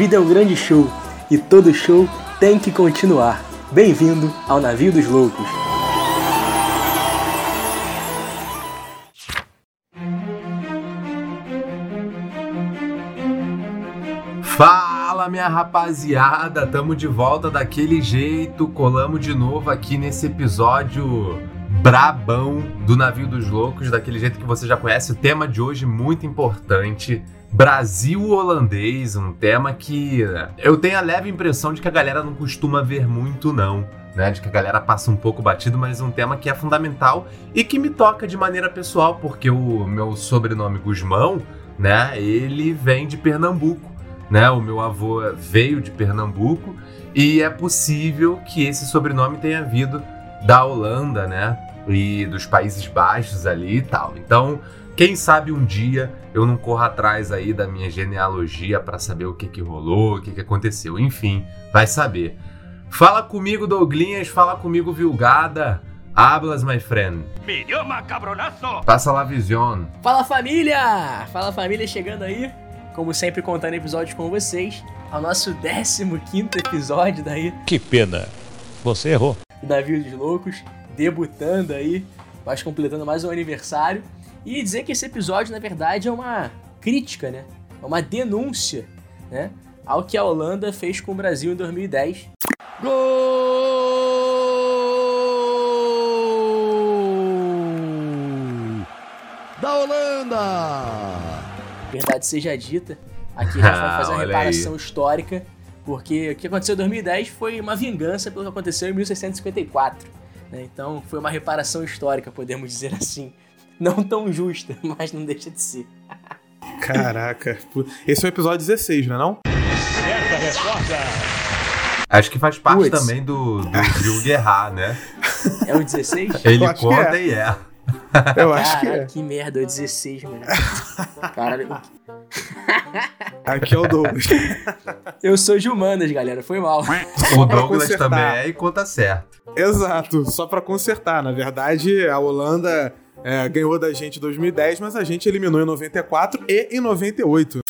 vida é um grande show e todo show tem que continuar. Bem-vindo ao Navio dos Loucos. Fala minha rapaziada, tamo de volta daquele jeito, colamos de novo aqui nesse episódio brabão do Navio dos Loucos, daquele jeito que você já conhece. O tema de hoje muito importante, Brasil holandês, um tema que eu tenho a leve impressão de que a galera não costuma ver muito não. Né, de que a galera passa um pouco batido, mas um tema que é fundamental e que me toca de maneira pessoal, porque o meu sobrenome Guzmão, né, ele vem de Pernambuco né? O meu avô veio de Pernambuco e é possível que esse sobrenome tenha vindo da Holanda, né? E dos Países Baixos ali e tal. Então, quem sabe um dia eu não corro atrás aí da minha genealogia para saber o que que rolou, o que que aconteceu. Enfim, vai saber. Fala comigo, Douglinhas, fala comigo, Vilgada. Hablas, my friend. Me cabronazo. Passa lá, Vision. Fala, família! Fala, família, chegando aí como sempre contando episódios com vocês, ao nosso 15 episódio daí. Que pena, você errou. Navio dos Loucos, debutando aí, mas completando mais um aniversário. E dizer que esse episódio, na verdade, é uma crítica, né? É uma denúncia, né? Ao que a Holanda fez com o Brasil em 2010. Gol! Da Holanda! verdade seja dita, aqui a gente vai fazer uma reparação histórica, porque o que aconteceu em 2010 foi uma vingança pelo que aconteceu em 1654. Né? Então foi uma reparação histórica, podemos dizer assim. Não tão justa, mas não deixa de ser. Caraca, esse é o episódio 16, não é não? Certa resposta! Acho que faz parte Puts. também do, do Gil Guerra, né? É o 16? Ele conta é. e é. Eu acho Cara, que é. que merda, o 16, mano. Caralho. Aqui é o Douglas. Eu sou de humanas, galera, foi mal. O Douglas também é e conta certo. Exato, só para consertar. Na verdade, a Holanda é, ganhou da gente em 2010, mas a gente eliminou em 94 e em 98.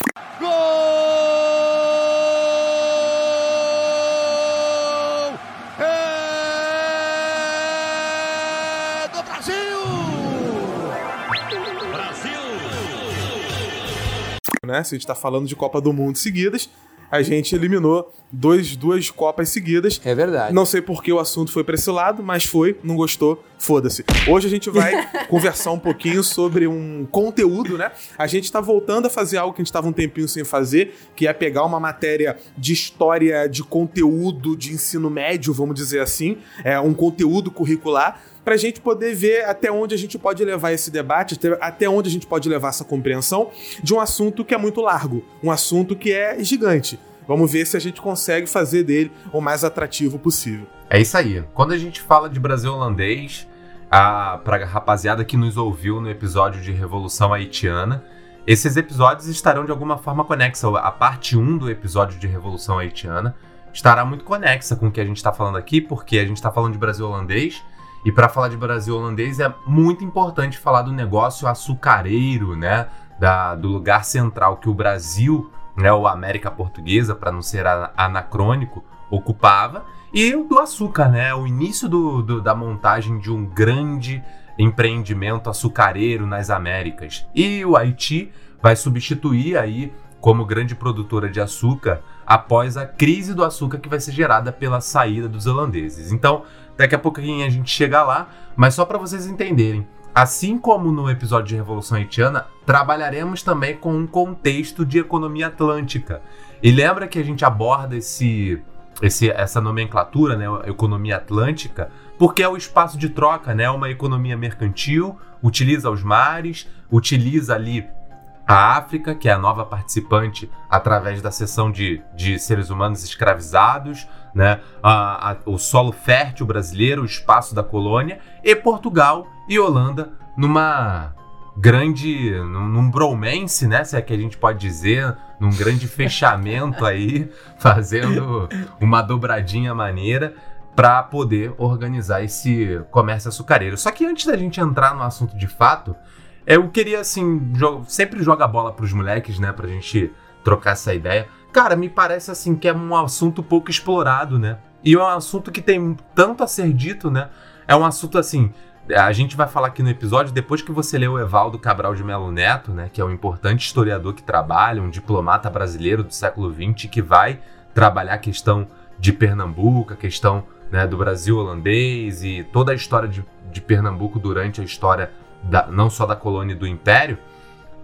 né? Se a gente está falando de Copa do Mundo seguidas, a gente eliminou dois, duas Copas seguidas. É verdade. Não sei por que o assunto foi para esse lado, mas foi, não gostou, foda-se. Hoje a gente vai conversar um pouquinho sobre um conteúdo, né? A gente está voltando a fazer algo que a gente estava um tempinho sem fazer, que é pegar uma matéria de história, de conteúdo de ensino médio, vamos dizer assim, é um conteúdo curricular para a gente poder ver até onde a gente pode levar esse debate, até onde a gente pode levar essa compreensão de um assunto que é muito largo, um assunto que é gigante. Vamos ver se a gente consegue fazer dele o mais atrativo possível. É isso aí. Quando a gente fala de Brasil holandês, a, pra rapaziada que nos ouviu no episódio de Revolução Haitiana, esses episódios estarão de alguma forma conexos. A parte 1 do episódio de Revolução Haitiana estará muito conexa com o que a gente está falando aqui, porque a gente está falando de Brasil holandês e para falar de Brasil holandês é muito importante falar do negócio açucareiro, né? Da, do lugar central que o Brasil, né, ou América Portuguesa, para não ser anacrônico, ocupava, e do açúcar, né? O início do, do, da montagem de um grande empreendimento açucareiro nas Américas. E o Haiti vai substituir aí como grande produtora de açúcar após a crise do açúcar que vai ser gerada pela saída dos holandeses. Então, Daqui a pouquinho a gente chega lá, mas só para vocês entenderem. Assim como no episódio de Revolução Haitiana, trabalharemos também com um contexto de economia atlântica. E lembra que a gente aborda esse, esse, essa nomenclatura, né, economia atlântica, porque é o espaço de troca, né, uma economia mercantil, utiliza os mares, utiliza ali a África, que é a nova participante através da seção de, de seres humanos escravizados, né? A, a, o solo fértil brasileiro, o espaço da colônia, e Portugal e Holanda numa grande. num, num bromance, né? Se é que a gente pode dizer, num grande fechamento aí, fazendo uma dobradinha maneira para poder organizar esse comércio açucareiro. Só que antes da gente entrar no assunto de fato, eu queria, assim, sempre jogar bola pros moleques, né? Pra gente trocar essa ideia. Cara, me parece assim que é um assunto pouco explorado, né? E é um assunto que tem tanto a ser dito, né? É um assunto assim. A gente vai falar aqui no episódio, depois que você lê o Evaldo Cabral de Melo Neto, né? Que é um importante historiador que trabalha, um diplomata brasileiro do século XX que vai trabalhar a questão de Pernambuco, a questão né, do Brasil holandês e toda a história de, de Pernambuco durante a história da, não só da colônia e do Império,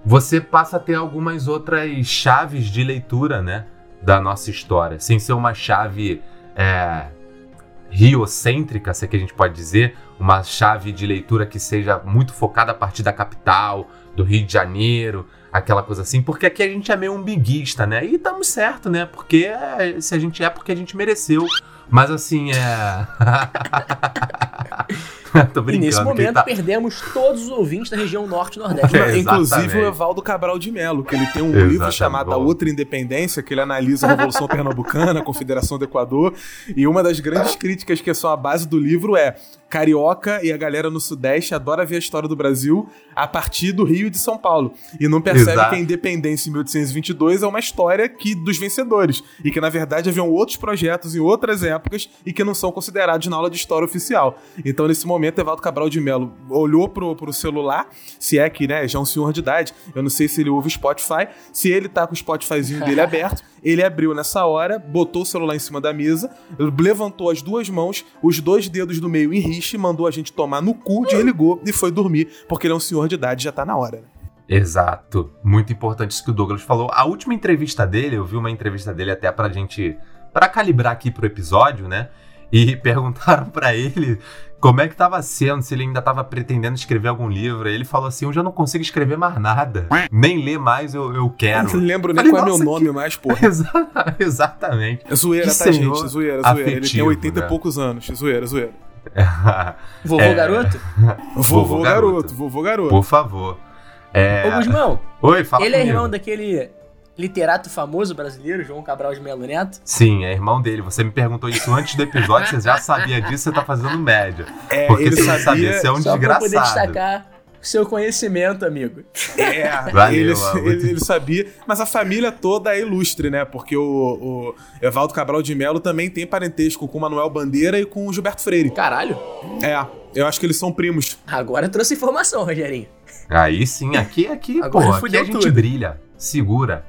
você passa a ter algumas outras chaves de leitura né, da nossa história, sem ser uma chave é, riocêntrica, se é que a gente pode dizer, uma chave de leitura que seja muito focada a partir da capital, do Rio de Janeiro, aquela coisa assim, porque aqui a gente é meio umbiguista, né? E estamos certo, né? Porque é, se a gente é porque a gente mereceu. Mas assim, é. Tô brincando. E nesse momento tá... perdemos todos os ouvintes da região norte e nordeste. É, Inclusive o Evaldo Cabral de Melo, que ele tem um exatamente. livro chamado A Outra Independência, que ele analisa a Revolução Pernambucana, a Confederação do Equador. E uma das grandes críticas que são a base do livro é carioca e a galera no Sudeste adora ver a história do Brasil a partir do Rio e de São Paulo. E não percebe Exato. que a independência em 1822 é uma história que dos vencedores. E que, na verdade, haviam outros projetos em outras épocas e que não são considerados na aula de história oficial. Então, nesse momento, Evaldo Cabral de Mello olhou pro, pro celular, se é que, né, já é um senhor de idade, eu não sei se ele ouve Spotify, se ele tá com o Spotifyzinho dele aberto, ele abriu nessa hora, botou o celular em cima da mesa, levantou as duas mãos, os dois dedos do meio em riche, mandou a gente tomar no cu, desligou e foi dormir, porque ele é um senhor de idade já tá na hora. Né? Exato. Muito importante isso que o Douglas falou. A última entrevista dele, eu vi uma entrevista dele até pra gente. para calibrar aqui pro episódio, né? E perguntaram para ele como é que tava sendo, se ele ainda tava pretendendo escrever algum livro. Ele falou assim: Eu já não consigo escrever mais nada. Nem ler mais eu, eu quero. Eu não lembro nem qual é meu nome que... mais, porra. Exa exatamente. É zoeira, que tá, gente? Zoeira, zoeira. Afetivo, ele tem 80 né? e poucos anos. Zoeira, zoeira. vovô é... garoto? Vovô, vovô garoto. garoto. Vovô garoto. Por favor. É... Ô, Gusmão. Oi, fala Ele comigo. é irmão daquele literato famoso brasileiro, João Cabral de Melo Neto? Sim, é irmão dele. Você me perguntou isso antes do episódio, você já sabia disso, você tá fazendo média. É, Porque ele você sabia, você é um só desgraçado. Pra poder destacar seu conhecimento, amigo. É, Valeu, ele, ele, ele, sabia. Mas a família toda é ilustre, né? Porque o, o Evaldo Cabral de Melo também tem parentesco com Manuel Bandeira e com o Gilberto Freire. Caralho. É, eu acho que eles são primos. Agora trouxe informação, Rogerinho. Aí sim, aqui, aqui, Agora pô, aqui a gente tudo. brilha, segura.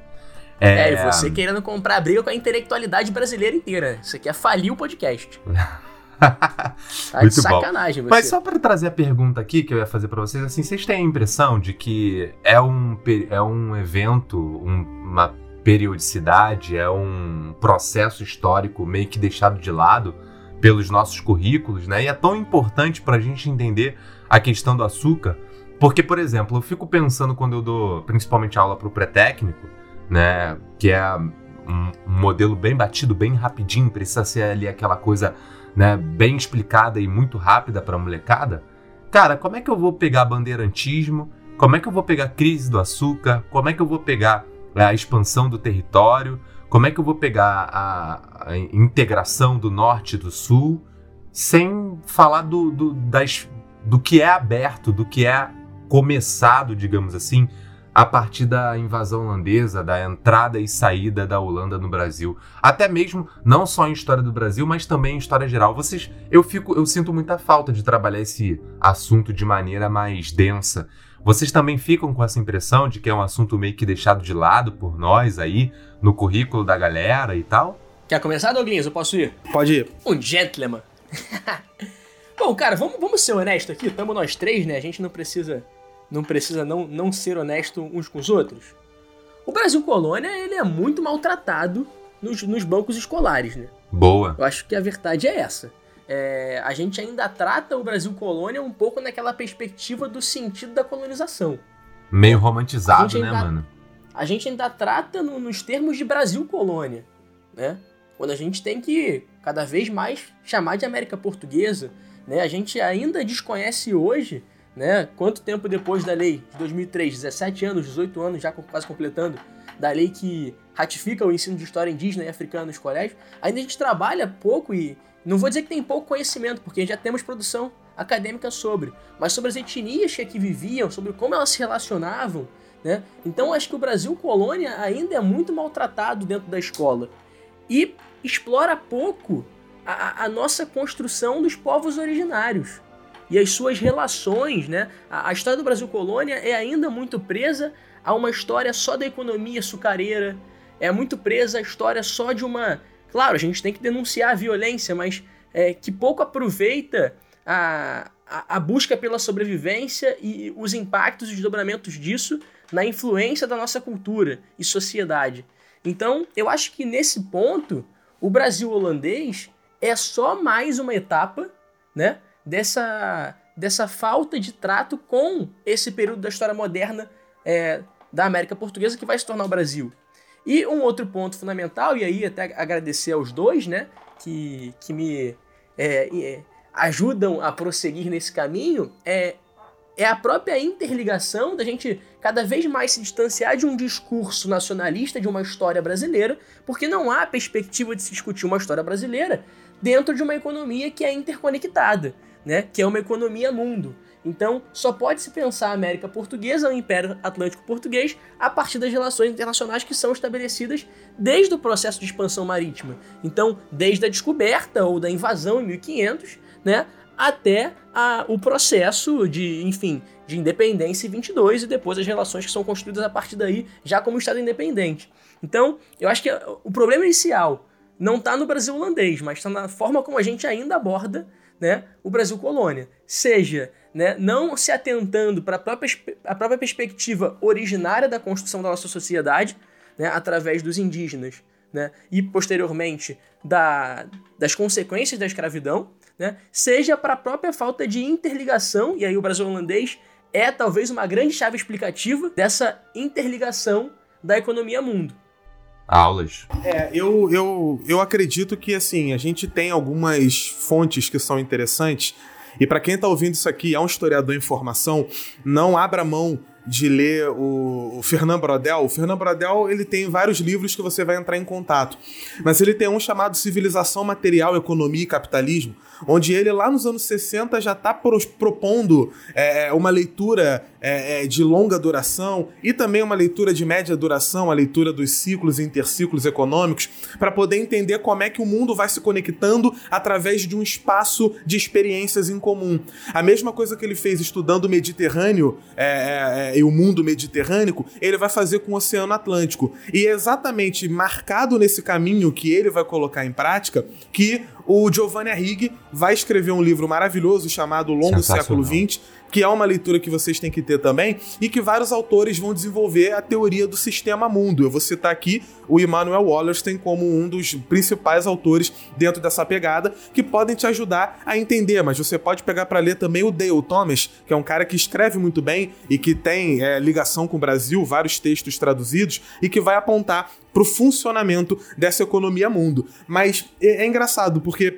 É... é, e você querendo comprar briga com a intelectualidade brasileira inteira. Você quer falir o podcast. tá Muito de sacanagem bom. Você. Mas só para trazer a pergunta aqui que eu ia fazer para vocês, assim, vocês têm a impressão de que é um, é um evento, um, uma periodicidade, é um processo histórico meio que deixado de lado pelos nossos currículos, né? E é tão importante para a gente entender a questão do açúcar, porque, por exemplo, eu fico pensando quando eu dou principalmente aula para o pré-técnico, né? Que é um, modelo bem batido, bem rapidinho, precisa ser ali aquela coisa, né? Bem explicada e muito rápida para a molecada. Cara, como é que eu vou pegar bandeirantismo? Como é que eu vou pegar crise do açúcar? Como é que eu vou pegar é, a expansão do território? Como é que eu vou pegar a, a integração do norte e do sul? Sem falar do, do, das, do que é aberto, do que é começado, digamos assim, a partir da invasão holandesa, da entrada e saída da Holanda no Brasil, até mesmo não só em história do Brasil, mas também em história geral. Vocês, eu fico, eu sinto muita falta de trabalhar esse assunto de maneira mais densa. Vocês também ficam com essa impressão de que é um assunto meio que deixado de lado por nós aí no currículo da galera e tal? Quer começar, Douglas? Eu posso ir? Pode ir. Um gentleman. Bom, cara, vamos, vamos ser honestos aqui. Estamos nós três, né? A gente não precisa não precisa não, não ser honesto uns com os outros? O Brasil Colônia ele é muito maltratado nos, nos bancos escolares, né? Boa. Eu acho que a verdade é essa. É, a gente ainda trata o Brasil Colônia um pouco naquela perspectiva do sentido da colonização. Meio romantizado, né, mano? A gente ainda trata no, nos termos de Brasil Colônia, né? Quando a gente tem que cada vez mais chamar de América Portuguesa, né? A gente ainda desconhece hoje né? Quanto tempo depois da lei de 2003, 17 anos, 18 anos já quase completando, da lei que ratifica o ensino de história indígena e africana nos colégios, ainda a gente trabalha pouco e não vou dizer que tem pouco conhecimento, porque já temos produção acadêmica sobre, mas sobre as etnias que aqui viviam, sobre como elas se relacionavam, Né? Então acho que o Brasil colônia ainda é muito maltratado dentro da escola e explora pouco a, a nossa construção dos povos originários e as suas relações, né? A, a, história do Brasil colônia é ainda muito presa a uma história só da economia açucareira, é muito presa a história só de uma. Claro, a gente tem que denunciar a violência, mas é, que pouco aproveita a, a, a busca pela sobrevivência e os impactos e desdobramentos disso na influência da nossa cultura e sociedade. Então, eu acho que nesse ponto, o Brasil holandês é só mais uma etapa, né, dessa, dessa falta de trato com esse período da história moderna é, da América Portuguesa que vai se tornar o Brasil. E um outro ponto fundamental, e aí até agradecer aos dois, né, que, que me é, é, ajudam a prosseguir nesse caminho, é, é a própria interligação da gente cada vez mais se distanciar de um discurso nacionalista de uma história brasileira, porque não há perspectiva de se discutir uma história brasileira dentro de uma economia que é interconectada, né? que é uma economia mundo. Então, só pode se pensar a América Portuguesa, o Império Atlântico Português, a partir das relações internacionais que são estabelecidas desde o processo de expansão marítima. Então, desde a descoberta ou da invasão em 1500, né, até a, o processo de, enfim, de independência em 22 e depois as relações que são construídas a partir daí, já como Estado independente. Então, eu acho que o problema inicial não está no Brasil holandês, mas está na forma como a gente ainda aborda né, o Brasil colônia. Seja né, não se atentando para a própria, perspectiva originária da construção da nossa sociedade, né, através dos indígenas, né, e posteriormente da, das consequências da escravidão, né, seja para a própria falta de interligação, e aí o Brasil holandês é talvez uma grande chave explicativa dessa interligação da economia mundo. Aulas. É, eu, eu, eu acredito que assim, a gente tem algumas fontes que são interessantes e para quem está ouvindo isso aqui, é um historiador em formação, não abra mão de ler o, o Fernand Brodel. O Fernand Brodel ele tem vários livros que você vai entrar em contato, mas ele tem um chamado Civilização Material, Economia e Capitalismo, onde ele lá nos anos 60 já está propondo é, é, uma leitura é, é, de longa duração e também uma leitura de média duração, a leitura dos ciclos e interciclos econômicos, para poder entender como é que o mundo vai se conectando através de um espaço de experiências em comum. A mesma coisa que ele fez estudando o Mediterrâneo é, é, e o mundo mediterrâneo, ele vai fazer com o Oceano Atlântico. E é exatamente marcado nesse caminho que ele vai colocar em prática que o Giovanni Arrighi vai escrever um livro maravilhoso chamado Longo Século XX, que é uma leitura que vocês têm que ter também, e que vários autores vão desenvolver a teoria do sistema mundo. Eu vou citar aqui o Immanuel Wallerstein como um dos principais autores dentro dessa pegada, que podem te ajudar a entender, mas você pode pegar para ler também o Dale Thomas, que é um cara que escreve muito bem e que tem é, ligação com o Brasil, vários textos traduzidos, e que vai apontar para o funcionamento dessa economia mundo. Mas é, é engraçado, porque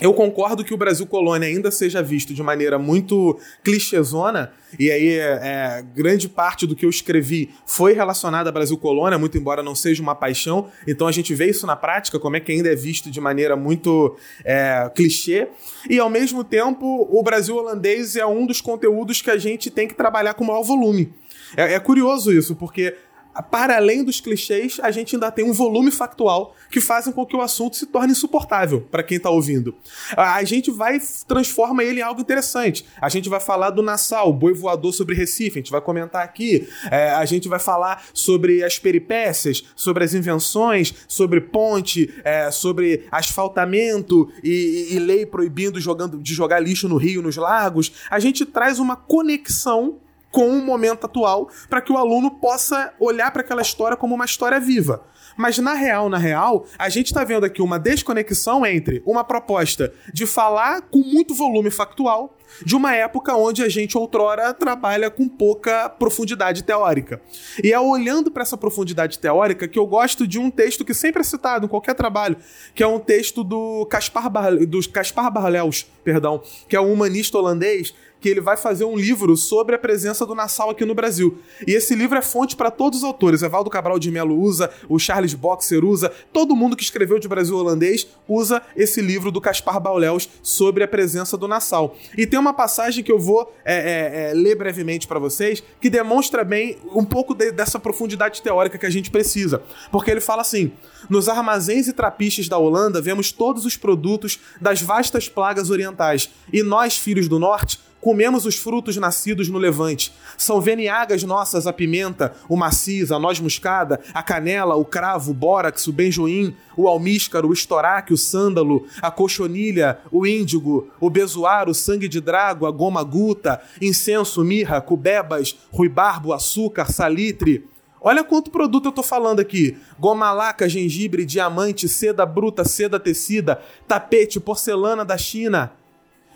eu concordo que o Brasil colônia ainda seja visto de maneira muito clichêzona, e aí é, grande parte do que eu escrevi foi relacionado a Brasil colônia, muito embora não seja uma paixão. Então a gente vê isso na prática, como é que ainda é visto de maneira muito é, clichê. E ao mesmo tempo, o Brasil holandês é um dos conteúdos que a gente tem que trabalhar com maior volume. É, é curioso isso, porque para além dos clichês, a gente ainda tem um volume factual que fazem com que o assunto se torne insuportável para quem está ouvindo. A gente vai transforma ele em algo interessante. A gente vai falar do Nassau, boi voador sobre Recife, a gente vai comentar aqui. É, a gente vai falar sobre as peripécias, sobre as invenções, sobre ponte, é, sobre asfaltamento e, e, e lei proibindo jogando, de jogar lixo no rio, nos lagos. A gente traz uma conexão com o momento atual, para que o aluno possa olhar para aquela história como uma história viva. Mas na real, na real, a gente está vendo aqui uma desconexão entre uma proposta de falar com muito volume factual de uma época onde a gente outrora trabalha com pouca profundidade teórica. E é olhando para essa profundidade teórica que eu gosto de um texto que sempre é citado em qualquer trabalho, que é um texto do Caspar, Bar... do Caspar Barlels, perdão, que é um humanista holandês que ele vai fazer um livro sobre a presença do Nassau aqui no Brasil. E esse livro é fonte para todos os autores. Evaldo Cabral de Melo usa, o Charles Boxer usa, todo mundo que escreveu de Brasil holandês usa esse livro do Caspar Bauleus sobre a presença do Nassau. E tem uma passagem que eu vou é, é, é, ler brevemente para vocês que demonstra bem um pouco de, dessa profundidade teórica que a gente precisa. Porque ele fala assim: nos armazéns e trapiches da Holanda vemos todos os produtos das vastas plagas orientais, e nós, filhos do norte, Comemos os frutos nascidos no levante. São veniagas nossas a pimenta, o maciz, a noz moscada, a canela, o cravo, o bórax, o benjoim, o almíscaro, o estoraque, o sândalo, a cochonilha, o índigo, o bezoar, o sangue de drago, a goma guta, incenso, mirra, cubebas, ruibarbo, açúcar, salitre. Olha quanto produto eu tô falando aqui: goma laca, gengibre, diamante, seda bruta, seda tecida, tapete, porcelana da China.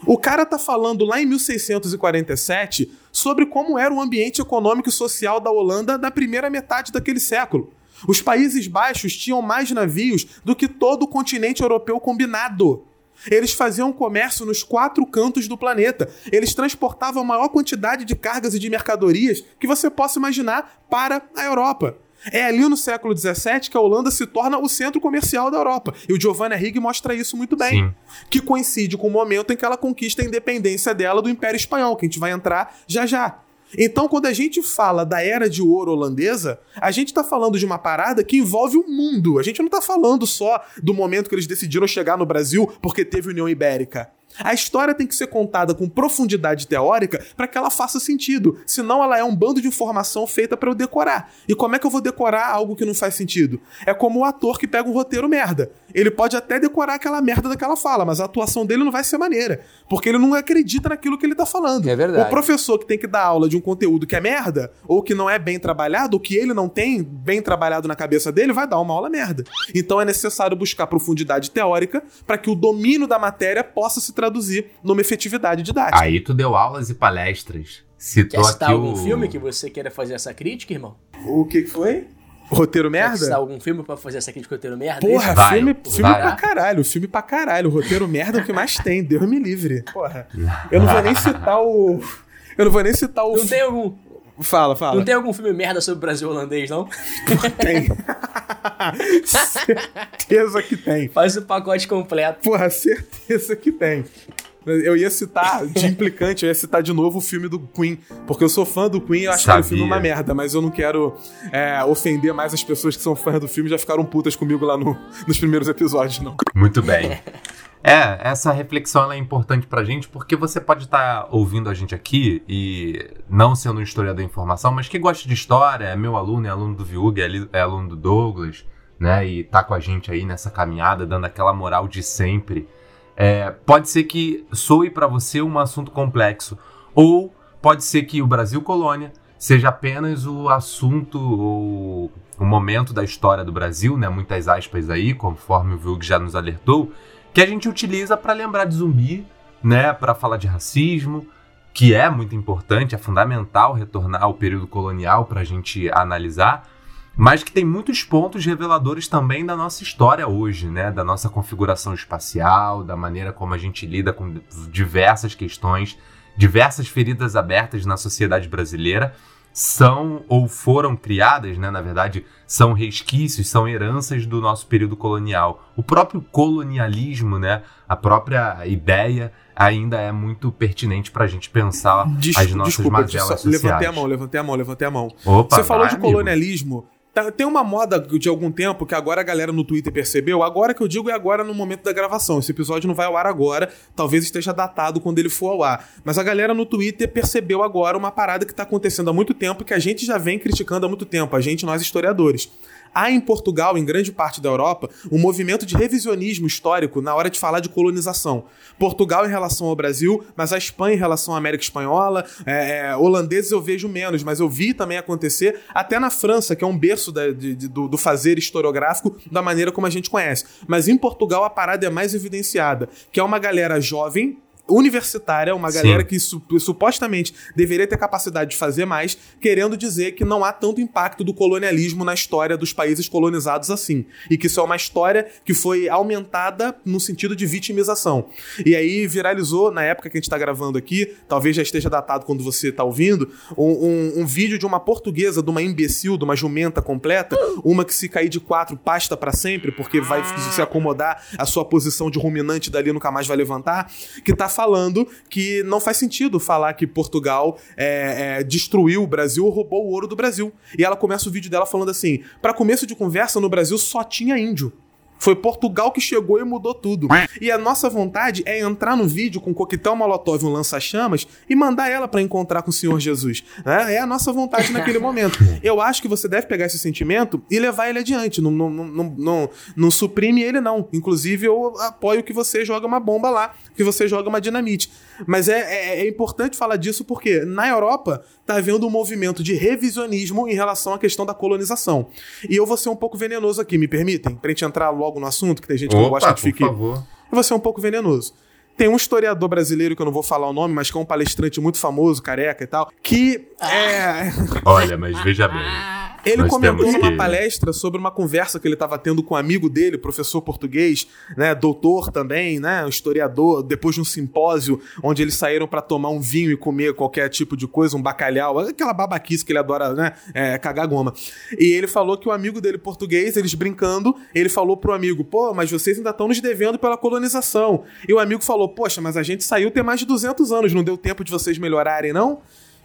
O cara tá falando lá em 1647 sobre como era o ambiente econômico e social da Holanda na primeira metade daquele século. Os Países Baixos tinham mais navios do que todo o continente europeu combinado. Eles faziam comércio nos quatro cantos do planeta. Eles transportavam a maior quantidade de cargas e de mercadorias que você possa imaginar para a Europa. É ali no século XVII que a Holanda se torna o centro comercial da Europa. E o Giovanni Rigg mostra isso muito bem. Sim. Que coincide com o momento em que ela conquista a independência dela do Império Espanhol, que a gente vai entrar já já. Então, quando a gente fala da era de ouro holandesa, a gente está falando de uma parada que envolve o mundo. A gente não está falando só do momento que eles decidiram chegar no Brasil porque teve União Ibérica. A história tem que ser contada com profundidade teórica para que ela faça sentido. Senão ela é um bando de informação feita para eu decorar. E como é que eu vou decorar algo que não faz sentido? É como o ator que pega um roteiro merda. Ele pode até decorar aquela merda daquela fala, mas a atuação dele não vai ser maneira. Porque ele não acredita naquilo que ele tá falando. É verdade. O professor que tem que dar aula de um conteúdo que é merda, ou que não é bem trabalhado, ou que ele não tem bem trabalhado na cabeça dele, vai dar uma aula merda. Então é necessário buscar profundidade teórica para que o domínio da matéria possa se traduzir numa efetividade didática. Aí tu deu aulas e palestras. Citou Quer citar aqui algum o... filme que você queira fazer essa crítica, irmão? O que foi? Roteiro Quer merda? citar algum filme pra fazer essa crítica roteiro merda? Porra, Vai, filme, filme vai. pra caralho, filme pra caralho. Roteiro merda é o que mais tem, Deus me livre. Porra. Eu não vou nem citar o. Eu não vou nem citar o. Não tem algum, Fala, fala. não tem algum filme merda sobre o Brasil holandês, não? Tem. certeza que tem. Faz o pacote completo. Porra, certeza que tem. Eu ia citar, de implicante, eu ia citar de novo o filme do Queen. Porque eu sou fã do Queen e eu acho Sabia. aquele filme uma merda, mas eu não quero é, ofender mais as pessoas que são fãs do filme e já ficaram putas comigo lá no- nos primeiros episódios, não. Muito bem. É, essa reflexão é importante pra gente porque você pode estar ouvindo a gente aqui e não sendo um historiador da informação, mas que gosta de história, é meu aluno, é aluno do Viug, é, é aluno do Douglas, né? E tá com a gente aí nessa caminhada, dando aquela moral de sempre. É, pode ser que soe pra você um assunto complexo, ou pode ser que o Brasil colônia seja apenas o assunto ou o momento da história do Brasil, né? Muitas aspas aí, conforme o Vilg já nos alertou, que a gente utiliza para lembrar de zumbi, né? Para falar de racismo, que é muito importante, é fundamental retornar ao período colonial para a gente analisar, mas que tem muitos pontos reveladores também da nossa história hoje, né? Da nossa configuração espacial, da maneira como a gente lida com diversas questões, diversas feridas abertas na sociedade brasileira são ou foram criadas, né, na verdade, são resquícios, são heranças do nosso período colonial. O próprio colonialismo, né, a própria ideia ainda é muito pertinente para a gente pensar Des- as nossas desculpa, mazelas sociais. levantei a mão, levantei a mão, levantei a mão. Opa, Você falou vai, de amigo. Tá- Tem uma moda de algum tempo que agora a galera no Twitter percebeu. Agora que eu digo é agora no momento da gravação. Esse episódio não vai ao ar agora. Talvez esteja datado quando ele for ao ar. Mas a galera no Twitter percebeu agora uma parada que tá acontecendo há muito tempo que a gente já vem criticando há muito tempo. A gente, nós historiadores. Há em Portugal, em grande parte da Europa, um movimento de revisionismo histórico na hora de falar de colonização. Portugal em relação ao Brasil, mas a Espanha em relação à América Espanhola. É, é, holandeses eu vejo menos, mas eu vi também acontecer até na França, que é um berço da- de- de- do, do fazer historiográfico da maneira como a gente conhece. Mas em Portugal a parada é mais evidenciada, que é uma galera jovem. Universitária, uma Sim. galera que su- supostamente deveria ter capacidade de fazer mais, querendo dizer que não há tanto impacto do colonialismo na história dos países colonizados assim. E que isso é uma história que foi aumentada no sentido de vitimização. E aí viralizou, na época que a gente está gravando aqui, talvez já esteja datado quando você está ouvindo, um, um- um vídeo de uma portuguesa, de uma imbecil, de uma jumenta completa, uma que se cair de quatro pasta para sempre, porque vai se acomodar a sua posição de ruminante dali nunca mais vai levantar, que tá falando que não faz sentido falar que Portugal é, é, destruiu o Brasil ou roubou o ouro do Brasil. E ela começa o vídeo dela falando assim: para começo de conversa, no Brasil só tinha índio. Foi Portugal que chegou e mudou tudo. E a nossa vontade é entrar no vídeo com um coquetel molotov e um lança-chamas e mandar ela para encontrar com o Senhor Jesus. Né? É a nossa vontade naquele momento. Eu acho que você deve pegar esse sentimento e levar ele adiante. Não, não, não, não, não suprime ele, não. Inclusive, eu apoio que você joga uma bomba lá, que você joga uma dinamite. Mas é, é, é importante falar disso porque na Europa tá havendo um movimento de revisionismo em relação à questão da colonização. E eu vou ser um pouco venenoso aqui, me permitem? Pra gente entrar logo no assunto, que tem gente que Opa, não gosta de por ficar. favor. Eu vou ser um pouco venenoso. Tem um historiador brasileiro, que eu não vou falar o nome, mas que é um palestrante muito famoso, careca e tal, que é. Olha, mas veja bem. Ele Nós comentou numa que- palestra sobre uma conversa que ele estava tendo com um amigo dele, professor português, né, doutor também, né, historiador, depois de um simpósio onde eles saíram para tomar um vinho e comer qualquer tipo de coisa, um bacalhau, aquela babaquice que ele adora, né, é, cagar goma. E ele falou que o amigo dele português, eles brincando, ele falou pro amigo, pô, mas vocês ainda estão nos devendo pela colonização. E o amigo falou, poxa, mas a gente saiu tem mais de 200 anos, não deu tempo de vocês melhorarem, não?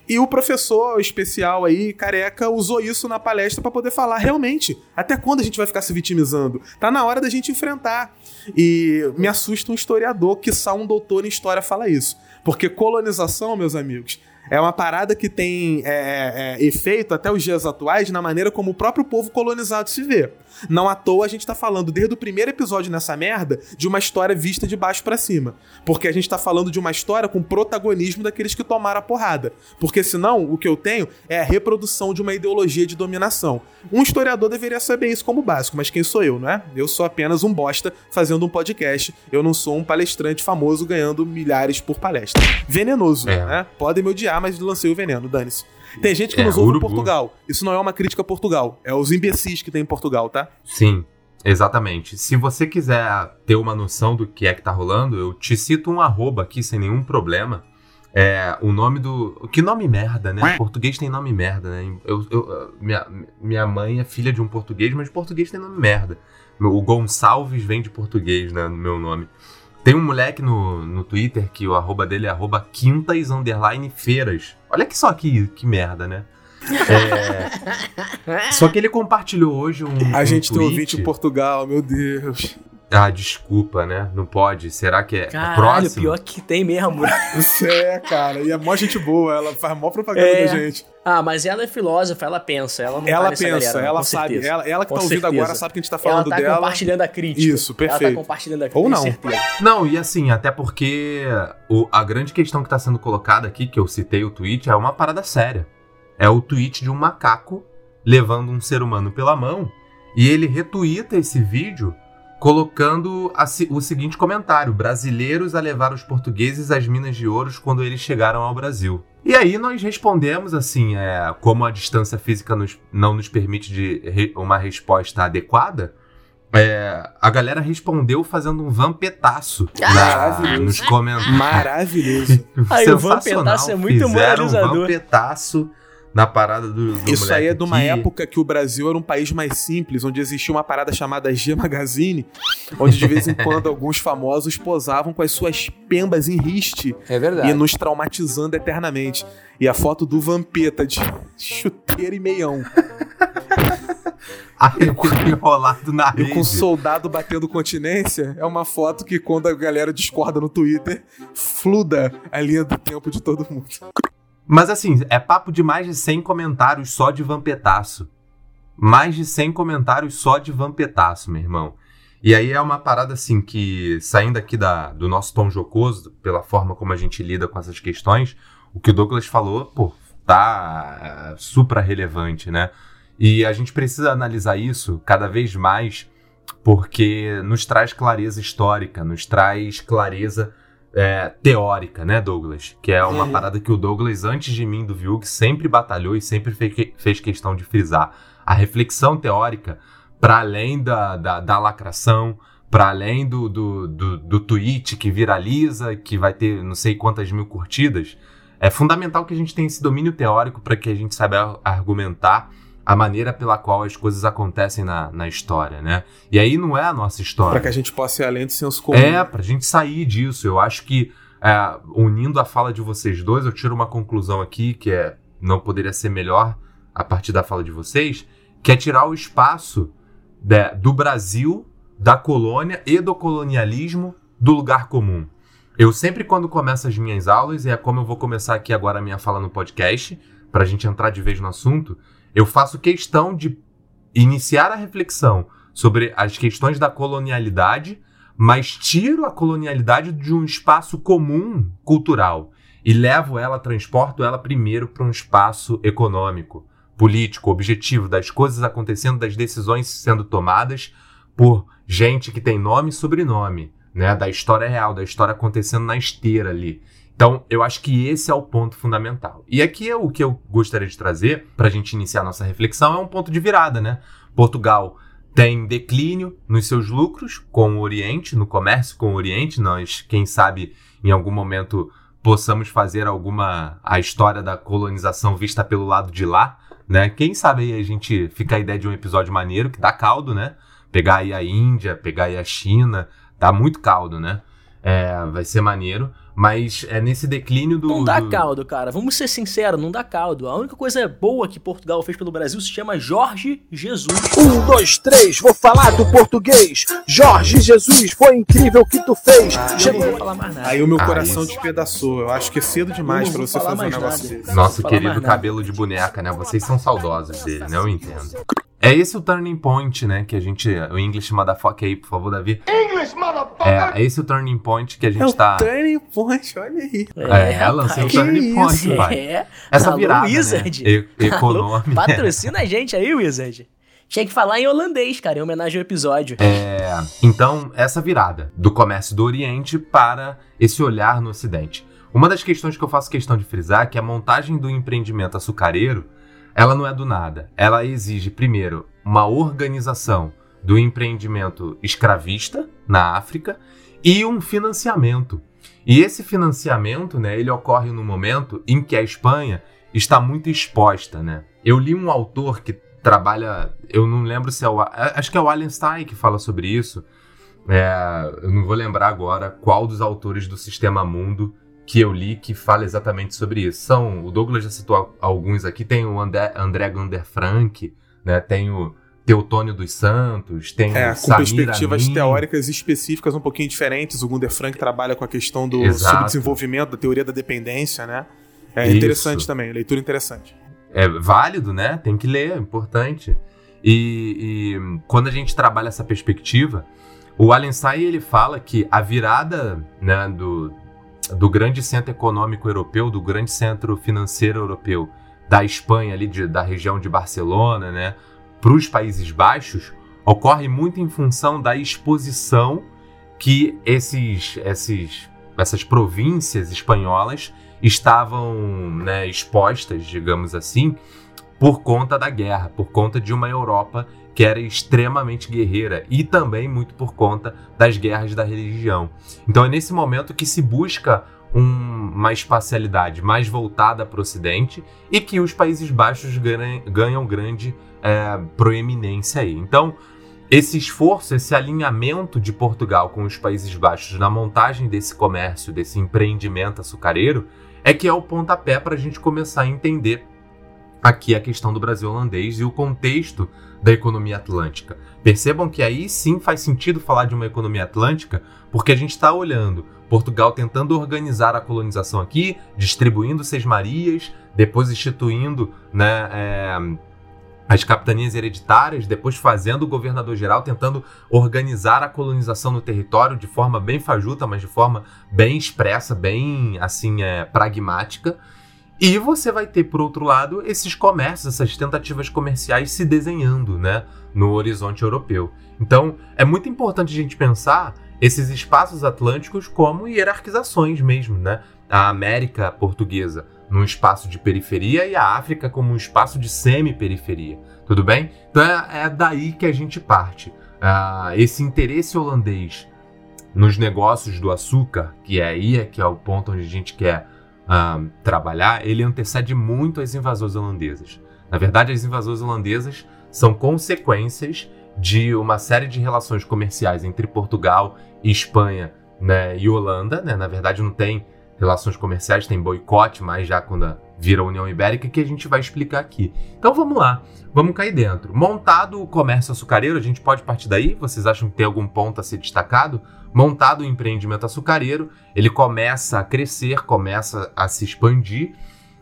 E o professor especial aí, careca, usou isso na palestra para poder falar realmente. Até quando a gente vai ficar se vitimizando? Tá na hora da gente enfrentar. E me assusta um historiador que só um doutor em história fala isso. Porque colonização, meus amigos, é uma parada que tem é, é, efeito até os dias atuais na maneira como o próprio povo colonizado se vê. Não à toa a gente tá falando desde o primeiro episódio nessa merda de uma história vista de baixo pra cima. Porque a gente tá falando de uma história com protagonismo daqueles que tomaram a porrada. Porque senão o que eu tenho é a reprodução de uma ideologia de dominação. Um historiador deveria saber isso como básico, mas quem sou eu, não é? Eu sou apenas um bosta fazendo um podcast. Eu não sou um palestrante famoso ganhando milhares por palestra. Venenoso, É. né? Podem me odiar, mas lancei o veneno, dane-se. Tem gente que É, nos ouve em. Portugal. Isso não é uma crítica a Portugal. É os imbecis que tem em Portugal, tá? Sim, exatamente. Se você quiser ter uma noção do que é que tá rolando, eu te cito um arroba aqui sem nenhum problema. É, o nome do. Que nome merda, né? Português tem nome merda, né? Eu, eu- minha, minha mãe é filha de um português, mas português tem nome merda. O Gonçalves vem de português, né? No meu nome. Tem um moleque no, no Twitter que o arroba dele é arroba quintas underline feiras. Olha que só que, que merda, né? É, só que ele compartilhou hoje um. A um gente tem tweet. ouvinte em Portugal, meu Deus. Ah, desculpa, né? Não pode. Será que é Caralho, próximo? pior que tem mesmo. Isso é, cara. E é mó gente boa, ela faz mó propaganda É. da gente. Ah, mas ela é filósofa, ela pensa, ela não tá ela nessa pensa, galera, ela sabe. certeza. Ela, ela que Com tá ouvindo certeza. agora sabe que a gente tá Ela falando tá dela. compartilhando a crítica. Isso, Ela perfeito. tá compartilhando a crítica, Ou não. Não, e assim, até porque o- a grande questão que está sendo colocada aqui, que eu citei o tweet, é uma parada séria. É o tweet de um macaco levando um ser humano pela mão e ele retuita esse vídeo colocando a o seguinte comentário: Brasileiros a levar os portugueses às minas de ouros quando eles chegaram ao Brasil. E aí nós respondemos assim, é, como a distância física nos- não nos permite de re- uma resposta adequada, é, a galera respondeu fazendo um vampetaço na- Maravilhoso. nos comentários. Maravilhoso. Aí, o vampetaço é muito Fizeram moralizador. um vampetaço na parada do, do Isso aí é de uma época que o Brasil era um país mais simples, onde existia uma parada chamada G Magazine, onde de vez em quando alguns famosos posavam com as suas pembas em riste É verdade. e nos traumatizando eternamente. E a foto do Vampeta de chuteira e meião. Aí, enrolado na E com rede. soldado batendo continência é uma foto que, quando a galera discorda no Twitter, fluda a linha do tempo de todo mundo. Mas assim, é papo de mais de 100 comentários só de vampetaço. Mais de 100 comentários só de vampetaço, meu irmão. E aí é uma parada assim que, saindo aqui da, do nosso tom jocoso, pela forma como a gente lida com essas questões, o que o Douglas falou, pô, tá supra relevante, né? E a gente precisa analisar isso cada vez mais porque nos traz clareza histórica, nos traz clareza é, teórica, né, Douglas? Que é uma Uhum. parada que o Douglas, antes de mim, do Viug, sempre batalhou e sempre fe- fez questão de frisar. A reflexão teórica, para além da, da, da lacração, para além do, do, do, do tweet que viraliza, que vai ter não sei quantas mil curtidas, é fundamental que a gente tenha esse domínio teórico para que a gente saiba argumentar a maneira pela qual as coisas acontecem na, na história, né? E aí não é a nossa história. Pra que a gente possa ir além do senso comum. É, pra gente sair disso. Eu acho que é, unindo a fala de vocês dois, eu tiro uma conclusão aqui que é não poderia ser melhor a partir da fala de vocês, que é tirar o espaço de, do Brasil, da colônia e do colonialismo do lugar comum. Eu sempre, quando começo as minhas aulas, e é como eu vou começar aqui agora a minha fala no podcast, para a gente entrar de vez no assunto, eu faço questão de iniciar a reflexão sobre as questões da colonialidade, mas tiro a colonialidade de um espaço comum cultural e levo ela, transporto ela primeiro para um espaço econômico, político, objetivo, das coisas acontecendo, das decisões sendo tomadas por gente que tem nome e sobrenome, né? Da história real, da história acontecendo na esteira ali. Então, eu acho que esse é o ponto fundamental. E aqui é o que eu gostaria de trazer para a gente iniciar nossa reflexão é um ponto de virada, né? Portugal tem declínio nos seus lucros com o Oriente, no comércio com o Oriente. Nós, quem sabe, em algum momento possamos fazer alguma a história da colonização vista pelo lado de lá, né? Quem sabe aí a gente fica a ideia de um episódio maneiro que dá caldo, né? Pegar aí a Índia, pegar aí a China, dá muito caldo, né? É, vai ser maneiro. Mas é nesse declínio do. Não dá do... caldo, cara. Vamos ser sinceros, não dá caldo. A única coisa boa que Portugal fez pelo Brasil se chama Jorge Jesus. Um, dois, três, vou falar do português. Jorge Jesus, foi incrível o que tu fez. Ah, Chegou. Não vou falar mais nada. Aí o meu coração isso. despedaçou. Eu acho que é cedo demais para você fazer um negócio desse. Nosso querido cabelo de boneca, né? Vocês são saudosos dele, né? Eu entendo. É esse o turning point, né? Que a gente. O English motherfucker aí, por favor, Davi. English motherfucker! É, é esse o turning point que a gente é tá. turning point, olha aí. É, é lancei o turning point, pai. É. Essa Alô, virada. Wizard. Né? E econômica. Patrocina a gente aí, Wizard. Tinha que falar em holandês, cara, em homenagem ao episódio. É. Então, essa virada do comércio do Oriente para esse olhar no Ocidente. Uma das questões que eu faço questão de frisar é que a montagem do empreendimento açucareiro ela não é do nada. Ela exige, primeiro, uma organização do empreendimento escravista na África e um financiamento. E esse financiamento, né, ele ocorre no momento em que a Espanha está muito exposta, né? Eu li um autor que trabalha, eu não lembro se é o, acho que é o Allenstein que fala sobre isso. É, eu não vou lembrar agora qual dos autores do Sistema Mundo que eu li que fala exatamente sobre isso. São, o Douglas já citou alguns aqui, tem o André, André Gander Frank, né, tem o Teutônio dos Santos, tem é, com perspectivas Amin. teóricas específicas um pouquinho diferentes. O Gunder Frank trabalha com a questão do Exato. subdesenvolvimento, da teoria da dependência, né? É isso. interessante também, leitura interessante. É válido, né? Tem que ler, é importante. E, e quando a gente trabalha essa perspectiva, o Allenstein ele fala que a virada né, do, do grande centro econômico europeu, do grande centro financeiro europeu, da Espanha, ali de, da região de Barcelona, né, para os Países Baixos, ocorre muito em função da exposição que esses, esses, essas províncias espanholas estavam né, expostas, digamos assim, por conta da guerra, por conta de uma Europa que era extremamente guerreira e também muito por conta das guerras da religião. Então é nesse momento que se busca um, uma espacialidade mais voltada para o Ocidente e que os Países Baixos ganham, ganham grande é, proeminência aí. Então, esse esforço, esse alinhamento de Portugal com os Países Baixos na montagem desse comércio, desse empreendimento açucareiro, é que é o pontapé para a gente começar a entender aqui a questão do Brasil holandês e o contexto da economia atlântica. Percebam que aí sim faz sentido falar de uma economia atlântica, porque a gente está olhando Portugal tentando organizar a colonização aqui, distribuindo Seis Marias, depois instituindo né, é, as capitanias hereditárias, depois fazendo o governador-geral, tentando organizar a colonização no território de forma bem fajuta, mas de forma bem expressa, bem assim é, pragmática. E você vai ter, por outro lado, esses comércios, essas tentativas comerciais se desenhando né, no horizonte europeu. Então, é muito importante a gente pensar esses espaços atlânticos como hierarquizações mesmo, né? A América portuguesa num espaço de periferia e a África como um espaço de semi-periferia, tudo bem? Então é, é, daí que a gente parte. Uh, esse interesse holandês nos negócios do açúcar, que é aí é que é o ponto onde a gente quer uh, trabalhar, ele antecede muito as invasões holandesas. Na verdade, as invasões holandesas são consequências de uma série de relações comerciais entre Portugal Espanha né, e Holanda, né? Na verdade não tem relações comerciais, tem boicote, mas já quando vira a União Ibérica, que a gente vai explicar aqui. Então vamos lá, vamos cair dentro. Montado o comércio açucareiro, a gente pode partir daí? Vocês acham que tem algum ponto a ser destacado? Montado o empreendimento açucareiro, ele começa a crescer, começa a se expandir,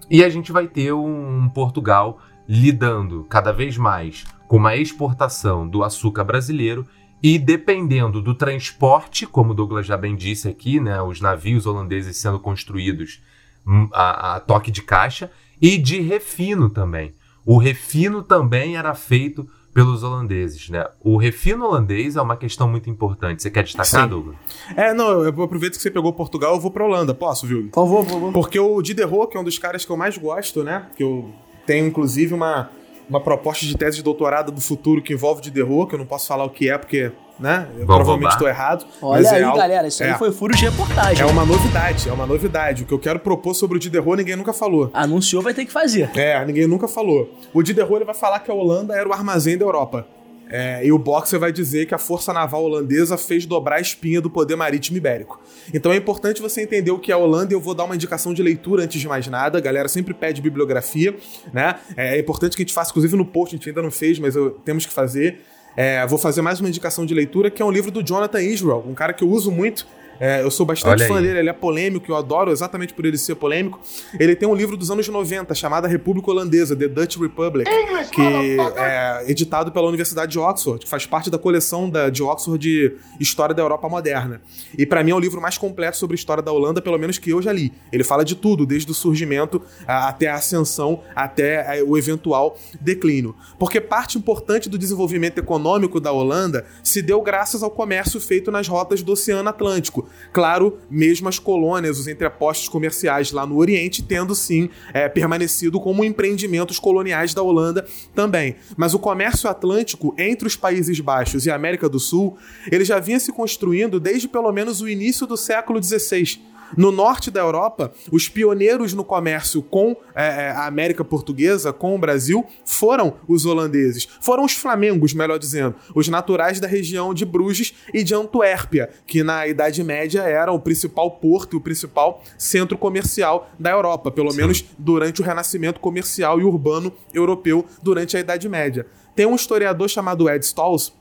e a gente vai ter um Portugal lidando cada vez mais com uma exportação do açúcar brasileiro e dependendo do transporte, como o Douglas já bem disse aqui, né, os navios holandeses sendo construídos hum, a, a toque de caixa, e de refino também. O refino também era feito pelos holandeses, né? O refino holandês é uma questão muito importante. Você quer destacar, Sim. Douglas? É, não, eu aproveito que você pegou Portugal, eu vou pra Holanda. Posso, viu? Por favor, por favor. Porque o Diderot, que é um dos caras que eu mais gosto, né? Que eu tenho, inclusive, uma uma proposta de tese de doutorado do futuro que envolve Diderot, que eu não posso falar o que é, porque, né? Eu provavelmente estou errado. Olha aí, é algo, galera, isso é, aí foi furo de reportagem. É uma novidade, é uma novidade. O que eu quero propor sobre o Diderot, ninguém nunca falou. Anunciou, vai ter que fazer. É, ninguém nunca falou. O Diderot ele vai falar que a Holanda era o armazém da Europa. É, e o Boxer vai dizer que a força naval holandesa fez dobrar a espinha do poder marítimo ibérico. Então é importante você entender o que é a Holanda eu vou dar uma indicação de leitura antes de mais nada. A galera sempre pede bibliografia, né? É, é importante que a gente faça, inclusive no post, a gente ainda não fez, mas eu, temos que fazer. É, vou fazer mais uma indicação de leitura, que é um livro do Jonathan Israel, um cara que eu uso muito é, eu sou bastante Olha fã aí. dele, ele é polêmico, eu adoro exatamente por ele ser polêmico. Ele tem um livro dos anos 90 chamado República Holandesa, The Dutch Republic, que é editado pela Universidade de Oxford, que faz parte da coleção da, de Oxford de História da Europa Moderna. E para mim é o livro mais completo sobre a história da Holanda, pelo menos que eu já li. Ele fala de tudo, desde o surgimento até a ascensão, até o eventual declínio. Porque parte importante do desenvolvimento econômico da Holanda se deu graças ao comércio feito nas rotas do Oceano Atlântico, Claro, mesmo as colônias, os entrepostos comerciais lá no Oriente, tendo sim é, permanecido como empreendimentos coloniais da Holanda também. Mas o comércio atlântico entre os Países Baixos e a América do Sul, ele já vinha se construindo desde pelo menos o início do século XVI no norte da Europa, os pioneiros no comércio com é, é, a América Portuguesa, com o Brasil, foram os holandeses. Foram os flamengos, melhor dizendo, os naturais da região de Bruges e de Antuérpia, que na Idade Média era o principal porto e o principal centro comercial da Europa, pelo Sim. menos durante o renascimento comercial e urbano europeu durante a Idade Média. Tem um historiador chamado Ed Stalls,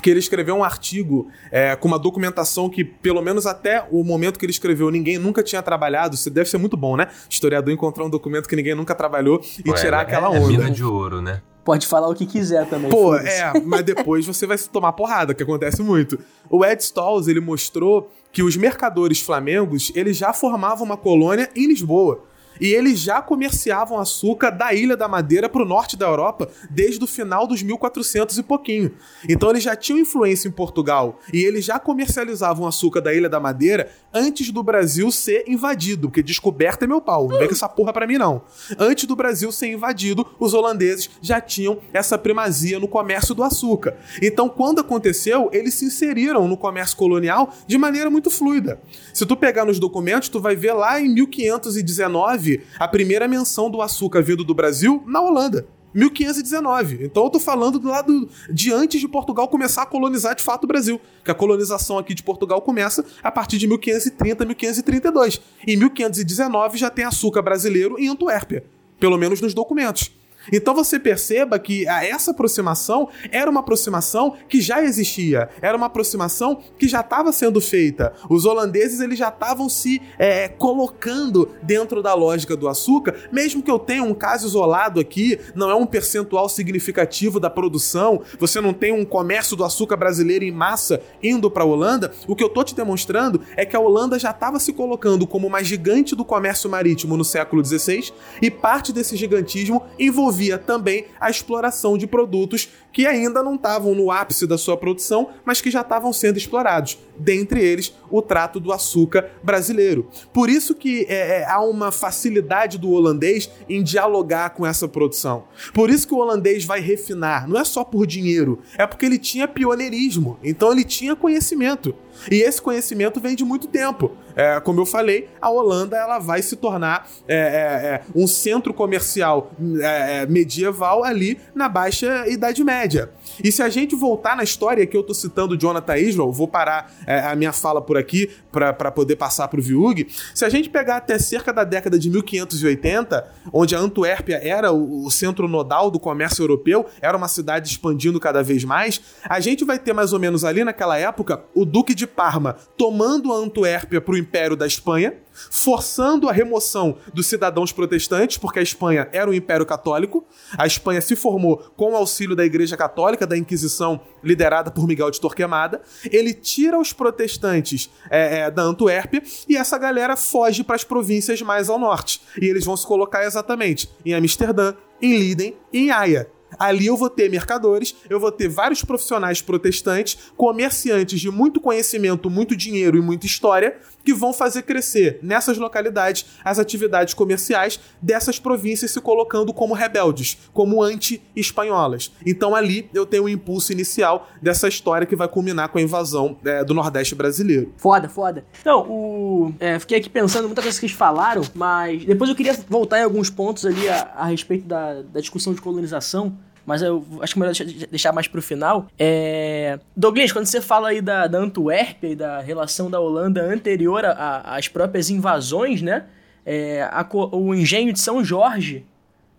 que ele escreveu um artigo é, com uma documentação que, pelo menos até o momento que ele escreveu, ninguém nunca tinha trabalhado. Isso deve ser muito bom, né? Historiador encontrar um documento que ninguém nunca trabalhou e Ué, tirar é, aquela onda. É mina de ouro, né? Pode falar o que quiser também. Pô, é, mas depois você vai se tomar porrada, que acontece muito. O Ed Stalls, ele mostrou que os mercadores flamengos, eles já formavam uma colônia em Lisboa. E eles já comerciavam açúcar da Ilha da Madeira para o norte da Europa desde o final dos 1400 e pouquinho. Então eles já tinham influência em Portugal e eles já comercializavam açúcar da Ilha da Madeira antes do Brasil ser invadido, porque descoberta é meu pau, não vem com essa porra para mim não. Antes do Brasil ser invadido, os holandeses já tinham essa primazia no comércio do açúcar. Então quando aconteceu, eles se inseriram no comércio colonial de maneira muito fluida. Se tu pegar nos documentos, tu vai ver lá em 1519 a primeira menção do açúcar vindo do Brasil na Holanda. 1519. Então eu tô falando do lado de antes de Portugal começar a colonizar de fato o Brasil. Que a colonização aqui de Portugal começa a partir de 1530, 1532. Em 1519 já tem açúcar brasileiro em Antuérpia. Pelo menos nos documentos. Então você perceba que essa aproximação era uma aproximação que já existia, era uma aproximação que já estava sendo feita. Os holandeses eles já estavam se é, colocando dentro da lógica do açúcar, mesmo que eu tenha um caso isolado aqui, não é um percentual significativo da produção, você não tem um comércio do açúcar brasileiro em massa indo para a Holanda. O que eu tô te demonstrando é que a Holanda já estava se colocando como uma gigante do comércio marítimo no século XVI e parte desse gigantismo envolvia envolvia também a exploração de produtos que ainda não estavam no ápice da sua produção, mas que já estavam sendo explorados. Dentre eles, o trato do açúcar brasileiro. Por isso que é, é, há uma facilidade do holandês em dialogar com essa produção. Por isso que o holandês vai refinar. Não é só por dinheiro, é porque ele tinha pioneirismo. Então ele tinha conhecimento. E esse conhecimento vem de muito tempo. É, como eu falei, a Holanda ela vai se tornar é, é, é um centro comercial é, medieval ali na Baixa Idade Média. E se a gente voltar na história que eu tô citando Jonathan Israel, vou parar a minha fala por aqui aqui para poder passar pro Viug. Se a gente pegar até cerca da década de 1580, onde a Antuérpia era o, o centro nodal do comércio europeu, era uma cidade expandindo cada vez mais, a gente vai ter mais ou menos ali naquela época o Duque de Parma tomando a Antuérpia para o Império da Espanha, forçando a remoção dos cidadãos protestantes, porque a Espanha era um império católico. A Espanha se formou com o auxílio da Igreja Católica, da Inquisição liderada por Miguel de Torquemada. Ele tira os protestantes é, é, da Antuérpia e essa galera foge para as províncias mais ao norte. E eles vão se colocar exatamente em Amsterdã, em Leiden e em Haia. Ali eu vou ter mercadores, eu vou ter vários profissionais protestantes, comerciantes de muito conhecimento, muito dinheiro e muita história, que vão fazer crescer nessas localidades as atividades comerciais dessas províncias se colocando como rebeldes, como anti-espanholas. Então ali eu tenho o um impulso inicial dessa história que vai culminar com a invasão é, do Nordeste brasileiro. Foda, foda. Então, o... É, fiquei aqui pensando muitas coisas que eles falaram, mas depois eu queria voltar em alguns pontos ali a, a respeito da, da discussão de colonização mas eu acho que é melhor deixar mais pro final. É... Douglas, quando você fala aí da, da Antuérpia e da relação da Holanda anterior às próprias invasões, né? É, a, o engenho de São Jorge,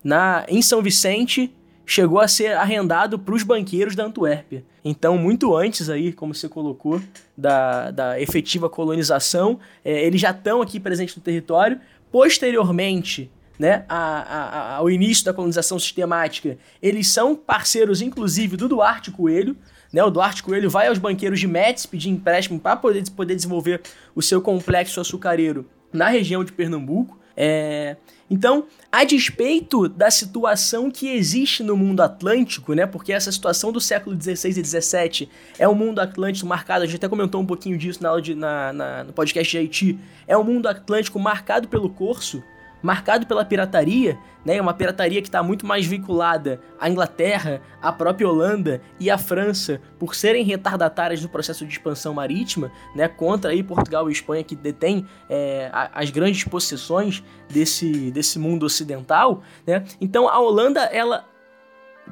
na, em São Vicente, chegou a ser arrendado para os banqueiros da Antuérpia. Então, muito antes aí, como você colocou, da, da efetiva colonização, é, eles já estão aqui presentes no território. Posteriormente, né, a, a, ao início da colonização sistemática, eles são parceiros, inclusive, do Duarte Coelho. Né, o Duarte Coelho vai aos banqueiros de Metz pedir empréstimo para poder, poder desenvolver o seu complexo açucareiro na região de Pernambuco. É... Então, a despeito da situação que existe no mundo atlântico, né? Porque essa situação do século XVI e XVII é um mundo atlântico marcado, a gente até comentou um pouquinho disso na, de, na, na no podcast de Haiti, é um mundo atlântico marcado pelo curso, marcado pela pirataria, né? Uma pirataria que está muito mais vinculada à Inglaterra, à própria Holanda e à França, por serem retardatárias no processo de expansão marítima, né? Contra aí Portugal e Espanha que detêm é, as grandes possessões desse, desse mundo ocidental, né? Então a Holanda ela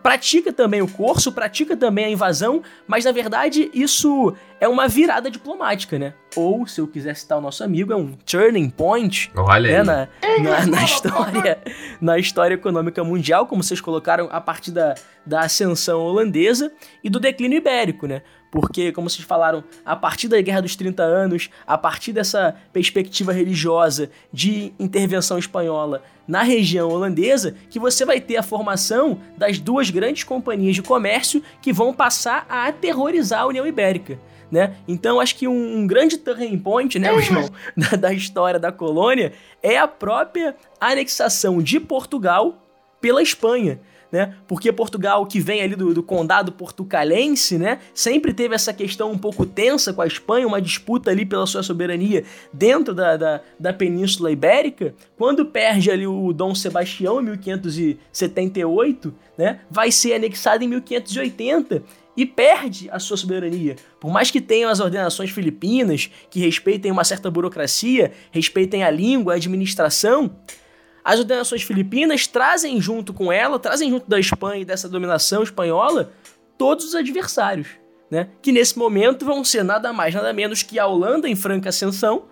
pratica também o curso, pratica também a invasão, mas na verdade isso é uma virada diplomática, né? Ou, se eu quiser citar o nosso amigo, é um turning point Olha né? na, na, na, história, na história econômica mundial, como vocês colocaram, a partir da, da ascensão holandesa e do declínio ibérico, né? Porque, como vocês falaram, a partir da Guerra dos 30 Anos, a partir dessa perspectiva religiosa de intervenção espanhola na região holandesa, que você vai ter a formação das duas grandes companhias de comércio que vão passar a aterrorizar a União Ibérica. Né? Então acho que um, um grande turning point, né, João, da, da história da colônia é a própria anexação de Portugal pela Espanha né? Porque Portugal, que vem ali do, do, condado portucalense, né? Sempre teve essa questão um pouco tensa com a Espanha, uma disputa ali pela sua soberania dentro da, da, da Península Ibérica. Quando perde ali o Dom Sebastião em 1578, né? Vai ser anexado em 1580 e perde a sua soberania. Por mais que tenham as ordenações filipinas, que respeitem uma certa burocracia, respeitem a língua, a administração, as ordenações filipinas trazem junto com ela, trazem junto da Espanha e dessa dominação espanhola, todos os adversários, né? Que nesse momento vão ser nada mais, nada menos que a Holanda em franca ascensão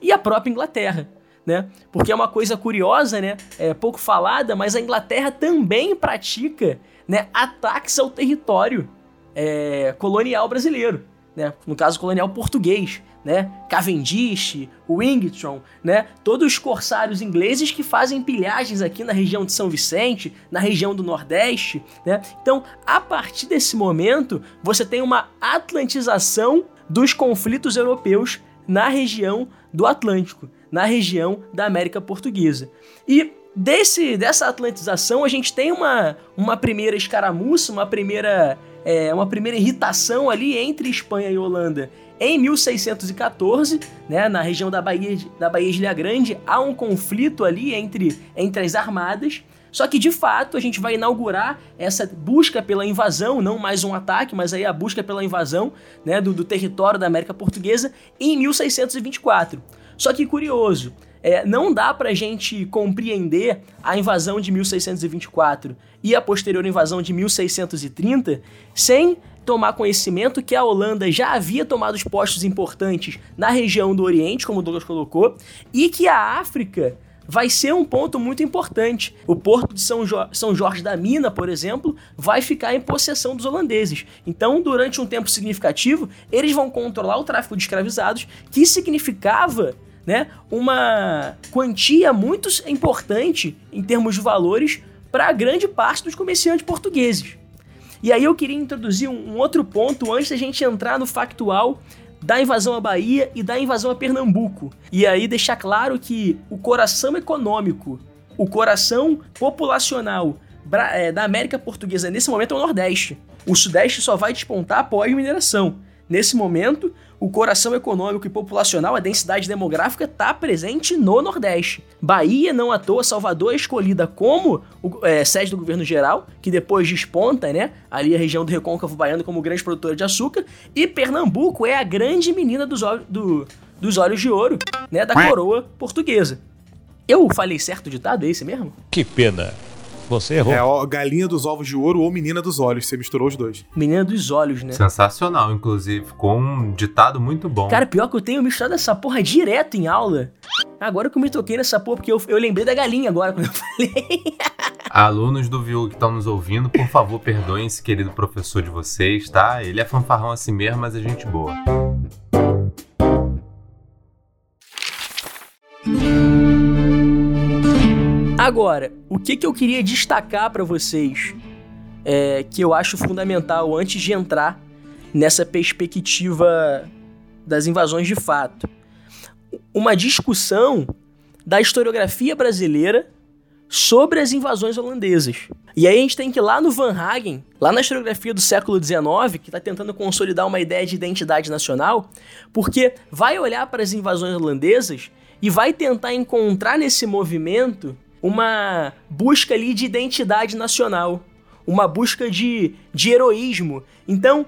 e a própria Inglaterra. Né? Porque é uma coisa curiosa, né? É pouco falada, mas a Inglaterra também pratica né, ataques ao território é, colonial brasileiro, né? No caso colonial português né? Cavendish, Wingtron, né? Todos os corsários ingleses que fazem pilhagens aqui na região de São Vicente, na região do Nordeste, né? Então, a partir desse momento, você tem uma atlantização dos conflitos europeus na região do Atlântico, na região da América Portuguesa. E desse dessa atlantização a gente tem uma, uma primeira escaramuça, uma primeira é, uma primeira irritação ali entre Espanha e Holanda em 1614, né, na região da Baía, da Baía de Ilha Grande, há um conflito ali entre, entre as armadas. Só que de fato a gente vai inaugurar essa busca pela invasão, não mais um ataque, mas aí a busca pela invasão né, do, do território da América Portuguesa em 1624. Só que curioso, é, não dá pra gente compreender a invasão de 1624 e a posterior invasão de 1630 sem tomar conhecimento que a Holanda já havia tomado os postos importantes na região do Oriente, como o Douglas colocou, e que a África vai ser um ponto muito importante. O porto de São, jo São Jorge da Mina, por exemplo, vai ficar em possessão dos holandeses. Então, durante um tempo significativo, eles vão controlar o tráfico de escravizados, que significava né, uma quantia muito importante em termos de valores para grande parte dos comerciantes portugueses. E aí eu queria introduzir um, um outro ponto antes da gente entrar no factual da invasão à Bahia e da invasão a Pernambuco. E aí deixar claro que o coração econômico, o coração populacional é, da América Portuguesa nesse momento é o Nordeste. O Sudeste só vai despontar após mineração. Nesse momento, o coração econômico e populacional, a densidade demográfica, está presente no Nordeste. Bahia, não à toa, Salvador é escolhida como é, sede do governo geral, que depois desponta, né? Ali a região do Recôncavo Baiano como grande produtora de açúcar. E Pernambuco é a grande menina dos, olhos, do, dos olhos de ouro, né? Da coroa portuguesa. Eu falei certo o ditado? É esse mesmo? Que pena. Você errou. É ó, galinha dos ovos de ouro ou menina dos olhos. Você misturou os dois. Menina dos olhos, né? Sensacional, inclusive. Ficou um ditado muito bom. Cara, pior que eu tenho misturado essa porra direto em aula. Agora que eu me toquei nessa porra, porque eu, eu lembrei da galinha agora quando eu falei. Alunos do Viu que estão nos ouvindo, por favor, perdoem esse querido professor de vocês, tá? Ele é fanfarrão assim mesmo, mas é gente boa. Agora, o que, que eu queria destacar para vocês, é, que eu acho fundamental antes de entrar nessa perspectiva das invasões de fato? Uma discussão da historiografia brasileira sobre as invasões holandesas. E aí a gente tem que ir lá no Van Hagen, lá na historiografia do século XIX, que está tentando consolidar uma ideia de identidade nacional, porque vai olhar para as invasões holandesas e vai tentar encontrar nesse movimento uma busca ali de identidade nacional, uma busca de, de heroísmo. Então,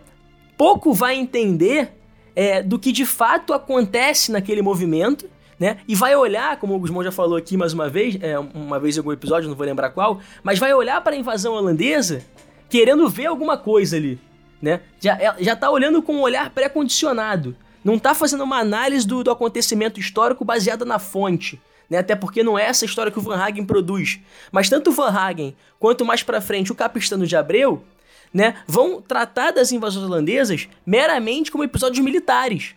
pouco vai entender é, do que de fato acontece naquele movimento, né? E vai olhar, como o Gusmão já falou aqui mais uma vez, é, uma vez em algum episódio, não vou lembrar qual, mas vai olhar para a invasão holandesa querendo ver alguma coisa ali, né? Já, é, já tá olhando com um olhar pré-condicionado. Não tá fazendo uma análise do, do acontecimento histórico baseada na fonte né? Até porque não é essa história que o Van Hagen produz. Mas tanto o Van Hagen quanto mais para frente o Capistano de Abreu, né, vão tratar das invasões holandesas meramente como episódios militares.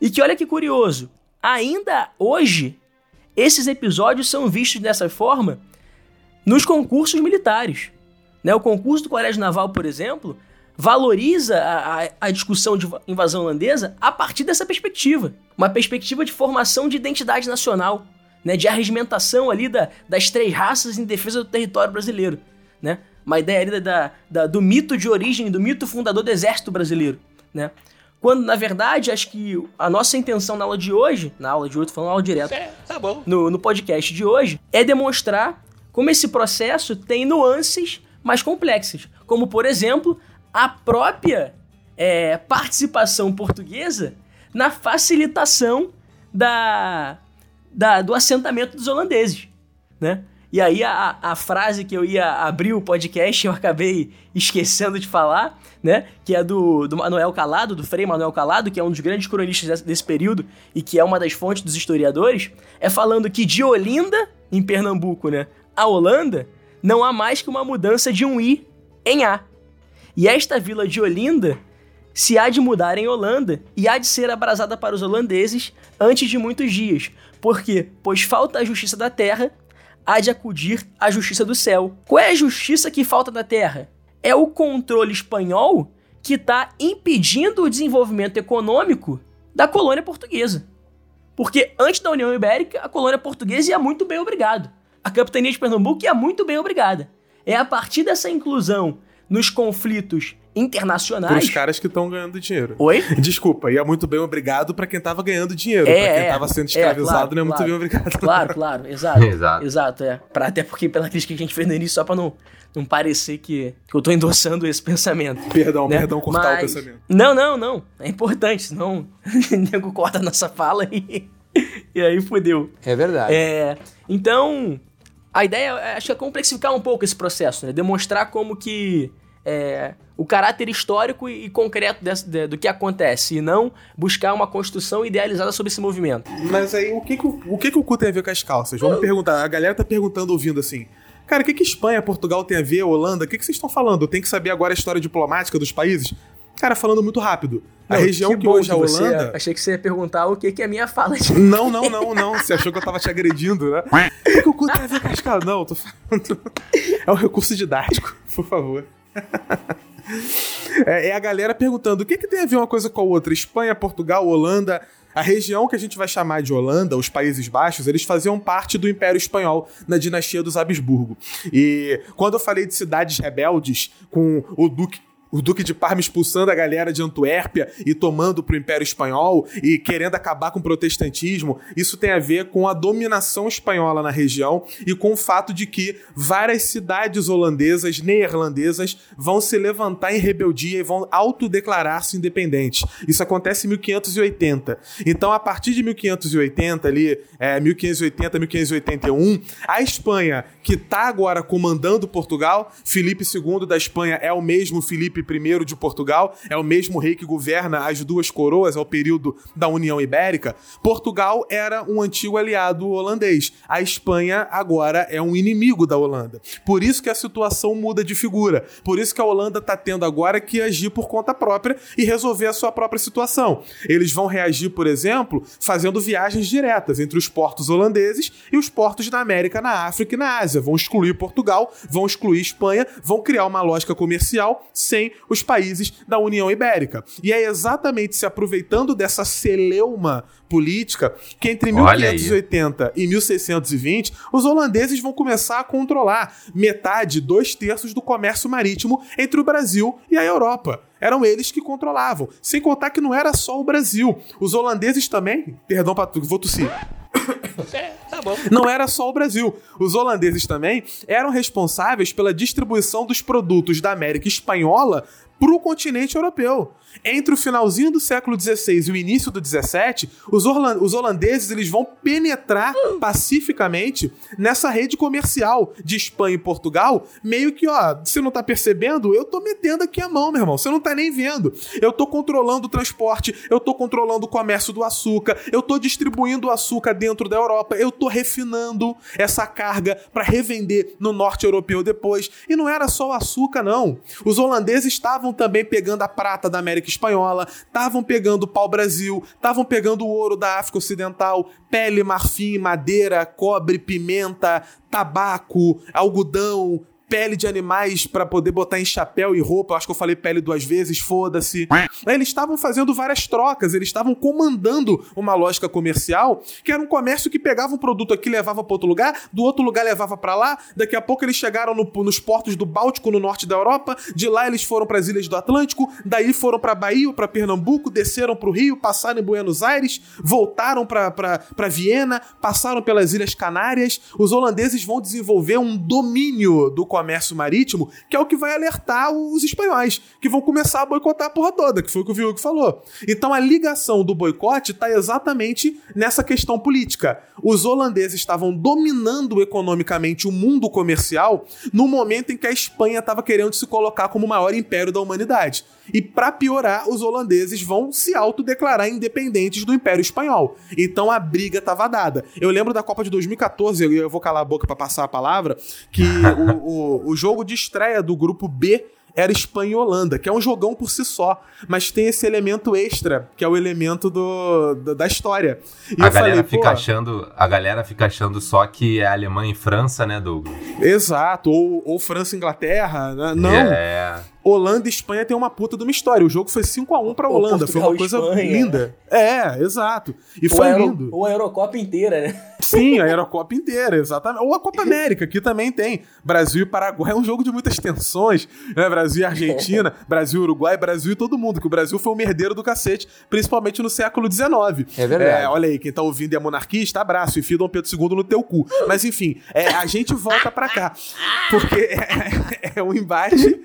E que olha que curioso, ainda hoje esses episódios são vistos dessa forma nos concursos militares. Né? O concurso do Colégio Naval, por exemplo, valoriza a, a, a, discussão de invasão holandesa a partir dessa perspectiva. Uma perspectiva de formação de identidade nacional né, de arregimentação ali da, das três raças em defesa do território brasileiro, né? Uma ideia ali da, da, do mito de origem, do mito fundador do exército brasileiro, né? Quando, na verdade, acho que a nossa intenção na aula de hoje, na aula de hoje, falando aula direto, é, tá bom. No, no podcast de hoje, é demonstrar como esse processo tem nuances mais complexas. Como, por exemplo, a própria é, participação portuguesa na facilitação da, da, do assentamento dos holandeses, né? E aí a, a frase que eu ia abrir o podcast eu acabei esquecendo de falar, né? Que é do, do Manuel Calado, do Frei Manuel Calado, que é um dos grandes cronistas desse, desse período e que é uma das fontes dos historiadores, é falando que de Olinda, em Pernambuco, né, a Holanda, não há mais que uma mudança de um I em A. E esta vila de Olinda se há de mudar em Holanda e há de ser abrasada para os holandeses antes de muitos dias, por quê? Pois falta a justiça da terra, há de acudir a justiça do céu. Qual é a justiça que falta da terra? É o controle espanhol que está impedindo o desenvolvimento econômico da colônia portuguesa. Porque antes da União Ibérica, a colônia portuguesa ia muito bem obrigado. A capitania de Pernambuco ia muito bem obrigada. É a partir dessa inclusão nos conflitos internacionais. Os caras que estão ganhando dinheiro. Oi? Desculpa, e é muito bem obrigado para quem tava ganhando dinheiro. É, pra quem é, tava sendo escravizado, é, claro, não é muito claro, bem obrigado. Claro, claro, exato. exato. Exato, é. Pra, até porque pela crítica que a gente fez no início, só pra não, não parecer que, que eu tô endossando esse pensamento. Perdão, né? perdão cortar Mas, o pensamento. Não, não, não. É importante, senão o nego corta a nossa fala e, e aí fodeu. É verdade. É, então, a ideia, acho que é complexificar um pouco esse processo, né? Demonstrar como que é, o caráter histórico e, concreto desse, de, do que acontece, e não buscar uma construção idealizada sobre esse movimento. Mas aí, o que, que, o, que, que o cu tem a ver com as calças? Vamos perguntar. A galera tá perguntando, ouvindo assim. Cara, o que, que Espanha, Portugal tem a ver, Holanda? O que, que vocês estão falando? Tem que saber agora a história diplomática dos países? Cara, falando muito rápido. A não, região que, que hoje é a Holanda. Você, achei que você ia perguntar o que, que é a minha fala. De... Não, não, não, não. Você achou que eu tava te agredindo, né? O que o cu tem a ver com as calças? Não, tô falando. É um recurso didático, por favor. É, é, a galera perguntando o que, que tem a ver uma coisa com a outra? Espanha, Portugal, Holanda. A região que a gente vai chamar de Holanda, os Países Baixos, eles faziam parte do Império Espanhol na dinastia dos Habsburgo. E quando eu falei de cidades rebeldes, com o Duque o Duque de Parma expulsando a galera de Antuérpia e tomando para o Império Espanhol e querendo acabar com o protestantismo, isso tem a ver com a dominação espanhola na região e com o fato de que várias cidades holandesas, neerlandesas, vão se levantar em rebeldia e vão autodeclarar-se independentes. Isso acontece em 1580. Então, a partir de 1580, ali, é, 1580, 1581, a Espanha, que está agora comandando Portugal, Felipe II da Espanha é o mesmo I de Portugal, é o mesmo rei que governa as duas coroas ao período da União Ibérica, Portugal era um antigo aliado holandês. A Espanha agora é um inimigo da Holanda. Por isso que a situação muda de figura. Por isso que a Holanda está tendo agora que agir por conta própria e resolver a sua própria situação. Eles vão reagir, por exemplo, fazendo viagens diretas entre os portos holandeses e os portos da América, na África e na Ásia. Vão excluir Portugal, vão excluir Espanha, vão criar uma lógica comercial sem os países da União Ibérica. E é exatamente se aproveitando dessa celeuma política que entre 1580 e 1620 os holandeses vão começar a controlar metade, dois terços do comércio marítimo entre o Brasil e a Europa eram eles que controlavam. Sem contar que não era só o Brasil. Os holandeses também. Perdão, vou tossir. É, tá bom. Não era só o Brasil. Os holandeses também eram responsáveis pela distribuição dos produtos da América Espanhola para o continente europeu. Entre o finalzinho do século XVI e o início do XVII, os, os holandeses eles vão penetrar pacificamente nessa rede comercial de Espanha e Portugal, meio que, ó, você não tá percebendo? Eu tô metendo aqui a mão, meu irmão. Você não tá nem vendo. Eu tô controlando o transporte, eu tô controlando o comércio do açúcar, eu tô distribuindo o açúcar dentro da Europa, eu tô refinando essa carga para revender no norte europeu depois. E não era só o açúcar, não. Os holandeses estavam também pegando a prata da América Espanhola, estavam pegando pau-brasil, estavam pegando o ouro da África Ocidental, pele, marfim, madeira, cobre, pimenta, tabaco, algodão, pele de animais para poder botar em chapéu e roupa. Acho que eu falei pele duas vezes, foda-se. Eles estavam fazendo várias trocas, eles estavam comandando uma lógica comercial que era um comércio que pegava um produto aqui levava para outro lugar, do outro lugar levava para lá. Daqui a pouco eles chegaram no, nos portos do Báltico, no norte da Europa. De lá eles foram para as ilhas do Atlântico, daí foram para Bahia, para Pernambuco, desceram para o Rio, passaram em Buenos Aires, voltaram para Viena, passaram pelas Ilhas Canárias. Os holandeses vão desenvolver um domínio do comércio marítimo, que é o que vai alertar os espanhóis, que vão começar a boicotar a porra toda, que foi o que o Viúgo falou. Então a ligação do boicote está exatamente nessa questão política. Os holandeses estavam dominando economicamente o mundo comercial no momento em que a Espanha estava querendo se colocar como o maior império da humanidade. E para piorar, os holandeses vão se autodeclarar independentes do Império Espanhol. Então a briga estava dada. Eu lembro da Copa de 2014, eu vou calar a boca para passar a palavra, que o, o, o jogo de estreia do grupo B era Espanha e Holanda, que é um jogão por si só, mas tem esse elemento extra, que é o elemento do, do da história. E a galera falei, fica achando, a galera fica achando só que é Alemanha e França, né, Douglas? Exato, ou, ou França e Inglaterra, né? Não. É. Holanda e Espanha tem uma puta de uma história. O jogo foi 5 a 1 pra Holanda. Foi uma coisa Espanha. linda. É, exato. E ou foi Euro, lindo. Ou a Eurocopa inteira, né? Sim, a Eurocopa inteira, exatamente. Ou a Copa América, que também tem. Brasil e Paraguai é um jogo de muitas tensões. Né? Brasil e Argentina, Brasil e Uruguai, Brasil e todo mundo. Que o Brasil foi um merdeiro do cacete, principalmente no século XIX. É verdade. É, olha aí, quem tá ouvindo é monarquista, abraço. Enfia Dom Pedro II no teu cu. Mas enfim, é, a gente volta pra cá. Porque é, é um embate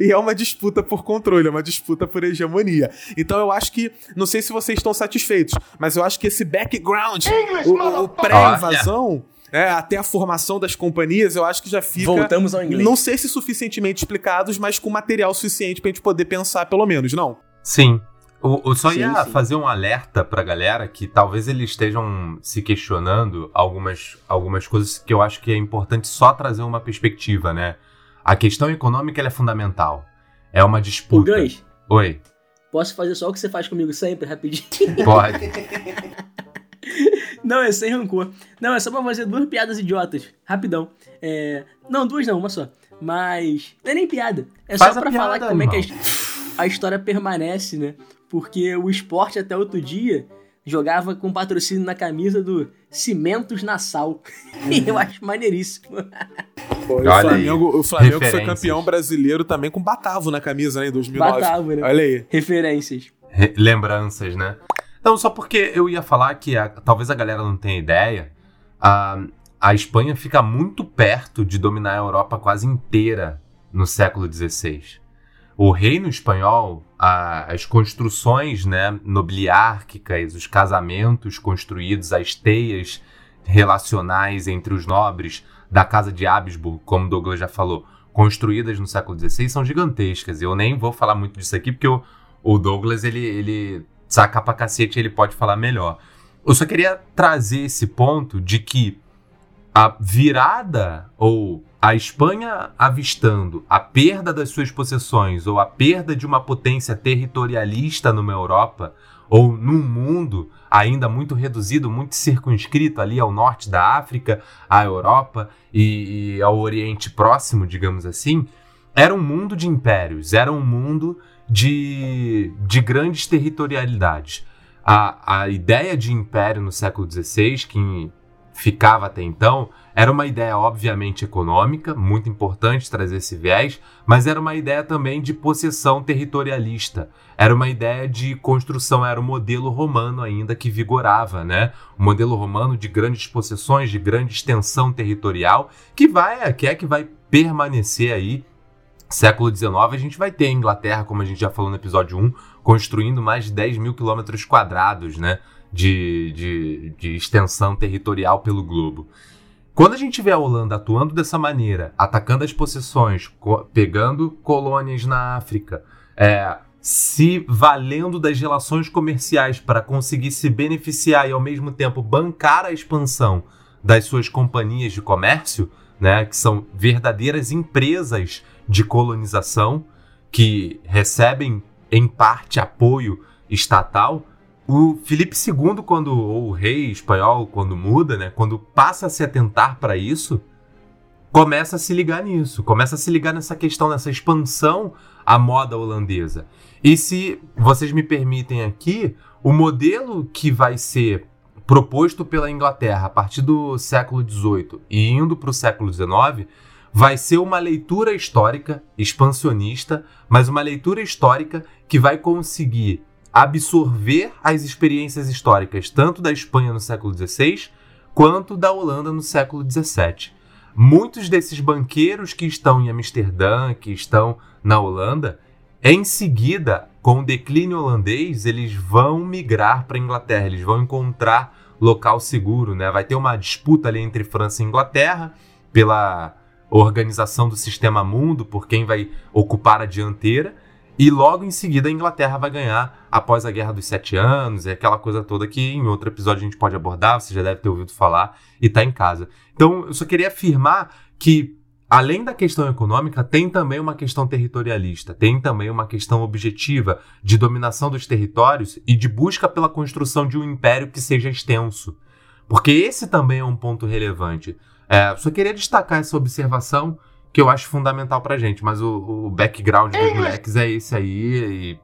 e é uma disputa por controle, é uma disputa por hegemonia. Então eu acho que, não sei se vocês estão satisfeitos, mas eu acho que esse background, o, o pré-invasão, é, até a formação das companhias, eu acho que já fica. Voltamos ao inglês. Não sei se suficientemente explicados, mas com material suficiente pra gente poder pensar, pelo menos, não? Sim. Eu só Sim, ia sim. fazer um alerta pra galera que talvez eles estejam se questionando algumas, algumas coisas que eu acho que é importante só trazer uma perspectiva, né? A questão econômica é fundamental. É uma O disputa. Gans, Oi, posso fazer só o que você faz comigo sempre, rapidinho? pode. Não, é sem rancor. Não, é só pra fazer duas piadas idiotas. Rapidão. É... Não, duas não, uma só. Mas. Não é nem piada. É Faz só pra falar piada, que como é que a, irmão. his- a história permanece, né? Porque o esporte até outro dia jogava com patrocínio na camisa do Cimentos Nassau. E eu acho maneiríssimo. Pô, o Flamengo, o Flamengo foi campeão brasileiro também com Batavo na camisa, né, em 2009. Batavo, né? Olha aí. Referências. Re- Lembranças, né? Não, só porque eu ia falar que a- talvez a galera não tenha ideia. A, a Espanha fica muito perto de dominar a Europa quase inteira no século XVI. O reino espanhol, a- as construções né, nobiliárquicas, os casamentos construídos, as teias relacionais entre os nobres da casa de Habsburgo, como Douglas já falou, construídas no século XVI, são gigantescas. Eu nem vou falar muito disso aqui, porque o, o Douglas, ele, ele saca pra cacete, ele pode falar melhor. Eu só queria trazer esse ponto de que a virada ou a Espanha avistando a perda das suas possessões ou a perda de uma potência territorialista numa Europa ou num mundo ainda muito reduzido, muito circunscrito ali ao norte da África, à Europa e, e ao Oriente Próximo, digamos assim, era um mundo de impérios, era um mundo de, de grandes territorialidades. A, a ideia de império no século XVI, que ficava até então, era uma ideia obviamente econômica, muito importante trazer esse viés, mas era uma ideia também de possessão territorialista. Era uma ideia de construção, era o modelo romano ainda que vigorava, né? O modelo romano de grandes possessões, de grande extensão territorial, que vai, que é que vai permanecer aí século XIX, a gente vai ter a Inglaterra, como a gente já falou no episódio 1, construindo mais de 10 mil quilômetros quadrados né, de, de, de extensão territorial pelo globo. Quando a gente vê a Holanda atuando dessa maneira, atacando as possessões, pegando colônias na África, é, se valendo das relações comerciais para conseguir se beneficiar e ao mesmo tempo bancar a expansão das suas companhias de comércio, né, que são verdadeiras empresas de colonização que recebem em parte apoio estatal. O Felipe II, quando ou o rei espanhol, quando muda, né, quando passa a se atentar para isso, começa a se ligar nisso, começa a se ligar nessa questão, nessa expansão à moda holandesa. E se vocês me permitem aqui, o modelo que vai ser proposto pela Inglaterra a partir do século XVIII e indo para o século XIX vai ser uma leitura histórica expansionista, mas uma leitura histórica que vai conseguir absorver as experiências históricas tanto da Espanha no século XVI quanto da Holanda no século XVII. Muitos desses banqueiros que estão em Amsterdã, que estão na Holanda, em seguida, com o declínio holandês, eles vão migrar para a Inglaterra, eles vão encontrar local seguro, né? Vai ter uma disputa ali entre França e Inglaterra pela organização do sistema mundo, por quem vai ocupar a dianteira, e logo em seguida a Inglaterra vai ganhar após a Guerra dos Sete Anos, é aquela coisa toda que em outro episódio a gente pode abordar, você já deve ter ouvido falar e está em casa. Então eu só queria afirmar que Além da questão econômica, tem também uma questão territorialista, tem também uma questão objetiva de dominação dos territórios e de busca pela construção de um império que seja extenso. Porque esse também é um ponto relevante. É, só queria destacar essa observação que eu acho fundamental pra gente, mas o, o background dos moleques é esse aí e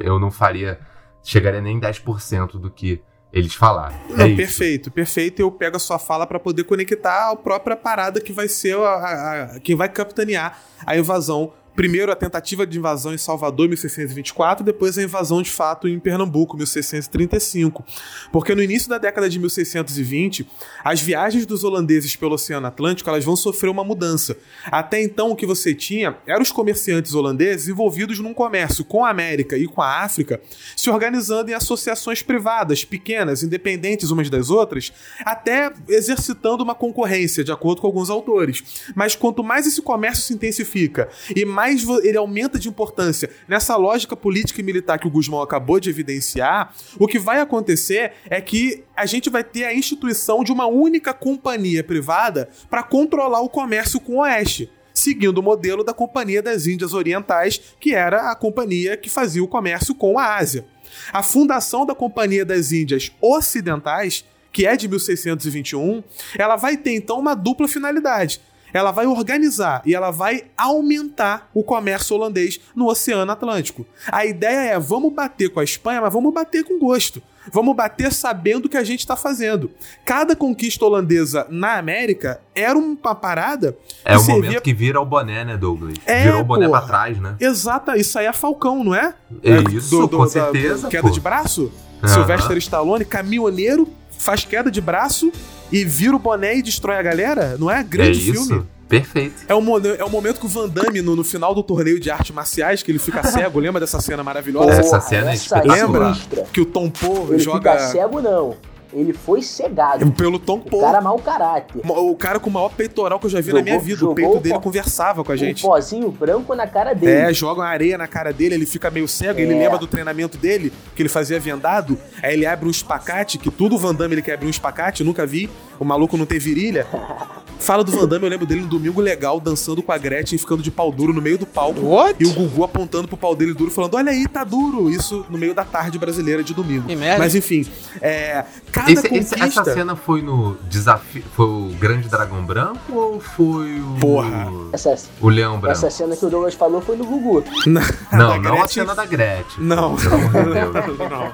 eu não faria, chegaria nem 10% do que eles falaram. Não, é isso. perfeito, perfeito. Eu pego a sua fala para poder conectar a própria parada que vai ser a, a, a- quem vai capitanear a invasão primeiro a tentativa de invasão em Salvador em 1624, depois a invasão de fato em Pernambuco em 1635. Porque no início da década de 1620, as viagens dos holandeses pelo Oceano Atlântico elas vão sofrer uma mudança. Até então o que você tinha eram os comerciantes holandeses envolvidos num comércio com a América e com a África, se organizando em associações privadas, pequenas, independentes umas das outras, até exercitando uma concorrência, de acordo com alguns autores. Mas quanto mais esse comércio se intensifica e mais ele aumenta de importância nessa lógica política e militar que o Guzmão acabou de evidenciar, o que vai acontecer é que a gente vai ter a instituição de uma única companhia privada para controlar o comércio com o Oeste seguindo o modelo da Companhia das Índias Orientais, que era a companhia que fazia o comércio com a Ásia. A fundação da Companhia das Índias Ocidentais, que é de 1621, ela vai ter então uma dupla finalidade ela vai organizar e ela vai aumentar o comércio holandês no Oceano Atlântico. A ideia é: vamos bater com a Espanha, mas vamos bater com gosto. Vamos bater sabendo o que a gente está fazendo. Cada conquista holandesa na América era uma parada. É o servia... momento que vira o boné, né, Douglas? É, Virou o boné porra. pra trás, né? Exato, isso aí é Falcão, não é? É, é isso, do, do, com da, certeza. queda pô. de braço? Uhum. Sylvester Stallone, caminhoneiro, faz queda de braço e vira o boné e destrói a galera? Não é? Grande é filme. Perfeito. É o, é o momento que o Van Damme, no, no final do torneio de artes marciais, que ele fica cego. Lembra dessa cena maravilhosa? Essa cena é espetacular. Lembra? Que o Tom Poe ele joga... Fica cego, não. Ele foi cegado. Pelo Tom Poe. O cara mau caráter. O cara com o maior peitoral que eu já vi jogou, na minha vida. O peito dele conversava com a gente. Um pozinho branco na cara dele. É, jogam areia na cara dele, ele fica meio cego. É. Ele lembra do treinamento dele, que ele fazia vendado. Aí ele abre um espacate, que tudo o Van Damme ele quer abrir um espacate, nunca vi. O maluco não tem virilha. Fala do Van Damme, eu lembro dele no Domingo Legal, dançando com a Gretchen, ficando de pau duro no meio do palco. What? E o Gugu apontando pro pau dele duro, falando: Olha aí, tá duro. Isso no meio da tarde brasileira de domingo. Que merda. Mas enfim, é, cada esse, conquista... essa cena foi no desafio. Foi o Grande Dragão Branco ou foi o. Porra. Essa, o Leão Branco? Essa cena que o Douglas falou foi no Gugu. Não, não, não a cena da Gretchen. Não. não, não.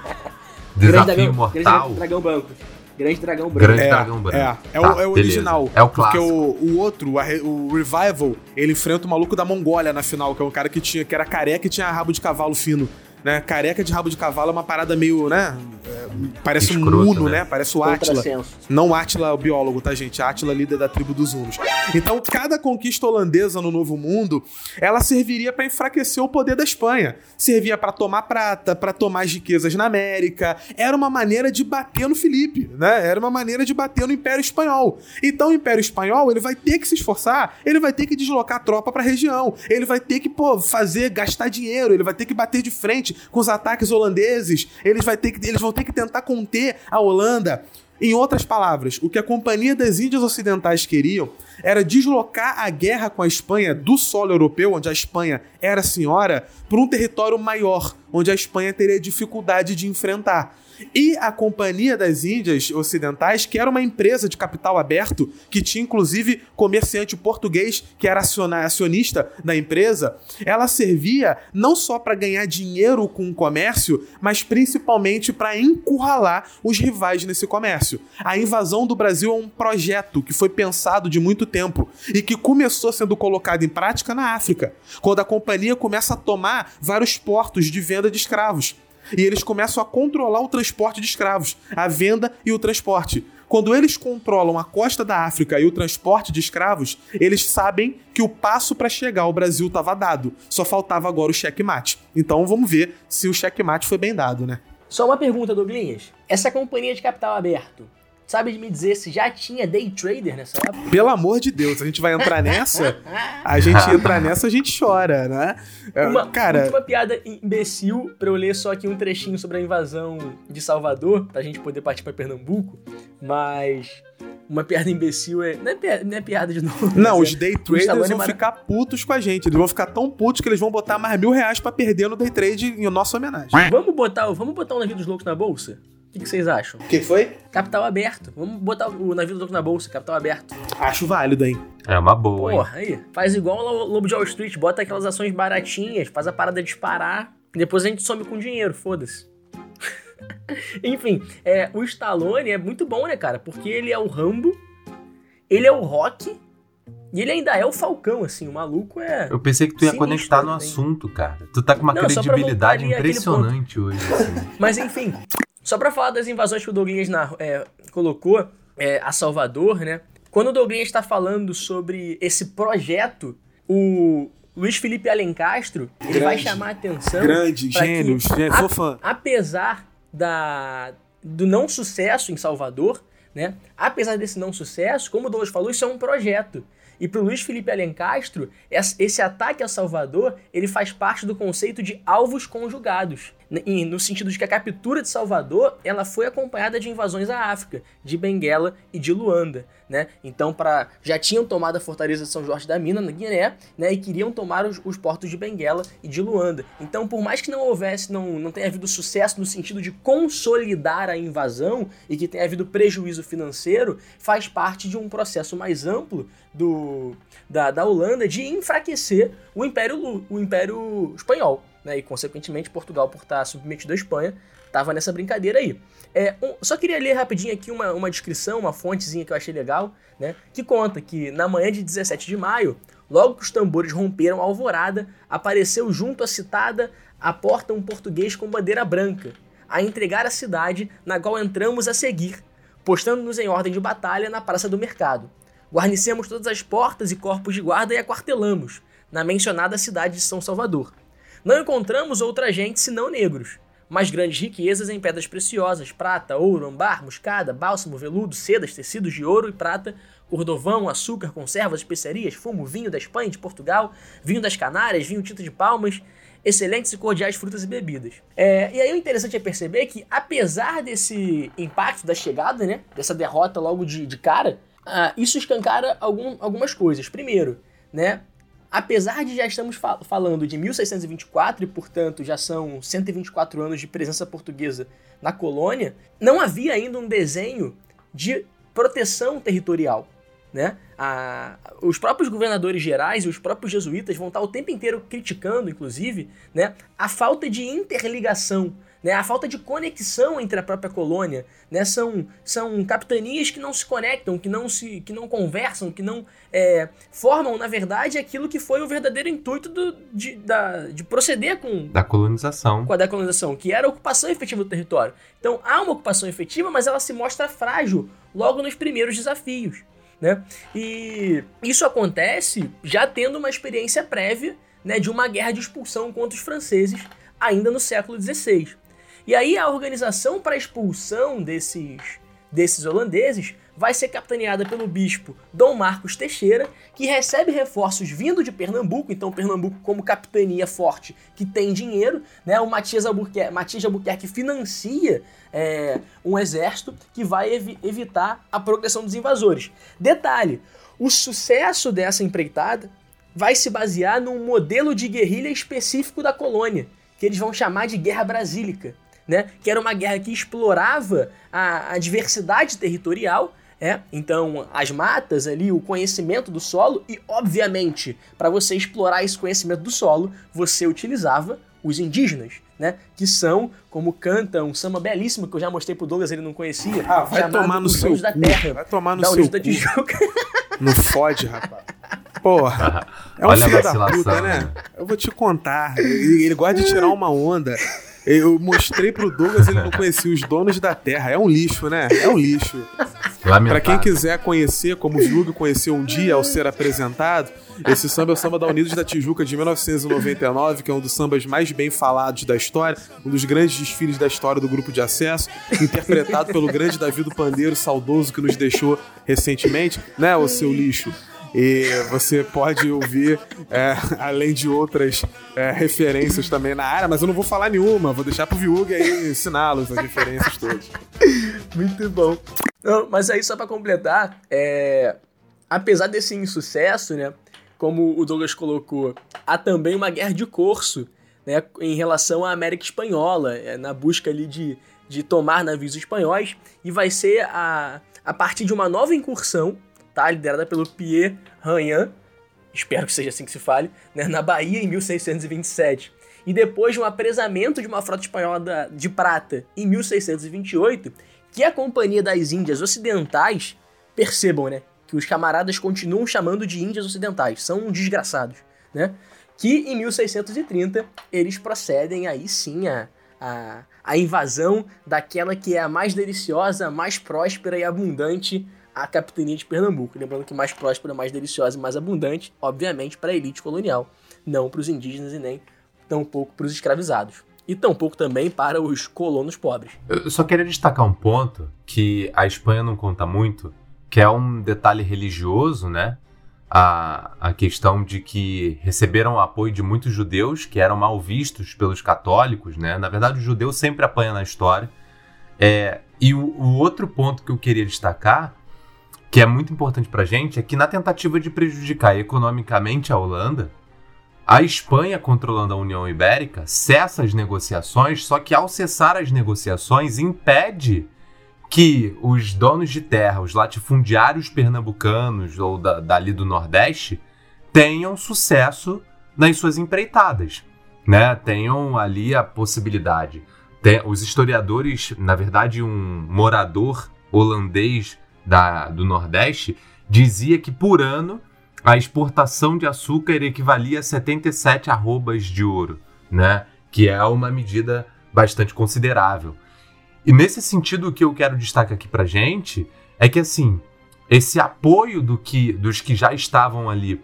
Desafio Mortal. Grande Dragão Branco. Grande Dragão Branco. Grande é, Dragão Branco. É, é, tá, o, é o original. É o clássico. Porque o, o outro, o Revival, ele enfrenta o maluco da Mongólia na final, que é um cara que tinha que era careca e tinha rabo de cavalo fino né? Careca de rabo de cavalo é uma parada meio, né? Parece Escroto, um Uno, né? né? Parece o Átila. Não o Átila o biólogo, tá, gente? Átila líder da tribo dos Hunos. Então, cada conquista holandesa no Novo Mundo, ela serviria para enfraquecer o poder da Espanha. Servia para tomar prata, para tomar as riquezas na América. Era uma maneira de bater no Felipe, né? Era uma maneira de bater no Império Espanhol. Então, o Império Espanhol, ele vai ter que se esforçar, ele vai ter que deslocar tropa para a região, ele vai ter que, pô, fazer, gastar dinheiro, ele vai ter que bater de frente com os ataques holandeses, eles, vai ter que, eles vão ter que tentar conter a Holanda. Em outras palavras, o que a Companhia das Índias Ocidentais queriam era deslocar a guerra com a Espanha do solo europeu, onde a Espanha era senhora, para um território maior, onde a Espanha teria dificuldade de enfrentar. E a Companhia das Índias Ocidentais, que era uma empresa de capital aberto, que tinha inclusive comerciante português que era acionista da empresa, ela servia não só para ganhar dinheiro com o comércio, mas principalmente para encurralar os rivais nesse comércio. A invasão do Brasil é um projeto que foi pensado de muito tempo e que começou sendo colocado em prática na África, quando a companhia começa a tomar vários portos de venda de escravos. E eles começam a controlar o transporte de escravos, a venda e o transporte. Quando eles controlam a costa da África e o transporte de escravos, eles sabem que o passo para chegar ao Brasil estava dado. Só faltava agora o checkmate. Então vamos ver se o checkmate foi bem dado, né? Só uma pergunta, Douglinhas. Essa companhia de capital aberto, sabe de me dizer se já tinha day trader nessa época? Pelo amor de Deus, a gente vai entrar nessa, a gente entra nessa, a gente chora, né? É, uma, cara... uma piada imbecil pra eu ler só aqui um trechinho sobre a invasão de Salvador, pra gente poder partir pra Pernambuco, mas uma piada imbecil é. Não é piada, não é piada de novo. Não, os day traders vão ficar putos com a gente. Eles vão ficar tão putos que eles vão botar mais mil reais pra perder no day trade em nossa homenagem. Vamos botar, vamos botar o navio dos loucos na bolsa? O que, vocês acham? O que foi? Capital aberto. Vamos botar o navio do louco na bolsa, capital aberto. Acho válido, hein? É uma boa. Porra, aí. Faz igual o Lobo de Wall Street, bota aquelas ações baratinhas, faz a parada disparar, e depois a gente some com dinheiro, foda-se. Enfim, é, o Stallone é muito bom, né, cara? Porque ele é o Rambo, ele é o Rock E ele ainda é o Falcão, assim, o maluco é. Eu pensei que tu ia conectar no assunto, cara. Tu tá com uma Não, credibilidade impressionante hoje. Assim. Mas enfim, só pra falar das invasões que o Douglas é, colocou é, a Salvador, né? Quando o Douglas está falando sobre esse projeto, o Luiz Felipe Alencastro, ele vai chamar a atenção. Grande, gênio, gênio, sou fã. Apesar da, do não sucesso em Salvador, né? Apesar desse não sucesso, como o Douglas falou, isso é um projeto. E para o Luiz Felipe Alencastro, esse ataque a Salvador ele faz parte do conceito de alvos conjugados, no sentido de que a captura de Salvador ela foi acompanhada de invasões à África, de Benguela e de Luanda. Né? Então, para já tinham tomado a fortaleza de São Jorge da Mina, na Guiné, né? e queriam tomar os, os, portos de Benguela e de Luanda. Então, por mais que não houvesse, não, não tenha havido sucesso no sentido de consolidar a invasão e que tenha havido prejuízo financeiro, faz parte de um processo mais amplo do, da, da Holanda de enfraquecer o Império, o Império Espanhol. Né? E, consequentemente, Portugal, por estar submetido à Espanha, estava nessa brincadeira aí. É, um, só queria ler rapidinho aqui uma, uma descrição, uma fontezinha que eu achei legal, né? Que conta que na manhã de 17 de maio, logo que os tambores romperam a alvorada, apareceu junto à citada a porta um português com bandeira branca, a entregar a cidade na qual entramos a seguir, postando-nos em ordem de batalha na Praça do Mercado. Guarnecemos todas as portas e corpos de guarda e aquartelamos, na mencionada cidade de São Salvador. Não encontramos outra gente senão negros, mas grandes riquezas em pedras preciosas, prata, ouro, ambar, moscada, bálsamo, veludo, sedas, tecidos de ouro e prata, cordovão, açúcar, conservas, especiarias, fumo, vinho da Espanha de Portugal, vinho das Canárias, vinho tinta de palmas, excelentes e cordiais frutas e bebidas. É, e aí o interessante é perceber que, apesar desse impacto da chegada, né, dessa derrota logo de, de cara, uh, isso escancara algum, algumas coisas. Primeiro, né, Apesar de já estamos fal falando de 1624 e, portanto, já são 124 anos de presença portuguesa na colônia, não havia ainda um desenho de proteção territorial. Né? A, os próprios governadores gerais e os próprios jesuítas vão estar o tempo inteiro criticando, inclusive, né, a falta de interligação né? A falta de conexão entre a própria colônia, né? São, são capitanias que não se conectam, que não se, que não conversam, que não é, formam, na verdade, aquilo que foi o verdadeiro intuito do, de, da, de proceder com da colonização, com a decolonização, que era a ocupação efetiva do território. Então há uma ocupação efetiva, mas ela se mostra frágil logo nos primeiros desafios. Né? E isso acontece já tendo uma experiência prévia né, de uma guerra de expulsão contra os franceses ainda no século XVI. E aí a organização para expulsão desses, desses holandeses vai ser capitaneada pelo bispo Dom Marcos Teixeira, que recebe reforços vindo de Pernambuco, então Pernambuco como capitania forte que tem dinheiro, né? O Matias Albuquerque, Matias Albuquerque financia é, um exército que vai evi evitar a progressão dos invasores. Detalhe, o sucesso dessa empreitada vai se basear num modelo de guerrilha específico da colônia, que eles vão chamar de Guerra Brasílica né? Que era uma guerra que explorava a, a diversidade territorial. É, então, as matas ali, o conhecimento do solo, e obviamente, para você explorar esse conhecimento do solo, você utilizava os indígenas, né? Que são, como canta um samba belíssimo que eu já mostrei pro Douglas, ele não conhecia. Ah, vai tomar no seu da terra, Vai tomar no seu da Tijuca. Não fode, rapaz. Porra. É um Olha filho da puta, né? Eu vou te contar. Ele, ele gosta de tirar uma onda. Eu mostrei pro Douglas, ele não conhecia os donos da terra. É um lixo, né? É um lixo. Para quem quiser conhecer, como o Júlio conheceu um dia ao ser apresentado, esse samba é o samba da Unidos da Tijuca de 1999, que é um dos sambas mais bem falados da história, um dos grandes desfiles da história do grupo de acesso, interpretado pelo grande Davi do Pandeiro, saudoso que nos deixou recentemente, né, o seu lixo? E você pode ouvir, é, além de outras é, referências também na área, mas eu não vou falar nenhuma, vou deixar pro Viug aí ensiná-los as referências todas. Muito bom. Não, mas aí, só para completar, é... apesar desse insucesso, né? Como o Douglas colocou, há também uma guerra de curso né, em relação à América Espanhola, é, na busca ali de, de tomar navios espanhóis, e vai ser a, a partir de uma nova incursão tá? liderada pelo Pierre Ranhan, espero que seja assim que se fale, né? na Bahia em 1627. E depois de um apresamento de uma frota espanhola de prata em 1628, que a Companhia das Índias Ocidentais, percebam, né? que os camaradas continuam chamando de Índias Ocidentais, são desgraçados, né? Que em 1630 eles procedem aí sim a, a, a invasão daquela que é a mais deliciosa, mais próspera e abundante a capitania de Pernambuco. Lembrando que mais próspera, mais deliciosa e mais abundante, obviamente, para a elite colonial, não para os indígenas e nem tampouco para os escravizados. E tampouco também para os colonos pobres. Eu só queria destacar um ponto que a Espanha não conta muito, que é um detalhe religioso, né? A, a questão de que receberam o apoio de muitos judeus que eram mal vistos pelos católicos, né? Na verdade, o judeu sempre apanha na história. É, e o, o outro ponto que eu queria destacar que é muito importante para a gente é que na tentativa de prejudicar economicamente a Holanda, a Espanha, controlando a União Ibérica, cessa as negociações, só que ao cessar as negociações, impede que os donos de terra, os latifundiários pernambucanos ou da, dali do Nordeste, tenham sucesso nas suas empreitadas, né? Tenham ali a possibilidade. Tem, os historiadores, na verdade, um morador holandês da, do Nordeste dizia que por ano a exportação de açúcar equivalia a 77 arrobas de ouro, né? Que é uma medida bastante considerável. E nesse sentido, o que eu quero destacar aqui pra gente é que assim, esse apoio do que, dos que já estavam ali,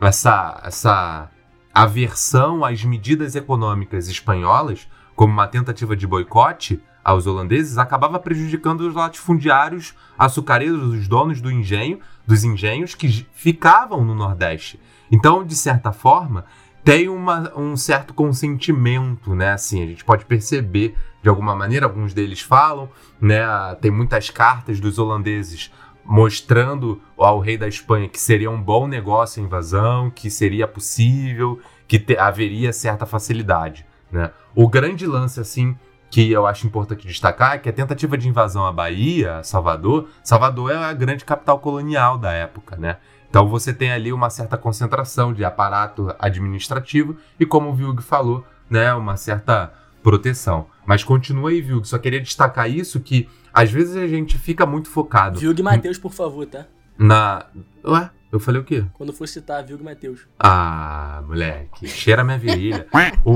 essa, essa aversão às medidas econômicas espanholas, como uma tentativa de boicote, aos holandeses acabava prejudicando os latifundiários açucareiros, os donos do engenho, dos engenhos que ficavam no Nordeste. Então, de certa forma, tem uma, um certo consentimento, né? Assim, a gente pode perceber de alguma maneira, alguns deles falam, né? Tem muitas cartas dos holandeses mostrando ao rei da Espanha que seria um bom negócio a invasão, que seria possível, que te, haveria certa facilidade, né? O grande lance, assim, que eu acho importante destacar é que a tentativa de invasão à Bahia, Salvador, Salvador é a grande capital colonial da época, né? Então você tem ali uma certa concentração de aparato administrativo e, como o Vilg falou, né, uma certa proteção. Mas continua aí, Vilg, só queria destacar isso que às vezes a gente fica muito focado. Vilg Matheus, por favor, tá? Na. Ué? Eu falei o quê? Quando for citar Vilg Matheus. Ah, moleque, cheira minha virilha. o,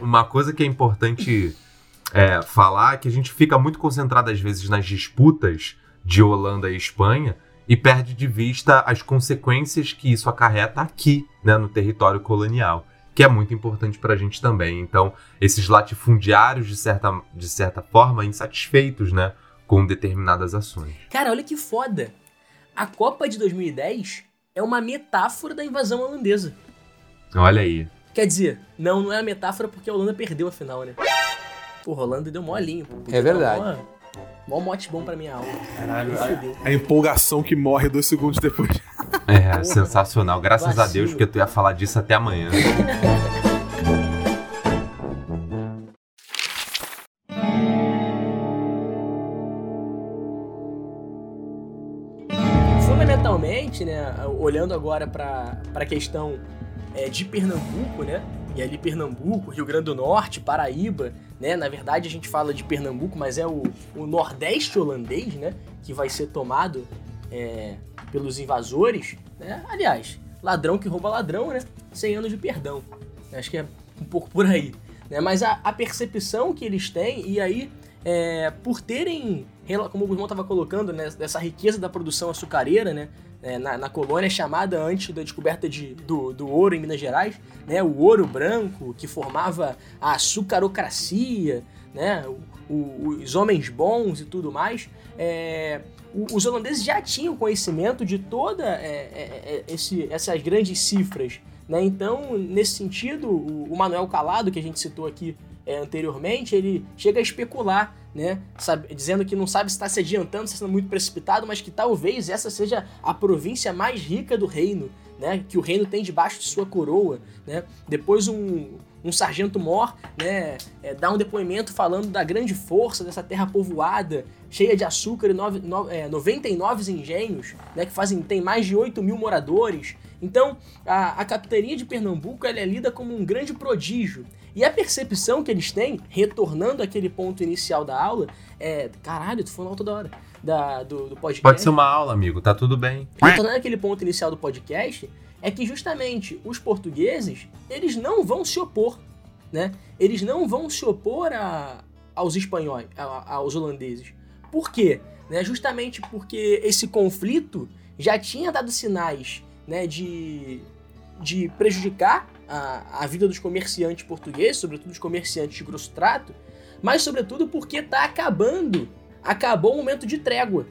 uma coisa que é importante é, falar que a gente fica muito concentrado, às vezes, nas disputas de Holanda e Espanha e perde de vista as consequências que isso acarreta aqui, né, no território colonial, que é muito importante para a gente também. Então, esses latifundiários, de certa, de certa forma, insatisfeitos né, com determinadas ações. Cara, olha que foda! A Copa de 2010 é uma metáfora da invasão holandesa. Olha aí. Quer dizer, não, não é a metáfora porque a Holanda perdeu a final, né? Pô, Rolando deu molinho. Pô, é verdade. Mó, mó mote bom pra minha aula. Caralho, a, a, empolgação que morre dois segundos depois. É, Porra, sensacional. Graças vacilo. a Deus, porque tu ia falar disso até amanhã. Fundamentalmente, né, olhando agora para a questão é, de Pernambuco, né, ali Pernambuco, Rio Grande do Norte, Paraíba, né? Na verdade a gente fala de Pernambuco, mas é o, o Nordeste holandês, né? Que vai ser tomado é, pelos invasores, né? Aliás, ladrão que rouba ladrão, né? 100 anos de perdão. Acho que é um pouco por aí. Né? Mas a, a percepção que eles têm, e aí, é, por terem, como o Guzmão estava colocando, né? Dessa riqueza da produção açucareira, né? É, na, na, colônia chamada antes da descoberta de, do, do, ouro em Minas Gerais, né, o ouro branco que formava a açucarocracia, né, o, o, os homens bons e tudo mais, é, os holandeses já tinham conhecimento de toda é, é, é, esse, essas grandes cifras. Né? Então, nesse sentido, o, o Manuel Calado, que a gente citou aqui é, anteriormente, ele chega a especular, né? Sabe, dizendo que não sabe se está se adiantando, se está sendo muito precipitado, mas que talvez essa seja a província mais rica do reino, né? Que o reino tem debaixo de sua coroa, né? Depois um, um sargento mor, né, é, dá um depoimento falando da grande força dessa terra povoada, cheia de açúcar e nove, no, é, 99 engenhos, né, que fazem tem mais de 8 mil moradores. Então, a, a capitania de Pernambuco ela é lida como um grande prodígio. E a percepção que eles têm, retornando àquele ponto inicial da aula, é. Caralho, tu falou toda hora. Da, do, do podcast. Pode ser uma aula, amigo, tá tudo bem. Retornando àquele ponto inicial do podcast, é que justamente os portugueses, eles não vão se opor, né? Eles não vão se opor a, aos espanhóis, a, aos holandeses. Por quê? Né? Justamente porque esse conflito já tinha dado sinais né, de, de prejudicar a, a vida dos comerciantes portugueses, sobretudo os comerciantes de grosso trato, mas sobretudo porque está acabando, acabou o momento de trégua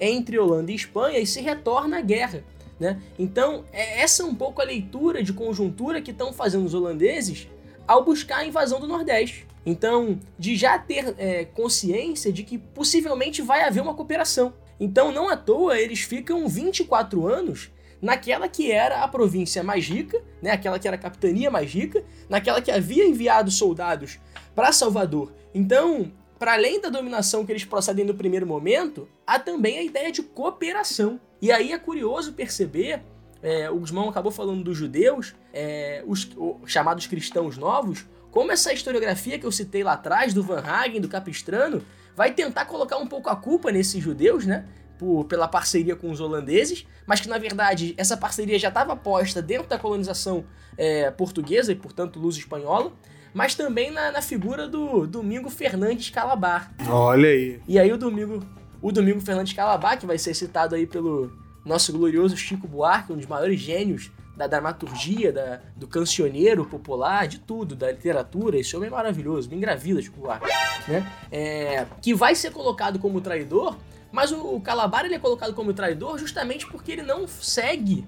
entre Holanda e Espanha e se retorna a guerra. Né? Então, é essa é um pouco a leitura de conjuntura que estão fazendo os holandeses ao buscar a invasão do Nordeste. Então, de já ter é, consciência de que possivelmente vai haver uma cooperação. Então, não à toa, eles ficam 24 anos naquela que era a província mais rica, né, aquela que era a capitania mais rica, naquela que havia enviado soldados para Salvador. Então, para além da dominação que eles procedem no primeiro momento, há também a ideia de cooperação. E aí é curioso perceber, é, o Guzmão acabou falando dos judeus, é, os, os chamados cristãos novos, como essa historiografia que eu citei lá atrás, do Van Hagen, do Capistrano, vai tentar colocar um pouco a culpa nesses judeus, né? Por, pela parceria com os holandeses, mas que na verdade essa parceria já estava posta dentro da colonização é, portuguesa e, portanto, luso-espanhola, mas também na, na, figura do Domingo Fernandes Calabar. Olha aí. E aí o Domingo, o Domingo Fernandes Calabar, que vai ser citado aí pelo nosso glorioso Chico Buarque, um dos maiores gênios da dramaturgia, da, do cancioneiro popular, de tudo, da literatura. Esse homem é maravilhoso, me engravida, Chico Buarque. Né? É, que vai ser colocado como traidor, mas o, Calabar ele é colocado como traidor justamente porque ele não segue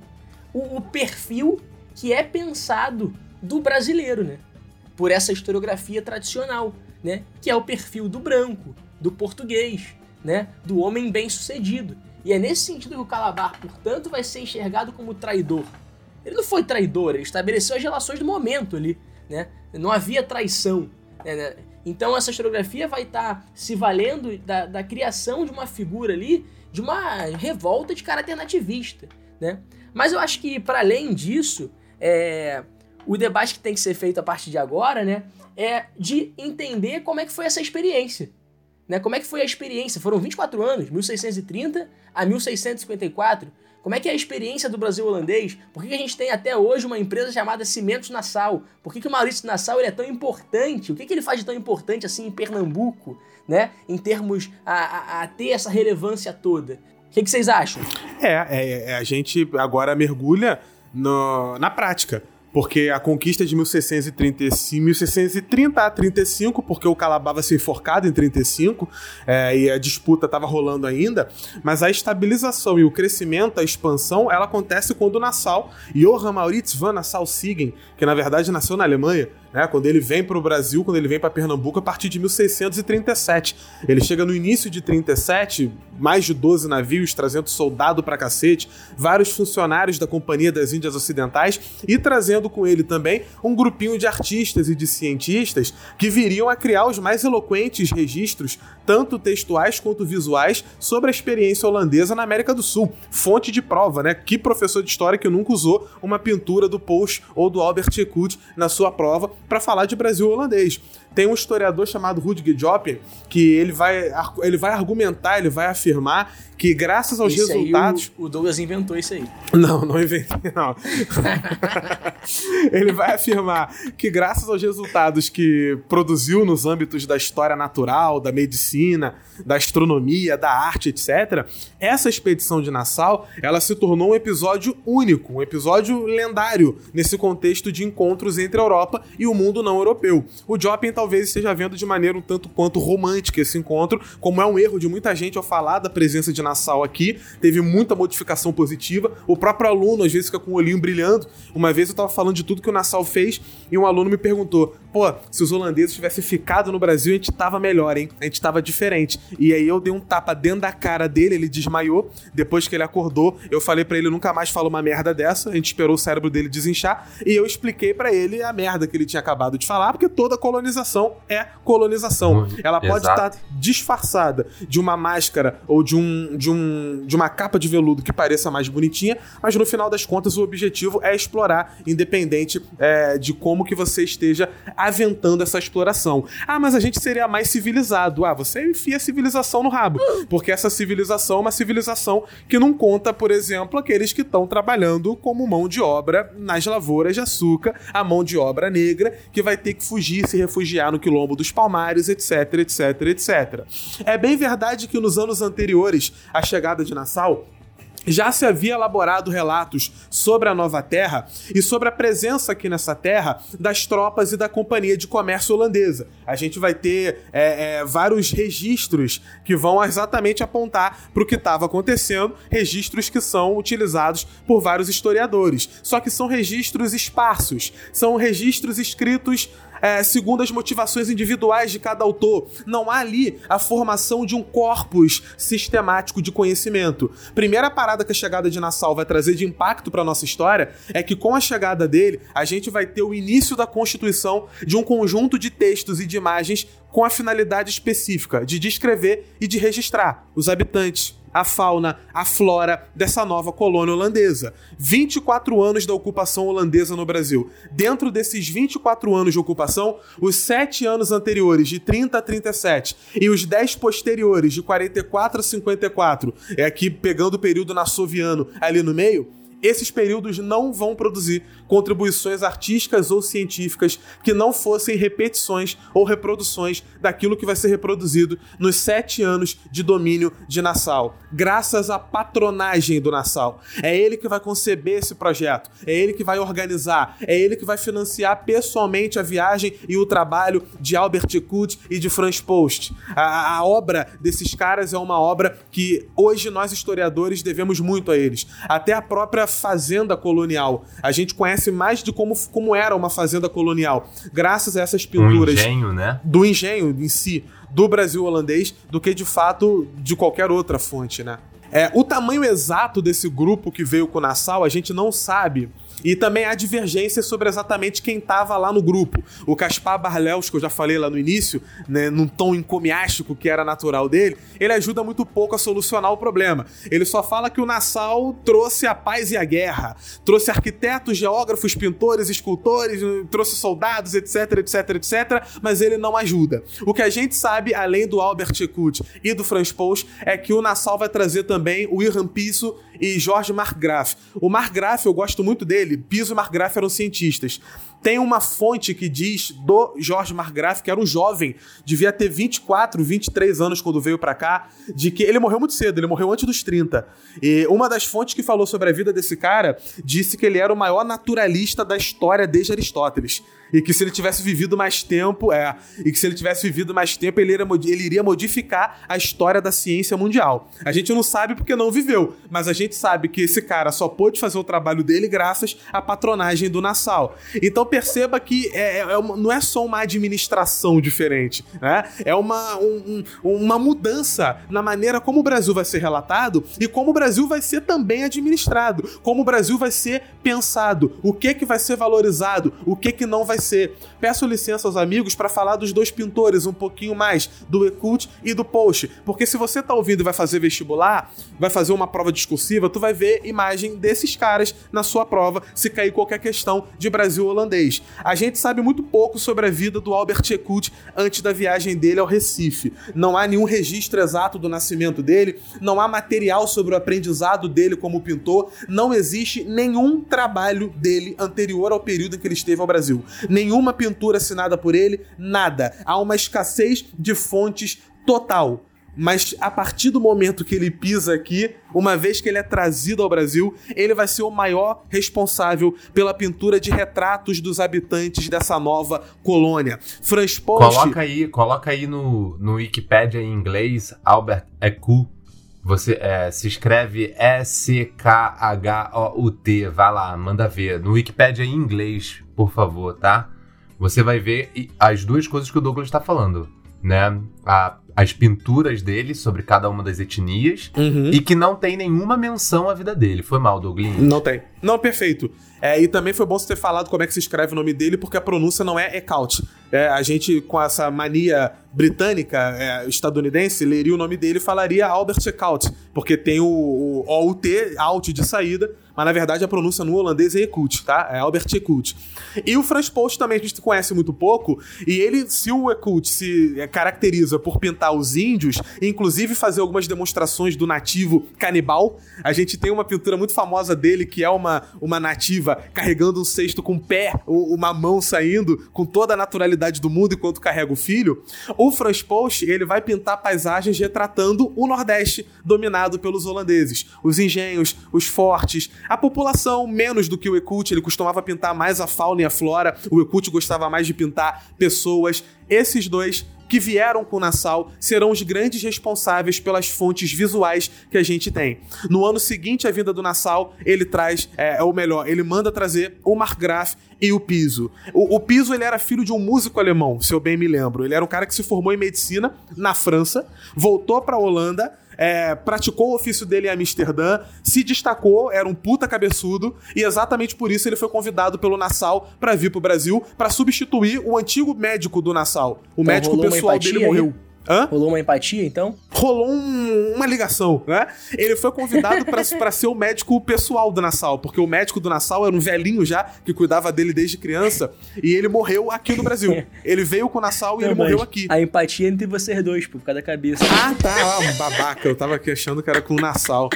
o, o perfil que é pensado do brasileiro, né? Por essa historiografia tradicional, né? Que é o perfil do branco, do português, né? Do homem bem-sucedido. E é nesse sentido que o Calabar, portanto, vai ser enxergado como traidor. Ele não foi traidor, ele estabeleceu as relações do momento ali, né? Não havia traição. Né? Então essa historiografia vai estar tá se valendo da, da, criação de uma figura ali, de uma revolta de caráter nativista, né? Mas eu acho que para além disso, é, o debate que tem que ser feito a partir de agora, né, é de entender como é que foi essa experiência. Né? Como é que foi a experiência? Foram 24 anos, 1630 a 1654. Como é que é a experiência do Brasil holandês? Por que, que a gente tem até hoje uma empresa chamada Cimentos Nassau? Por que, que o Maurício Nassau é tão importante? O que, que ele faz de tão importante assim em Pernambuco, né? Em termos a, a, a ter essa relevância toda? O que, que vocês acham? É, é, é, a gente agora mergulha no, na prática. Porque a conquista de 1635, 1630 a 35, porque o Calabar ser enforcado em 35, é, e a disputa estava rolando ainda, mas a estabilização e o crescimento, a expansão, ela acontece quando Nassau, Johann Maurits van Nassau-Siegen, que na verdade nasceu na Alemanha, né, quando ele vem para o Brasil, quando ele vem para Pernambuco, a partir de 1637. Ele chega no início de 37, mais de 12 navios trazendo soldado para cacete, vários funcionários da Companhia das Índias Ocidentais e trazendo com ele também um grupinho de artistas e de cientistas que viriam a criar os mais eloquentes registros, tanto textuais quanto visuais, sobre a experiência holandesa na América do Sul. Fonte de prova, né? Que professor de história que nunca usou uma pintura do Post ou do Albert Eckhout na sua prova para falar de Brasil holandês. Tem um historiador chamado Rudger Joppen que ele vai, ele vai argumentar, ele vai afirmar que graças aos Esse resultados. O, o Douglas inventou isso aí. Não, não inventei, não. ele vai afirmar que graças aos resultados que produziu nos âmbitos da história natural, da medicina, da astronomia, da arte, etc., essa expedição de Nassau ela se tornou um episódio único, um episódio lendário nesse contexto de encontros entre a Europa e o mundo não europeu. O Joppen talvez esteja vendo de maneira um tanto quanto romântica esse encontro, como é um erro de muita gente ao falar da presença de Nassau aqui, teve muita modificação positiva. O próprio aluno às vezes fica com o olhinho brilhando. Uma vez eu tava falando de tudo que o Nassau fez e um aluno me perguntou: pô, se os holandeses tivessem ficado no Brasil, a gente tava melhor, hein? A gente tava diferente. E aí eu dei um tapa dentro da cara dele, ele desmaiou. Depois que ele acordou, eu falei para ele nunca mais fala uma merda dessa. A gente esperou o cérebro dele desinchar e eu expliquei para ele a merda que ele tinha acabado de falar, porque toda colonização colonização é colonização. Ela pode estar disfarçada de uma máscara ou de, um, de, um, de uma capa de veludo que pareça mais bonitinha, mas no final das contas o objetivo é explorar, independente é, de como que você esteja aventando essa exploração. Ah, mas a gente seria mais civilizado. Ah, você enfia a civilização no rabo, porque essa civilização é uma civilização que não conta, por exemplo, aqueles que estão trabalhando como mão de obra nas lavouras de açúcar, a mão de obra negra, que vai ter que fugir, se refugiar no quilombo dos palmares, etc, etc, etc. É bem verdade que nos anos anteriores à chegada de Nassau, já se havia elaborado relatos sobre a Nova Terra e sobre a presença aqui nessa terra das tropas e da companhia de comércio holandesa. A gente vai ter é, é, vários registros que vão exatamente apontar para o que estava acontecendo, registros que são utilizados por vários historiadores. Só que são registros esparsos, são registros escritos é, segundo as motivações individuais de cada autor. Não há ali a formação de um corpus sistemático de conhecimento. Primeira parada que a chegada de Nassau vai trazer de impacto para nossa história é que com a chegada dele, a gente vai ter o início da constituição de um conjunto de textos e de imagens com a finalidade específica de descrever e de registrar os habitantes, a fauna, a flora dessa nova colônia holandesa. 24 anos da ocupação holandesa no Brasil. Dentro desses 24 anos de ocupação, os 7 anos anteriores, de 30 a 37, e os 10 posteriores, de 44 a 54, é aqui pegando o período nassoviano ali no meio, esses períodos não vão produzir contribuições artísticas ou científicas que não fossem repetições ou reproduções daquilo que vai ser reproduzido nos sete anos de domínio de Nassau, graças à patronagem do Nassau. É ele que vai conceber esse projeto, é ele que vai organizar, é ele que vai financiar pessoalmente a viagem e o trabalho de Albert Kut e de Franz Post. A, a obra desses caras é uma obra que hoje nós historiadores devemos muito a eles. Até a própria fazenda colonial. A gente conhece mais de como, como era uma fazenda colonial, graças a essas pinturas engenho, né? do engenho em si, do Brasil holandês, do que de fato de qualquer outra fonte, né? É, o tamanho exato desse grupo que veio com o Nassau a gente não sabe. E também há divergências sobre exatamente quem estava lá no grupo. O Caspar Barlels, que eu já falei lá no início, né, num tom encomiástico que era natural dele, ele ajuda muito pouco a solucionar o problema. Ele só fala que o Nassau trouxe a paz e a guerra, trouxe arquitetos, geógrafos, pintores, escultores, trouxe soldados, etc, etc, etc, mas ele não ajuda. O que a gente sabe, além do Albert Ekut e do Franz Post, é que o Nassau vai trazer também o Irham Piso e Jorge Markgraf. O Markgraf, eu gosto muito dele, Piso e Markgraf eram cientistas. Tem uma fonte que diz do Jorge Markgraf, que era um jovem, devia ter 24, 23 anos quando veio pra cá, de que ele morreu muito cedo, ele morreu antes dos 30. E uma das fontes que falou sobre a vida desse cara disse que ele era o maior naturalista da história desde Aristóteles. E que se ele tivesse vivido mais tempo, é, e que se ele tivesse vivido mais tempo, ele, iria, ele iria modificar a história da ciência mundial. A gente não sabe porque não viveu, mas a gente sabe que esse cara só pôde fazer o trabalho dele graças à patronagem do Nassau. Então perceba que é, é uma, não é só uma administração diferente, né? É uma, um, um, uma mudança na maneira como o Brasil vai ser relatado e como o Brasil vai ser também administrado, como o Brasil vai ser pensado, o que que vai ser valorizado, o que que não vai ser. Peço licença aos amigos para falar dos dois pintores um pouquinho mais, do Ekut e do Post, porque se você tá ouvindo e vai fazer vestibular, vai fazer uma prova discursiva, tu vai ver imagem desses caras na sua prova, se cair qualquer questão de Brasil holandês. A gente sabe muito pouco sobre a vida do Albert Ekut antes da viagem dele ao Recife. Não há nenhum registro exato do nascimento dele, não há material sobre o aprendizado dele como pintor, não existe nenhum trabalho dele anterior ao período em que ele esteve ao Brasil. Nenhuma pintura assinada por ele, nada. Há uma escassez de fontes total. Mas a partir do momento que ele pisa aqui, uma vez que ele é trazido ao Brasil, ele vai ser o maior responsável pela pintura de retratos dos habitantes dessa nova colônia. Franz Post. Coloca aí, coloca aí no, no Wikipedia em inglês, Albert Eku. Você é, se escreve E-C-K-H-O-U-T. Vai lá, manda ver. No Wikipedia em inglês, por favor, tá? Você vai ver as duas coisas que o Douglas está falando, né? A as pinturas dele sobre cada uma das etnias Uhum. e que não tem nenhuma menção à vida dele. Foi mal, Douglas? Não tem. Não, perfeito. É, e também foi bom você ter falado como é que se escreve o nome dele, porque a pronúncia não é Ecaut. É, a gente, com essa mania britânica, é, estadunidense, leria o nome dele e falaria Albert Ecaut, porque tem o, o OUT, out de saída, mas na verdade a pronúncia no holandês é Ecout, tá? É Albert Ecout. E o Franz Post também a gente conhece muito pouco, e ele, se o Ecout se é, caracteriza por pintar os índios, inclusive fazer algumas demonstrações do nativo canibal, a gente tem uma pintura muito famosa dele, que é uma, uma nativa carregando um cesto com o pé, uma mão saindo, com toda a naturalidade do mundo enquanto carrega o filho. O Franz Post, ele vai pintar paisagens retratando o Nordeste, dominado pelos holandeses. Os engenhos, os fortes, a população, menos do que o Ecoute, ele costumava pintar mais a fauna e a flora, o Ecoute gostava mais de pintar pessoas. Esses dois que vieram com Nassau serão os grandes responsáveis pelas fontes visuais que a gente tem. No ano seguinte à vinda do Nassau, ele traz, é, ou melhor, ele manda trazer o Markgraf e o Piso. O, o Piso ele era filho de um músico alemão, se eu bem me lembro. Ele era um cara que se formou em medicina na França, voltou para a Holanda, é, praticou o ofício dele em Amsterdã, se destacou, era um puta cabeçudo, e exatamente por isso ele foi convidado pelo Nassau para vir pro Brasil para substituir o antigo médico do Nassau. O Então médico pessoal dele aí? Morreu. Hã? Rolou uma empatia, então? rolou um- uma ligação, né? Ele foi convidado pra pra ser o médico pessoal do Nassau, porque o médico do Nassau era um velhinho já, que cuidava dele desde criança, e ele morreu aqui no Brasil. Ele veio com o Nassau e ele Não, morreu mas aqui. A empatia entre vocês dois, por causa da cabeça. Ah, tá, ah, babaca, eu tava aqui achando que era com o Nassau.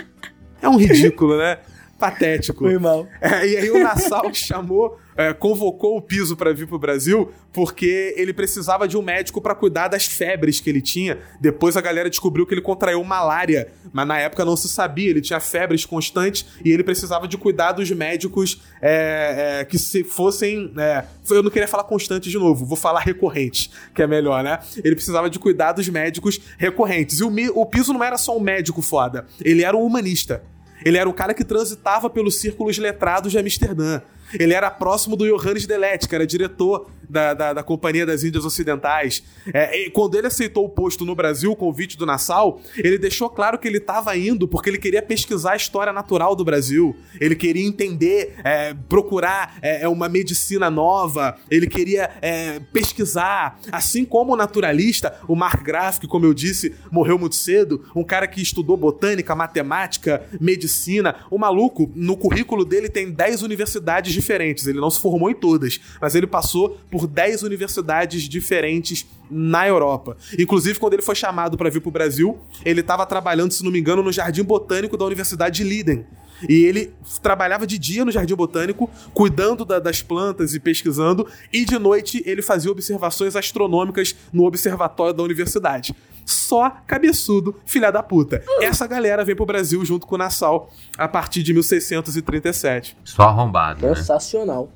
É um ridículo, né? Patético. Foi mal. É, e aí o Nassau chamou, é, convocou o Piso pra vir pro Brasil porque ele precisava de um médico pra cuidar das febres que ele tinha. Depois a galera descobriu que ele contraiu malária, mas na época não se sabia. Ele tinha febres constantes e ele precisava de cuidados médicos é, é, que se fossem. é, eu não queria falar constantes de novo, vou falar recorrentes, que é melhor, né? Ele precisava de cuidados médicos recorrentes. E o, o Piso não era só um médico foda, ele era um humanista. Ele era um cara que transitava pelos círculos letrados de Amsterdã. Ele era próximo do Johannes Delet, que era diretor da, da, da Companhia das Índias Ocidentais. É, quando ele aceitou o posto no Brasil, o convite do Nassau, ele deixou claro que ele estava indo porque ele queria pesquisar a história natural do Brasil. Ele queria entender, é, procurar é, uma medicina nova. Ele queria é, pesquisar. Assim como o naturalista, o Mark Graf, que, como eu disse, morreu muito cedo. Um cara que estudou botânica, matemática, medicina. O maluco, no currículo dele, tem 10 universidades diferentes. Ele não se formou em todas, mas ele passou por 10 universidades diferentes na Europa. Inclusive, quando ele foi chamado para vir pro Brasil, ele estava trabalhando, se não me engano, no Jardim Botânico da Universidade de Leiden. E ele trabalhava de dia no Jardim Botânico, cuidando da- das plantas e pesquisando, e de noite ele fazia observações astronômicas no observatório da universidade. Só cabeçudo, filha da puta. Essa galera vem pro Brasil junto com o Nassau a partir de 1637. Só arrombado, né? Sensacional.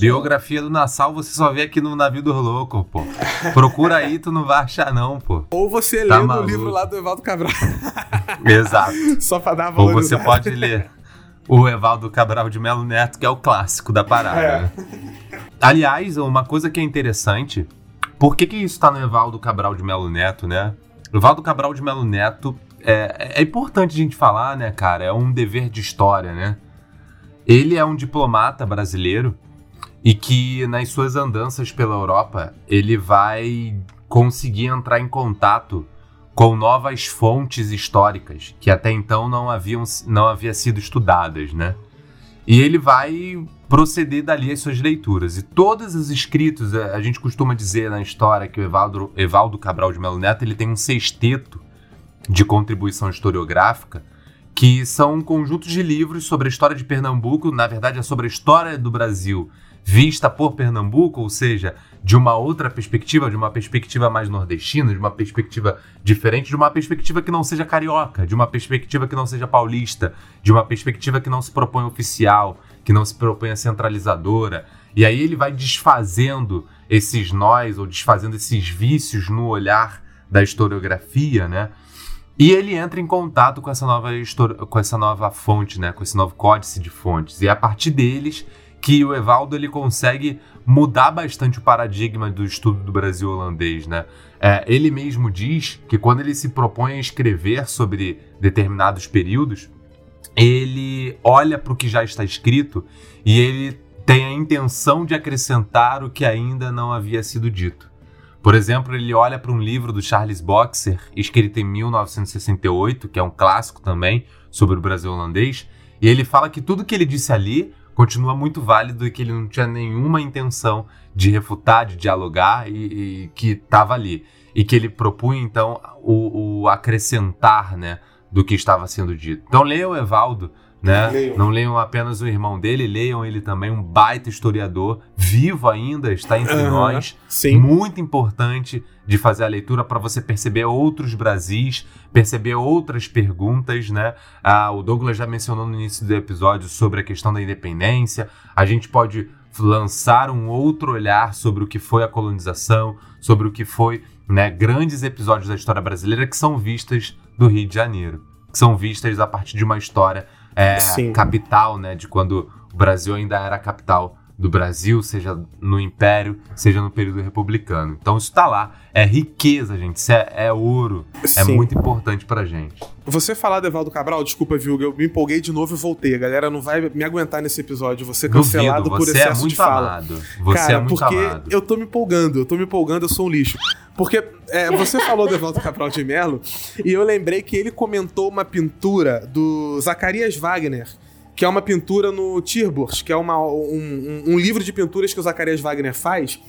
Biografia do Nassau você só vê aqui no Navio dos Loucos, pô. Procura aí, tu não vai achar não, pô. Ou você Tá lendo o maluco. livro lá do Evaldo Cabral, Exato. só pra dar uma Ou você pode ler o Evaldo Cabral de Melo Neto, que é o clássico da parada. É. né? Aliás, uma coisa que é interessante, por que, que isso tá no Evaldo Cabral de Melo Neto, né? O Evaldo Cabral de Melo Neto é, é importante a gente falar, né, cara? É um dever de história, né? Ele é um diplomata brasileiro e que nas suas andanças pela Europa ele vai conseguir entrar em contato com novas fontes históricas que até então não haviam não havia sido estudadas, né? E ele vai proceder dali às suas leituras. E todos os escritos, a a gente costuma dizer na história que o Evaldo, Evaldo Cabral de Melo Neto ele tem um sexteto de contribuição historiográfica que são um conjunto de livros sobre a história de Pernambuco, na verdade é sobre a história do Brasil vista por Pernambuco, ou seja, de uma outra perspectiva, de uma perspectiva mais nordestina, de uma perspectiva diferente, de uma perspectiva que não seja carioca, de uma perspectiva que não seja paulista, de uma perspectiva que não se propõe oficial, que não se propõe centralizadora. E aí ele vai desfazendo esses nós ou desfazendo esses vícios no olhar da historiografia, né? E ele entra em contato com essa nova com essa nova fonte, né, com esse novo códice de fontes. E é a partir deles que o Evaldo ele consegue mudar bastante o paradigma do estudo do Brasil holandês, né? É, ele mesmo diz que quando ele se propõe a escrever sobre determinados períodos, ele olha para o que já está escrito e ele tem a intenção de acrescentar o que ainda não havia sido dito. Por exemplo, ele olha para um livro do Charles Boxer, escrito em 1968, que é um clássico também sobre o Brasil holandês, e ele fala que tudo que ele disse ali continua muito válido e que ele não tinha nenhuma intenção de refutar, de dialogar e, e que estava ali. E que ele propunha, então, o, o acrescentar né, do que estava sendo dito. Então, leia o Evaldo né? Leiam. Não leiam apenas o irmão dele, leiam ele também, um baita historiador, vivo ainda, está entre uhum, nós. Sim. Muito importante de fazer a leitura para você perceber outros Brasis, perceber outras perguntas, né? Ah, o Douglas já mencionou no início do episódio sobre a questão da independência. A gente pode lançar um outro olhar sobre o que foi a colonização, sobre o que foi, né, grandes episódios da história brasileira que são vistas do Rio de Janeiro, que são vistas a partir de uma história é, capital, né? De quando o Brasil ainda era capital do Brasil, seja no Império, seja no período republicano. Então isso está lá. É riqueza, gente. Isso é, é ouro. É Sim. É muito importante pra gente. Você falar do Evaldo Cabral, desculpa, viu? Eu me empolguei de novo e voltei. A galera não vai me aguentar nesse episódio. Você cancelado Duvido, por é excesso é de fala. Amado. Você Cara, é muito porque amado. eu tô me empolgando, eu tô me empolgando, eu sou um lixo. Porque é, você falou do Evaldo Cabral de Mello e eu lembrei que ele comentou uma pintura do Zacarias Wagner que é uma pintura no Tirburg, que é uma, um, um, livro de pinturas que o Zacarias Wagner faz.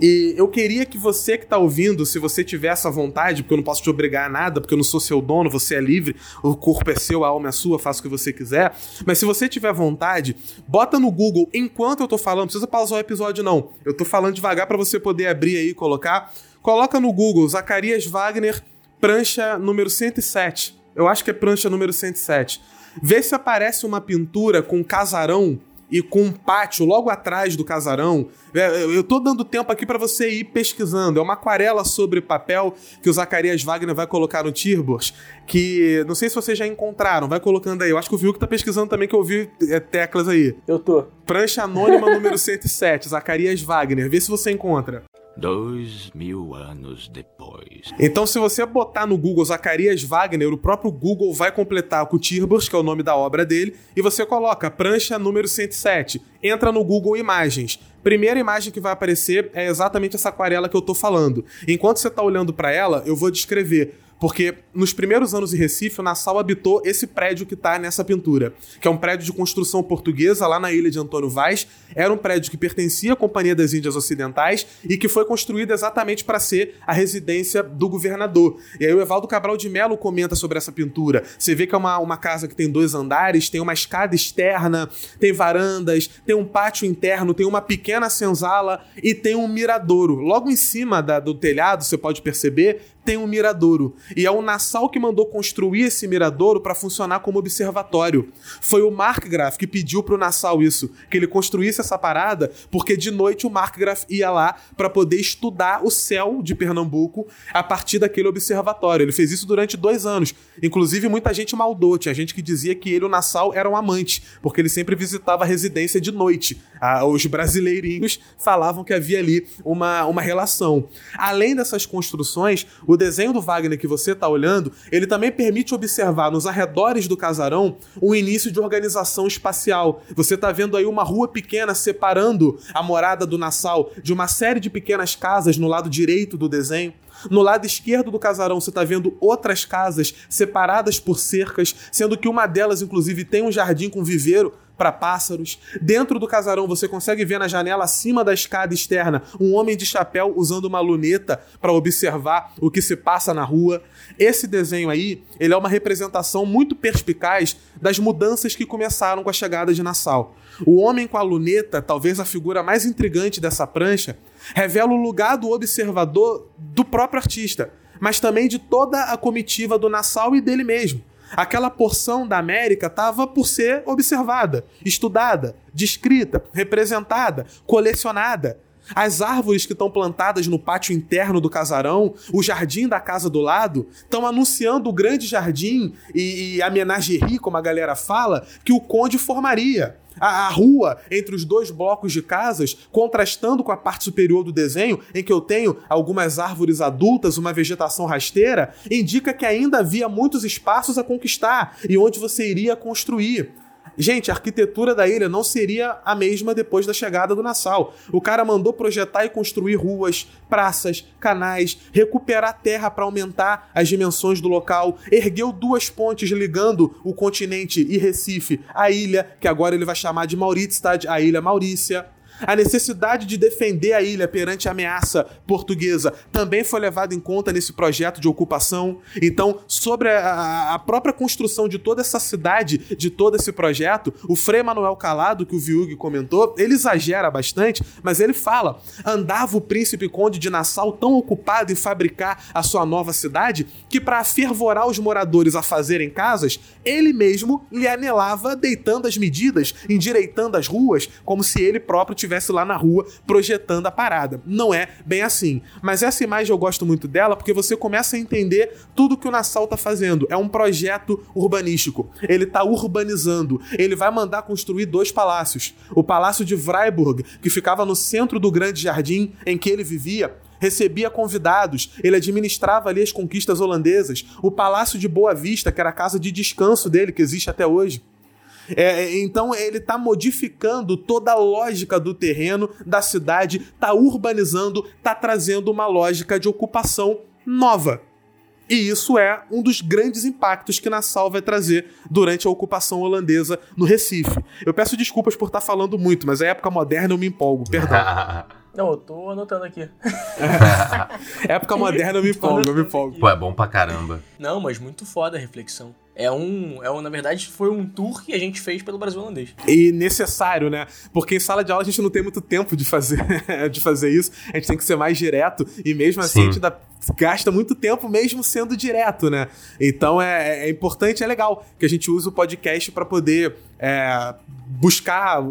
E eu queria que você que está ouvindo, se você tiver essa vontade, porque eu não posso te obrigar a nada, porque eu não sou seu dono, você é livre, o corpo é seu, a alma é sua, faça o que você quiser. Mas se você tiver vontade, bota no Google enquanto eu estou falando, não precisa pausar o episódio não. Eu estou falando devagar para você poder abrir aí e colocar. Coloca no Google Zacarias Wagner, prancha número 107. Eu acho que é prancha número 107. Vê se aparece uma pintura com casarão e com um pátio logo atrás do casarão. É, eu tô dando tempo aqui para você ir pesquisando. É uma aquarela sobre papel que o Zacarias Wagner vai colocar no Tirbors, que não sei se vocês já encontraram, vai colocando aí. Eu acho que o Viu que tá pesquisando também, que eu ouvi é, teclas aí. Eu tô. Prancha anônima número 107, Zacarias Wagner. Vê se você encontra. Dois mil anos depois. Então, se você botar no Google Zacarias Wagner, o próprio Google vai completar com Tirbors, que é o nome da obra dele, e você coloca prancha número 107. Entra no Google Imagens. Primeira imagem que vai aparecer é exatamente essa aquarela que eu tô falando. Enquanto você tá olhando para ela, eu vou descrever porque nos primeiros anos em Recife, o Nassau habitou esse prédio que está nessa pintura, que é um prédio de construção portuguesa lá na ilha de Antônio Vaz. Era um prédio que pertencia à Companhia das Índias Ocidentais e que foi construído exatamente para ser a residência do governador. E aí o Evaldo Cabral de Melo comenta sobre essa pintura. Você vê que é uma, uma casa que tem dois andares, tem uma escada externa, tem varandas, tem um pátio interno, tem uma pequena senzala e tem um miradouro. Logo em cima da, do telhado, você pode perceber, tem um miradouro. E é o Nassau que mandou construir esse miradouro para funcionar como observatório. Foi o Markgraf que pediu pro Nassau isso, que ele construísse essa parada, porque de noite o Markgraf ia lá para poder estudar o céu de Pernambuco a partir daquele observatório. Ele fez isso durante dois anos. Inclusive, muita gente maldou. Tinha gente que dizia que ele, o Nassau, era um amante, porque ele sempre visitava a residência de noite. Ah, os brasileirinhos falavam que havia ali uma, uma relação. Além dessas construções, o desenho do Wagner que você está olhando, ele também permite observar nos arredores do casarão o início de organização espacial. Você está vendo aí uma rua pequena separando a morada do Nassau de uma série de pequenas casas no lado direito do desenho. No lado esquerdo do casarão, você está vendo outras casas separadas por cercas, sendo que uma delas, inclusive, tem um jardim com viveiro para pássaros. Dentro do casarão você consegue ver na janela acima da escada externa um homem de chapéu usando uma luneta para observar o que se passa na rua. Esse desenho aí, ele é uma representação muito perspicaz das mudanças que começaram com a chegada de Nassau. O homem com a luneta, talvez a figura mais intrigante dessa prancha, revela o lugar do observador do próprio artista, mas também de toda a comitiva do Nassau e dele mesmo. Aquela porção da América estava por ser observada, estudada, descrita, representada, colecionada. As árvores que estão plantadas no pátio interno do casarão, o jardim da casa do lado, estão anunciando o grande jardim e, e a menagerie, como a galera fala, que o conde formaria. A, a, rua entre os dois blocos de casas, contrastando com a parte superior do desenho, em que eu tenho algumas árvores adultas, uma vegetação rasteira, indica que ainda havia muitos espaços a conquistar e onde você iria construir. Gente, a arquitetura da ilha não seria a mesma depois da chegada do Nassau. O cara mandou projetar e construir ruas, praças, canais, recuperar terra para aumentar as dimensões do local, ergueu duas pontes ligando o continente e Recife à ilha, que agora ele vai chamar de Mauritius, a Ilha Maurícia. A necessidade de defender a ilha perante a ameaça portuguesa também foi levada em conta nesse projeto de ocupação. Então, sobre a, a própria construção de toda essa cidade, de todo esse projeto, o Frei Manuel Calado, que o Viug comentou, ele exagera bastante, mas ele fala: andava o príncipe conde de Nassau tão ocupado em fabricar a sua nova cidade que, para fervorar os moradores a fazerem casas, ele mesmo lhe anelava deitando as medidas, endireitando as ruas, como se ele próprio tivesse estivesse lá na rua projetando a parada. Não é bem assim. Mas essa imagem eu gosto muito dela porque você começa a entender tudo que o Nassau tá fazendo. É um projeto urbanístico. Ele tá urbanizando. Ele vai mandar construir dois palácios. O Palácio de Freiburg, que ficava no centro do grande jardim em que ele vivia, recebia convidados, ele administrava ali as conquistas holandesas, o Palácio de Boa Vista, que era a casa de descanso dele, que existe até hoje. É, é, então ele está modificando toda a lógica do terreno, da cidade, está urbanizando, está trazendo uma lógica de ocupação nova. E isso é um dos grandes impactos que Nassau vai trazer durante a ocupação holandesa no Recife. Eu peço desculpas por estar tá falando muito, mas a época moderna eu me empolgo, perdão. Não, eu tô anotando aqui. época moderna eu me empolgo, eu me empolgo. Pô, é bom pra caramba. Não, mas muito foda a reflexão. É um, é um, na verdade, foi um tour que a gente fez pelo Brasil holandês. E necessário, né? Porque em sala de aula a gente não tem muito tempo de fazer, de fazer isso. A gente tem que ser mais direto. E mesmo assim Sim. a gente dá, gasta muito tempo mesmo sendo direto, né? Então é, é importante, é legal que a gente use o podcast para poder é, buscar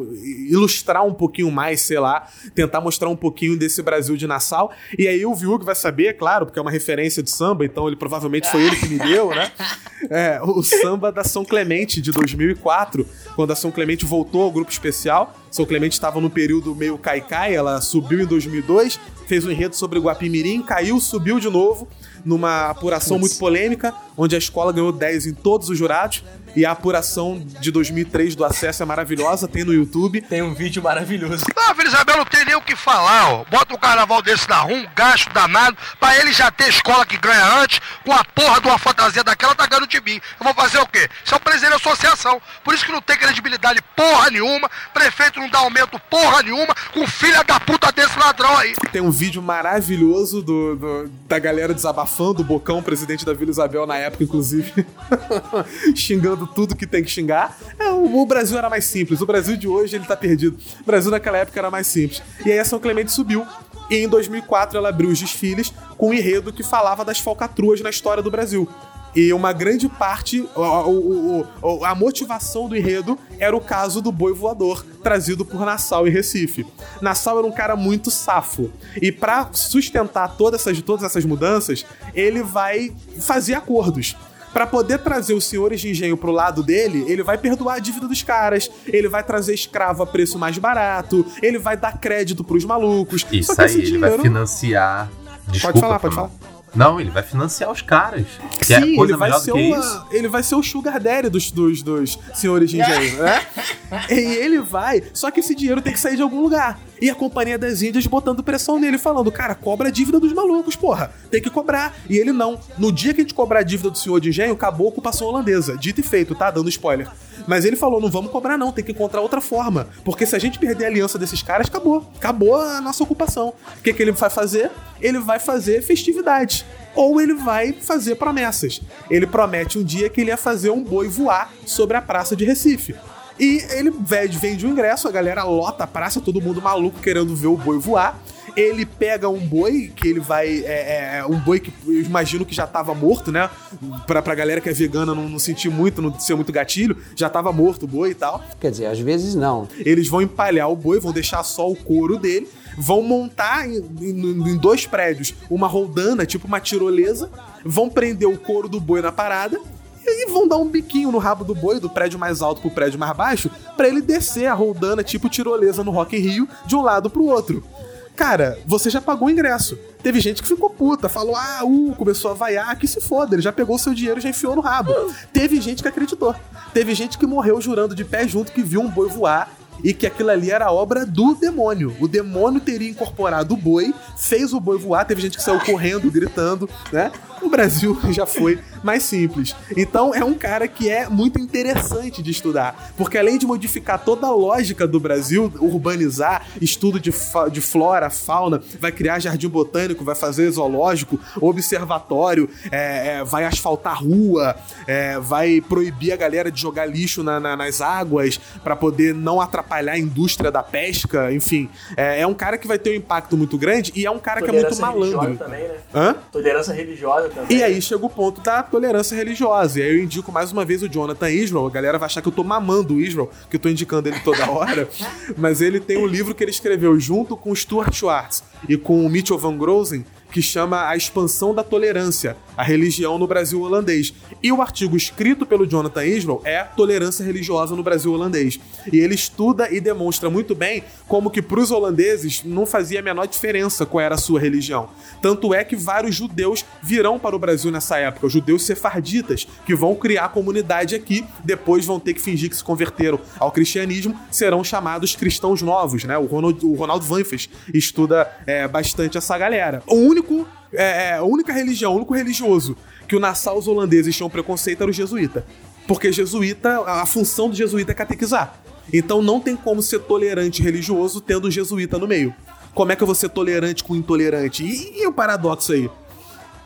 ilustrar um pouquinho mais, sei lá, tentar mostrar um pouquinho desse Brasil de Nassau. E aí o Viug vai saber, claro, porque é uma referência de samba, então ele provavelmente foi ele que me deu, né? É, o samba da São Clemente de 2004, quando a São Clemente voltou ao grupo especial. São Clemente estava no período meio caicai, ela subiu em 2002, fez um enredo sobre Guapimirim, caiu, subiu de novo numa apuração muito polêmica, onde a escola ganhou 10 em todos os jurados. E a apuração de 2003 do acesso é maravilhosa, tem no YouTube. Tem um vídeo maravilhoso. Ah, Vila Isabel não tem nem o que falar, ó. Bota um carnaval desse na rua, um gasto danado, pra ele já ter escola que ganha antes, com a porra de uma fantasia daquela, tá ganhando de mim. Eu vou fazer o quê? Isso é o presidente da associação. Por isso que não tem credibilidade porra nenhuma, prefeito não dá aumento porra nenhuma, com filha da puta desse ladrão aí. Tem um vídeo maravilhoso do, do da galera desabafando, o Bocão, presidente da Vila Isabel na época, inclusive, xingando tudo que tem que xingar. É, o, o, Brasil era mais simples. O Brasil de hoje, ele tá perdido. O Brasil naquela época era mais simples. E aí a São Clemente subiu. E em 2004 ela abriu os desfiles com um enredo que falava das falcatruas na história do Brasil. E uma grande parte, a, a, motivação do enredo era o caso do boi voador, trazido por Nassau e Recife. Nassau era um cara muito safo. E para sustentar todas essas, todas essas mudanças, ele vai fazer acordos para poder trazer os senhores de engenho pro lado dele, ele vai perdoar a dívida dos caras, ele vai trazer escravo a preço mais barato, ele vai dar crédito pros malucos. Isso aí, ele dinheiro... vai financiar. Desculpa, pode falar, pode falar. Não, ele vai financiar os caras. Que é Sim, é coisa ele, vai ser uma, ele vai ser o sugar daddy dos, dos, dos senhores de engenho, né? e ele vai, só que esse dinheiro tem que sair de algum lugar. E a Companhia das Índias botando pressão nele, falando: cara, cobra a dívida dos malucos, porra. Tem que cobrar. E ele não. No dia que a gente cobrar a dívida do senhor de engenho, acabou a ocupação holandesa. Dito e feito, tá? Dando spoiler. Mas ele falou: não vamos cobrar, não, tem que encontrar outra forma. Porque se a gente perder a aliança desses caras, acabou. Acabou a nossa ocupação. O que, que ele vai fazer? Ele vai fazer festividade. Ou ele vai fazer promessas. Ele promete um dia que ele ia fazer um boi voar sobre a praça de Recife. E ele vende o ingresso, a galera lota a praça, todo mundo maluco querendo ver o boi voar. ele pega um boi, que ele vai. É, é, é um boi que eu imagino que já tava morto, né? Pra, pra galera que é vegana não, não sentir muito, não ser muito gatilho, já tava morto o boi e tal. Quer dizer, às vezes não. Eles vão empalhar o boi, vão deixar só o couro dele, vão montar em, em, em dois prédios uma roldana, tipo uma tirolesa, vão prender o couro do boi na parada e vão dar um biquinho no rabo do boi, do prédio mais alto pro prédio mais baixo, para ele descer a roldana tipo tirolesa no Rock in Rio de um lado pro outro. Cara, você já pagou o ingresso. Teve gente que ficou puta, falou, ah, uh, começou a vaiar, que se foda, ele já pegou o seu dinheiro e já enfiou no rabo. Teve gente que acreditou. Teve gente que morreu jurando de pé junto que viu um boi voar e que aquilo ali era obra do demônio. O demônio teria incorporado o boi, fez o boi voar, teve gente que saiu correndo, gritando, né? O Brasil já foi mais simples. Então é um cara que é muito interessante de estudar, porque além de modificar toda a lógica do Brasil, urbanizar, estudo de, de flora, fauna, vai criar jardim botânico, vai fazer zoológico, observatório, é, é, vai asfaltar rua, é, vai proibir a galera de jogar lixo na, na, nas águas para poder não atrapalhar a indústria da pesca, enfim. É, é, um cara que vai ter um impacto muito grande e é um cara que é muito malandro. Também, né? Hã? Tolerância religiosa também. E aí chega o ponto da tolerância religiosa. E aí eu indico mais uma vez o Jonathan Israel. A galera vai achar que eu tô mamando o Israel, que eu tô indicando ele toda hora. mas ele tem um livro que ele escreveu junto com Stuart Schwartz e com o Mitchell Van Grozen, que chama A Expansão da Tolerância, a religião no Brasil holandês. E o artigo escrito pelo Jonathan Israel é Tolerância Religiosa no Brasil holandês. E ele estuda e demonstra muito bem como que para os holandeses não fazia a menor diferença qual era a sua religião. Tanto é que vários judeus virão para o Brasil nessa época, judeus sefarditas, que vão criar comunidade aqui, depois vão ter que fingir que se converteram ao cristianismo, serão chamados cristãos novos, né? O Ronald, o Vanfes estuda é, bastante essa galera. O único é, é, a única religião, o único religioso que o Nassau os holandeses tinham preconceito era o jesuíta. Porque jesuíta, a função do jesuíta é catequizar. Então não tem como ser tolerante religioso tendo o jesuíta no meio. Como é que eu vou ser tolerante com intolerante? E, e o paradoxo aí?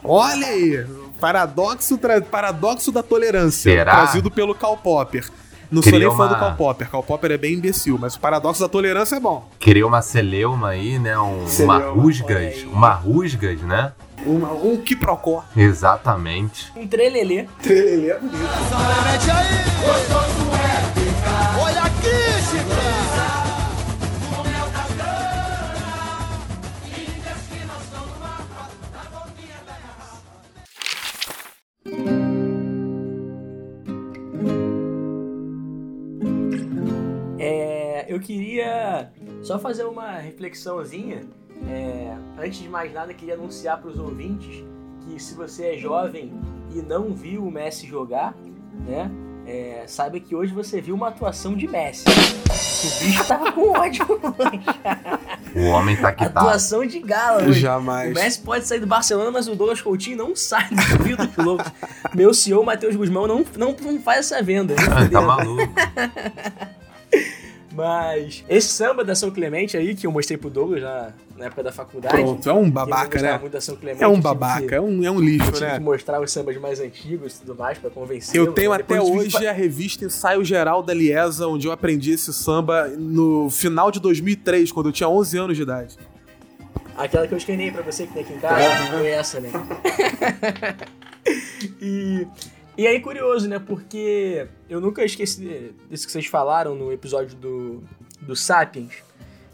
Olha aí, paradoxo, paradoxo da tolerância, Será? trazido pelo Karl Popper. Não sou nem fã do Karl Popper. Karl Popper é bem imbecil, mas o paradoxo da tolerância é bom. Criou uma celeuma aí, né? Um, uma rusgas. Uma rusgas, né? Uma, um quiprocó. Exatamente. Um trelelê. Trelelê é bonito. Olha aqui, Chico! Eu queria só fazer uma reflexãozinha. É, antes de mais nada, queria anunciar para os ouvintes que se você é jovem e não viu o Messi jogar, né? É, saiba que hoje você viu uma atuação de Messi. O bicho tava com ódio O homem tá que tá. Atuação de gala hoje. Jamais. O Messi pode sair do Barcelona, mas o Douglas Coutinho não sai do Rio dos Loucos. Meu CEO, Matheus Guzmão, não, não, não faz essa venda. tá maluco. Mas esse samba da São Clemente aí, que eu mostrei pro Douglas na, na época da faculdade. Pronto, é um babaca, né? Muito da São Clemente, é um babaca, que, é, um, é um lixo, tive né? que mostrar os sambas mais antigos e tudo mais pra convencer. Eu tenho até hoje a revista Ensaio Geral da Liesa, onde eu aprendi esse samba no final de 2003, quando eu tinha 11 anos de idade. Aquela que eu escanei pra você que tem aqui em casa, foi essa, né? e e aí, curioso, né? Porque eu nunca esqueci disso que vocês falaram no episódio do, do Sapiens,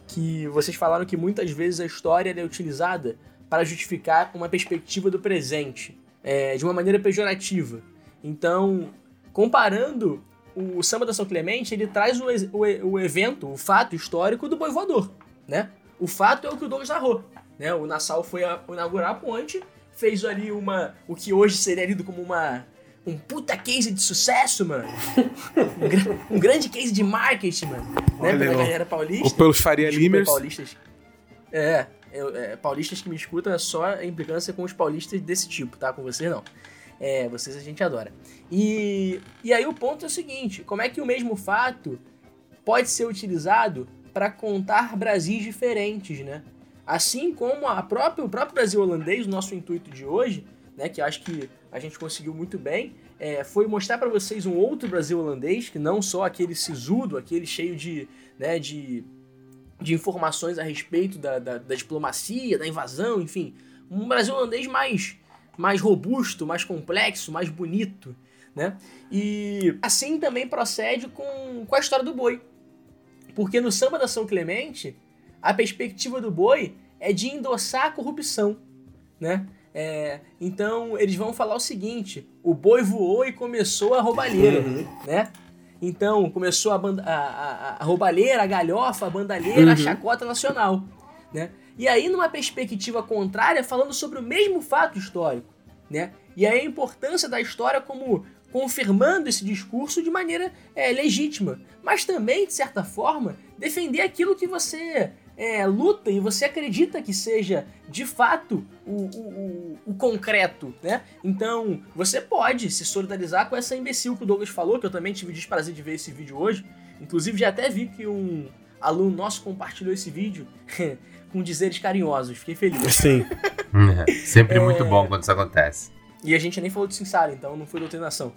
que vocês falaram que muitas vezes a história é utilizada para justificar uma perspectiva do presente, é, de uma maneira pejorativa. Então, comparando o Samba da São Clemente, ele traz o, o, o evento, o fato histórico do boi voador, né? O fato é o que o Douglas narrou, né? O Nassau foi a, inaugurar a ponte, fez ali uma, o que hoje seria lido como uma um puta case de sucesso, mano. um, um, grande case de marketing, mano. Né, pela galera paulista. Ou pelos Faria Limers. paulistas. É, é, paulistas que me escutam é só a implicância com os paulistas desse tipo, tá? Com vocês não. É, vocês a gente adora. E, e aí o ponto é o seguinte: como é que o mesmo fato pode ser utilizado para contar Brasis diferentes, né? Assim como a própria, o próprio Brasil holandês, o nosso intuito de hoje, né, que acho que a gente conseguiu muito bem, é, foi mostrar para vocês um outro Brasil holandês, que não só aquele sisudo, aquele cheio de, né, de de informações a respeito da, da, da diplomacia, da invasão, enfim. Um Brasil holandês mais, mais robusto, mais complexo, mais bonito, né? E assim também procede com, com a história do boi. Porque no samba da São Clemente, a perspectiva do boi é de endossar a corrupção, né? É, então eles vão falar o seguinte: o boi voou e começou a roubalheira, uhum. né? Então começou a, a, a, a, roubalheira, a galhofa, a bandalheira, uhum. a chacota nacional, né? E aí numa perspectiva contrária, falando sobre o mesmo fato histórico, né? E aí a importância da história como confirmando esse discurso de maneira é, legítima, mas também de certa forma defender aquilo que você é, luta e você acredita que seja de fato o, o, o, o, concreto, né? Então você pode se solidarizar com essa imbecil que o Douglas falou, que eu também tive o desprazer de ver esse vídeo hoje. Inclusive já até vi que um aluno nosso compartilhou esse vídeo com dizeres carinhosos. Fiquei feliz. Sim. É, sempre é... muito bom quando isso acontece. E a gente nem falou de Sinsara, então não foi doutrinação.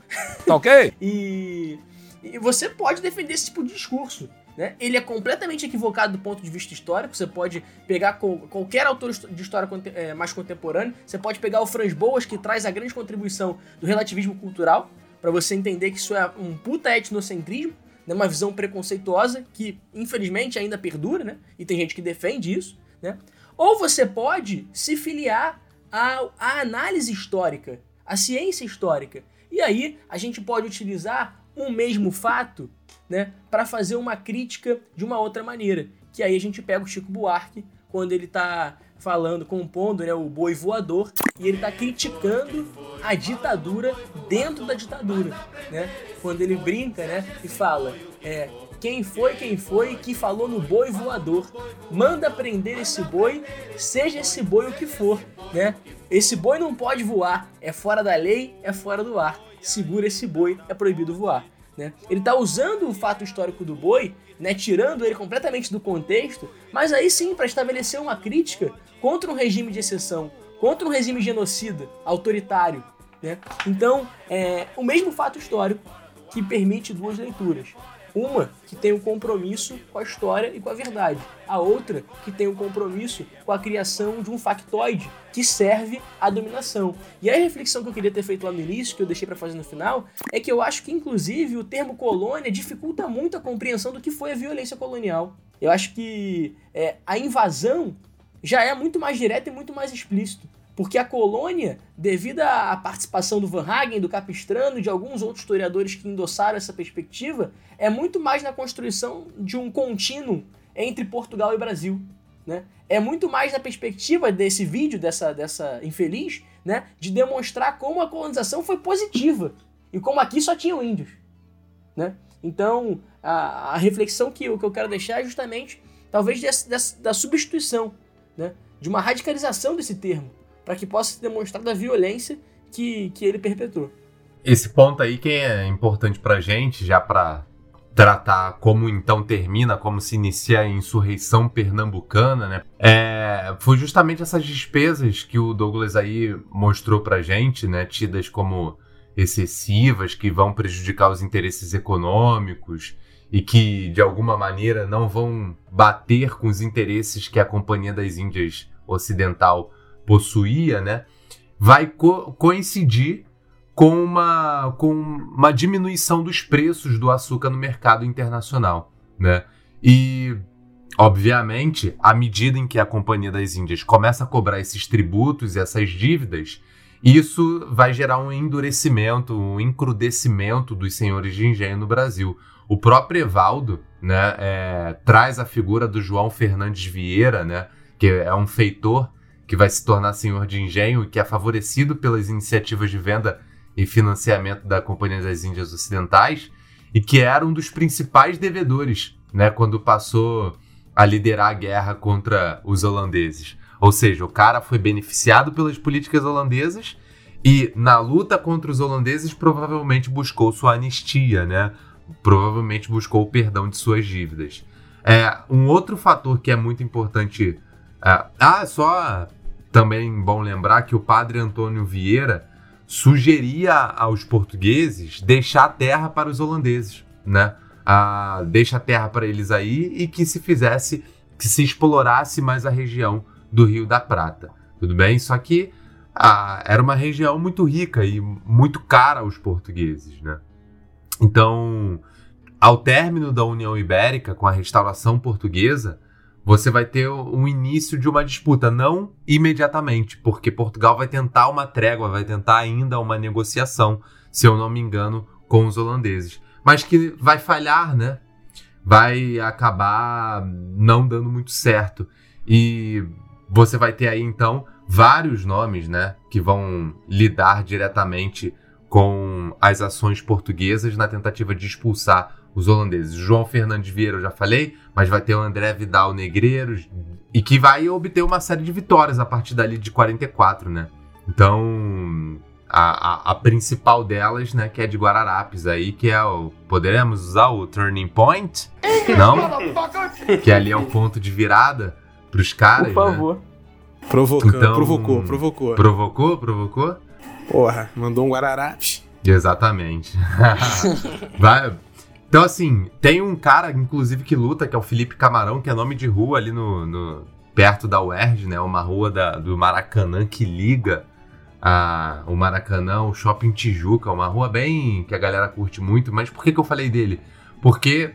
Tá ok? e, e você pode defender esse tipo de discurso. Né? Ele é completamente equivocado do ponto de vista histórico. Você pode pegar qualquer autor de história é, mais contemporâneo. Você pode pegar o Franz Boas, que traz a grande contribuição do relativismo cultural, para você entender que isso é um puta etnocentrismo, né? uma visão preconceituosa que, infelizmente, ainda perdura, né? e tem gente que defende isso. Né? Ou você pode se filiar à, à análise histórica, à ciência histórica. E aí a gente pode utilizar um mesmo fato né, para fazer uma crítica de uma outra maneira. Que aí a gente pega o Chico Buarque quando ele está falando, compondo né, o Boi Voador, e ele está criticando a ditadura dentro da ditadura, né? Quando ele brinca, né, e fala, é, quem foi quem foi que falou no boi voador? Manda prender esse boi, seja esse boi o que for, né? Esse boi não pode voar, é fora da lei, é fora do ar. Segura esse boi, é proibido voar. Né? Ele está usando o fato histórico do boi, né, tirando ele completamente do contexto, mas aí sim para estabelecer uma crítica contra um regime de exceção, contra um regime genocida, autoritário. Né? Então, é o mesmo fato histórico que permite duas leituras. Uma que tem um compromisso com a história e com a verdade. A outra que tem um compromisso com a criação de um factoide que serve à dominação. E a reflexão que eu queria ter feito lá no início, que eu deixei para fazer no final, é que eu acho que inclusive o termo colônia dificulta muito a compreensão do que foi a violência colonial. Eu acho que é, a invasão já é muito mais direta e muito mais explícito. Porque a colônia, devido à participação do Van Hagen, do Capistrano e de alguns outros historiadores que endossaram essa perspectiva, é muito mais na construção de um contínuo entre Portugal e Brasil. Né? É muito mais na perspectiva desse vídeo, dessa, dessa infeliz, né? de demonstrar como a colonização foi positiva e como aqui só tinham índios. Né? Então, a, a reflexão que, que eu quero deixar é justamente, talvez, dessa, dessa, da substituição, né? de uma radicalização desse termo para que possa se demonstrar da violência que, que ele perpetrou. Esse ponto aí que é importante para gente, já para tratar como então termina, como se inicia a insurreição pernambucana, né? É, foi justamente essas despesas que o Douglas aí mostrou para gente, né? Tidas como excessivas, que vão prejudicar os interesses econômicos e que de alguma maneira não vão bater com os interesses que a Companhia das Índias Ocidental possuía, né, vai co coincidir com uma, com uma diminuição dos preços do açúcar no mercado internacional, né? E obviamente, à medida em que a Companhia das Índias começa a cobrar esses tributos e essas dívidas, isso vai gerar um endurecimento, um encrudecimento dos senhores de engenho no Brasil. O próprio Evaldo né, é, traz a figura do João Fernandes Vieira, né, que é um feitor que vai se tornar senhor de engenho e que é favorecido pelas iniciativas de venda e financiamento da Companhia das Índias Ocidentais e que era um dos principais devedores, né, quando passou a liderar a guerra contra os holandeses. Ou seja, o cara foi beneficiado pelas políticas holandesas e na luta contra os holandeses provavelmente buscou sua anistia, né? Provavelmente buscou o perdão de suas dívidas. É, um outro fator que é muito importante. É, ah, só também bom lembrar que o padre Antônio Vieira sugeria aos portugueses deixar a terra para os holandeses, né? Ah, deixa a terra para eles aí e que se fizesse que se explorasse mais a região do Rio da Prata. Tudo bem? Só que ah, era uma região muito rica e muito cara aos portugueses, né? Então, ao término da União Ibérica, com a restauração portuguesa, você vai ter um início de uma disputa, não imediatamente, porque Portugal vai tentar uma trégua, vai tentar ainda uma negociação, se eu não me engano, com os holandeses, mas que vai falhar, né? Vai acabar não dando muito certo. E você vai ter aí então vários nomes, né, que vão lidar diretamente com as ações portuguesas na tentativa de expulsar os holandeses. João Fernandes Vieira eu já falei, mas vai ter o André Vidal Negreiros e que vai obter uma série de vitórias a partir dali de 44, né? Então, a, a, a, principal delas, né, que é de Guararapes aí, que é o... Poderemos usar o Turning Point? Não? que ali é o ponto de virada pros caras, Por favor. Né? Provocando, então, provocou, provocou. Provocou, provocou? Porra, mandou um Guararapes. Exatamente. vai, então, assim, tem um cara, inclusive, que luta, que é o Felipe Camarão, que é nome de rua ali no, no perto da UERJ, né? Uma rua da, do Maracanã que liga a, o Maracanã ao Shopping Tijuca, uma rua bem que a galera curte muito. Mas por que, que eu falei dele? Porque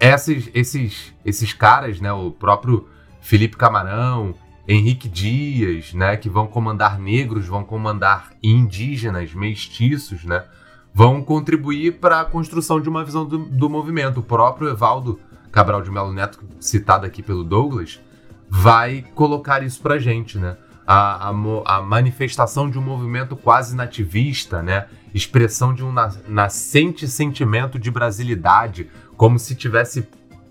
esses, esses, esses caras, né? O próprio Felipe Camarão, Henrique Dias, né? Que vão comandar negros, vão comandar indígenas, mestiços, né? Vão contribuir para a construção de uma visão do, do, movimento. O próprio Evaldo Cabral de Melo Neto, citado aqui pelo Douglas, vai colocar isso para gente, né? A, a, a, manifestação de um movimento quase nativista, né? Expressão de um nascente sentimento de brasilidade, como se tivesse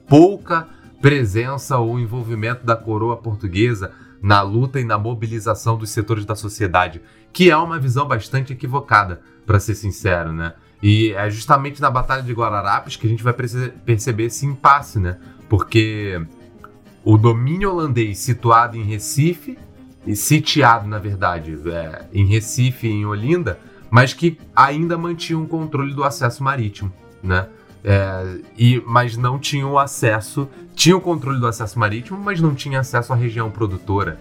pouca presença ou envolvimento da coroa portuguesa na luta e na mobilização dos setores da sociedade, que é uma visão bastante equivocada para ser sincero, né? E é justamente na Batalha de Guararapes que a gente vai perceber esse impasse, né? Porque o domínio holandês situado em Recife, e sitiado, na verdade, é, em Recife e em Olinda, mas que ainda mantinha um controle do acesso marítimo, né? É, e, mas não tinham acesso, tinha o controle do acesso marítimo, mas não tinha acesso à região produtora.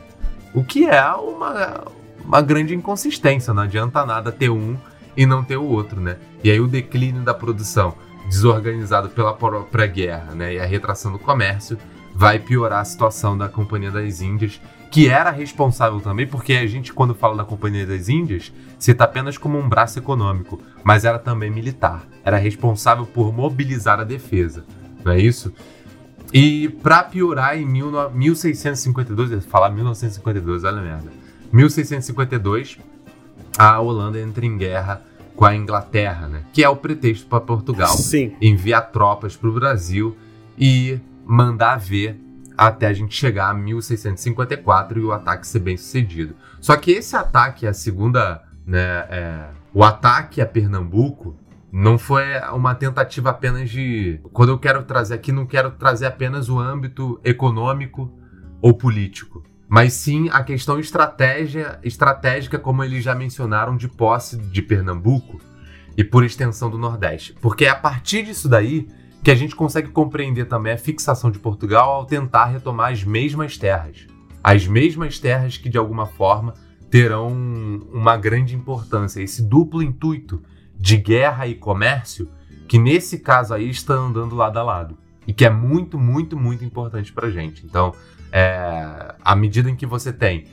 O que é uma, uma grande inconsistência, não adianta nada ter um e não ter o outro, né? E aí o declínio da produção desorganizado pela própria guerra, né? E a retração do comércio vai piorar a situação da Companhia das Índias, que era responsável também, porque a gente, quando fala da Companhia das Índias, cita apenas como um braço econômico, mas era também militar. Era responsável por mobilizar a defesa, não é isso? E para piorar, em mil, 1652, falar 1952, olha a merda. 1652, a Holanda entra em guerra com a Inglaterra, né? Que é o pretexto para Portugal Sim. enviar tropas para o Brasil e mandar ver até a gente chegar a 1654 e o ataque ser bem sucedido. Só que esse ataque, a segunda, né, é, o ataque a Pernambuco, não foi uma tentativa apenas de. Quando eu quero trazer aqui, não quero trazer apenas o âmbito econômico ou político mas sim a questão estratégia, estratégica, como eles já mencionaram, de posse de Pernambuco e por extensão do Nordeste. Porque é a partir disso daí que a gente consegue compreender também a fixação de Portugal ao tentar retomar as mesmas terras. As mesmas terras que, de alguma forma, terão uma grande importância. Esse duplo intuito de guerra e comércio, que nesse caso aí está andando lado a lado. E que é muito, muito, muito importante para gente. Então, é, à medida em que você tem